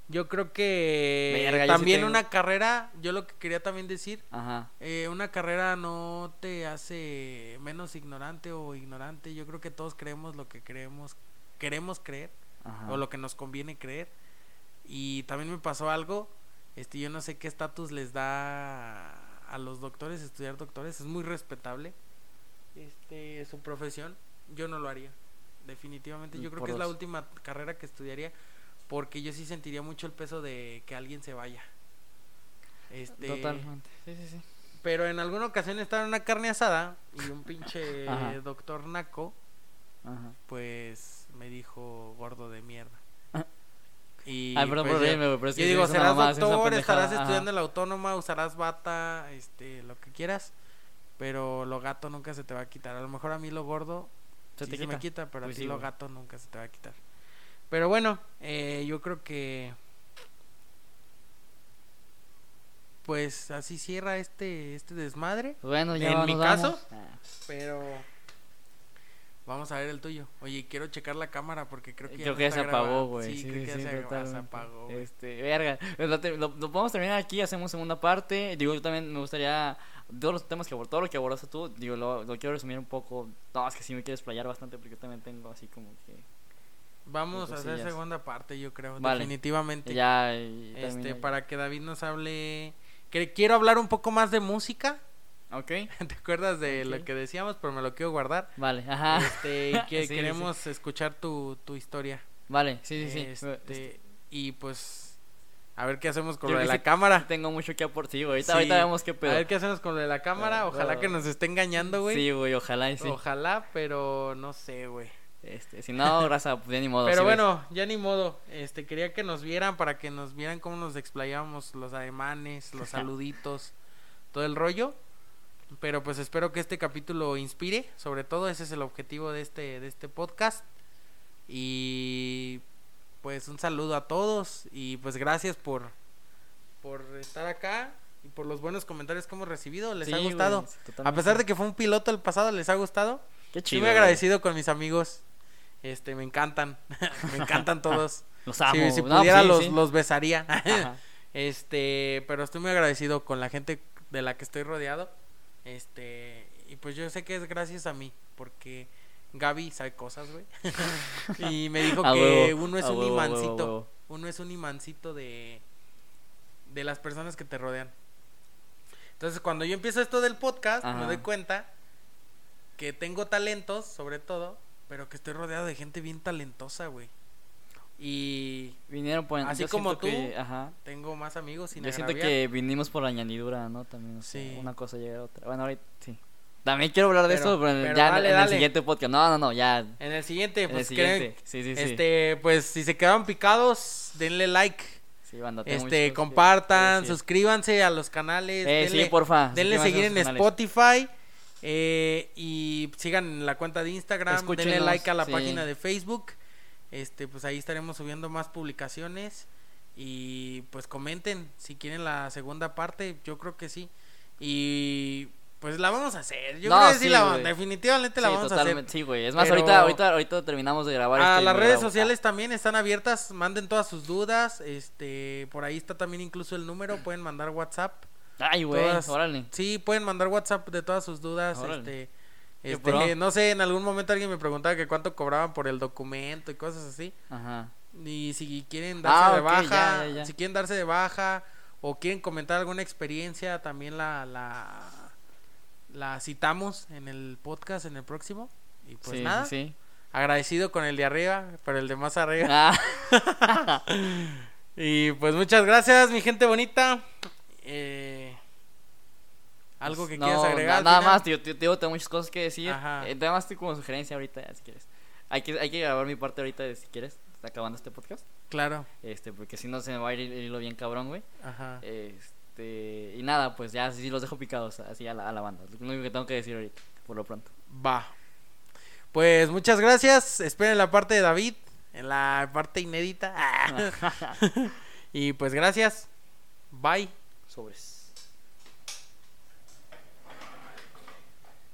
Yo creo que Verga, yo sí también tengo- una carrera, yo lo que quería también decir, Ajá. eh, una carrera no te hace menos ignorante o ignorante. Yo creo que todos creemos lo que creemos, queremos creer Ajá. o lo que nos conviene creer. Y también me pasó algo, este, yo no sé qué estatus les da a los doctores estudiar doctores, es muy respetable, este, su profesión. Yo no lo haría, definitivamente. Yo creo que es la última carrera que estudiaría, porque yo sí sentiría mucho el peso de que alguien se vaya. Este, Totalmente. Sí, sí, sí. pero en alguna ocasión estaba en una carne asada y un pinche Ajá. doctor naco Ajá. pues me dijo gordo de mierda. Ah. Y Ay, perdón pues, por yo- reírme, güey, pero es que yo sí digo, serás es doctor, estarás ajá. estudiando en la autónoma, usarás bata, este, lo que quieras, pero lo gato nunca se te va a quitar. A lo mejor a mí lo gordo Se sí te se me quita. pero Pues a ti sí, lo güey. gato nunca se te va a quitar. Pero bueno, eh, yo creo que pues así cierra este este desmadre. Pues Bueno, ya En mi vamos. caso, Ah, Pero vamos a ver el tuyo. Oye, quiero checar la cámara porque creo que Creo no que ya se apagó, güey. Sí, Sí, creo sí, que ya se, apagó, güey. Este, verga. Lo, te- lo- lo podemos terminar aquí, hacemos segunda parte. Digo, yo también me gustaría. Todos los temas que abor- todo lo que abordaste tú, digo, lo, lo quiero resumir un poco. No, es que sí me quieres playar bastante porque yo también tengo así como que. Vamos a Pues hacer ya segunda parte, yo creo, Vale. definitivamente. Ya. y este, para que David nos hable que quiero hablar un poco más de música. Ok. ¿Te acuerdas de Ok. lo que decíamos? Pero me lo quiero guardar. Vale, ajá. Este, que Sí, sí, queremos escuchar tu, tu historia. Vale, sí, sí, sí. Este, y pues a ver qué hacemos con Yo lo de la sí cámara. Tengo mucho que aportar. Sí, güey. Ahorita, Sí. ahorita vemos qué pedo. A ver qué hacemos con lo de la cámara. Ojalá que nos esté engañando, güey. Sí, güey, ojalá y sí. Ojalá, pero no sé, güey. Este, si no, raza, pues ya ni modo. Pero sí, ves. bueno, ya ni modo. Este, quería que nos vieran para que nos vieran cómo nos explayábamos los ademanes, los saluditos, todo el rollo. Pero pues espero que este capítulo inspire, sobre todo ese es el objetivo de este de este podcast. Y pues un saludo a todos y pues gracias por por estar acá y por los buenos comentarios que hemos recibido, les Sí, ha gustado. sí, A pesar de que fue un piloto el pasado, les ha gustado. Qué Sí, chido. muy güey. agradecido con mis amigos. Este, me encantan. me encantan todos. Los amo. si si No, pudiera sí, los, sí. los besaría. Este, pero estoy muy agradecido con la gente de la que estoy rodeado. Este, y pues yo sé que es gracias a mí, porque Gaby sabe cosas, güey. y me dijo que huevo, uno es un huevo, imancito. huevo. Uno es un imancito de de las personas que te rodean. Entonces, cuando yo empiezo esto del podcast, me doy cuenta que tengo talentos, sobre todo, pero que estoy rodeado de gente bien talentosa, güey. Y Vinieron por Así yo como siento que- tú, ajá. tengo más amigos sin Yo siento agraviar. que vinimos por añadidura, ¿no? También, o sea, Sí. una cosa llega a otra. Bueno, ahorita sí. También quiero hablar de Pero- eso, pero, en- pero ya en- dale, en el dale. siguiente podcast. No, no, no, ya. En el siguiente, en el pues creen- siguiente. Sí, sí, sí. este, pues si se quedaron picados, denle like. Sí, banda, Este, que- compartan, que suscríbanse a los canales, Eh, denle, sí, porfa. denle seguir en canales. Spotify eh, y sigan la cuenta de Instagram, denle like a la página de Facebook. Este, pues ahí estaremos subiendo más publicaciones y pues comenten si quieren la segunda parte, yo creo que sí. Y pues la vamos a hacer. Yo No, creo que sí, sí, la definitivamente la Sí, vamos a hacer. Sí, güey. Es más, Pero- ahorita, ahorita, ahorita terminamos de grabar. A esto y las redes sociales también están abiertas, manden todas sus dudas, este, por ahí está también incluso el número, pueden mandar WhatsApp. Ay, güey, todas- órale. Sí, pueden mandar WhatsApp de todas sus dudas, Órale. este, este, no sé, en algún momento alguien me preguntaba que cuánto cobraban por el documento y cosas así. Ajá. Y si quieren darse Ah, de ok, baja, ya, ya, ya. si quieren darse de baja o quieren comentar alguna experiencia, también la la la citamos en el podcast en el próximo. Y pues sí, nada, sí. agradecido con el de arriba, pero el de más arriba. Ah, Y pues muchas gracias, mi gente bonita. Eh, ¿Algo que no, quieras agregar? na- Nada final? más, tío, tío, tío, tengo muchas cosas que decir. Eh, nada más estoy como sugerencia ahorita, si quieres. Hay que, hay que grabar mi parte ahorita, de, si quieres, está acabando este podcast. Claro. Este, porque si no se me va a ir el hilo bien cabrón, güey. Ajá. Este, y nada, pues ya sí los dejo picados así a la, a la banda. Lo único que tengo que decir ahorita, por lo pronto. Va. Pues muchas gracias. Esperen la parte de David. En la parte inédita. y pues gracias. Bye. Sobres.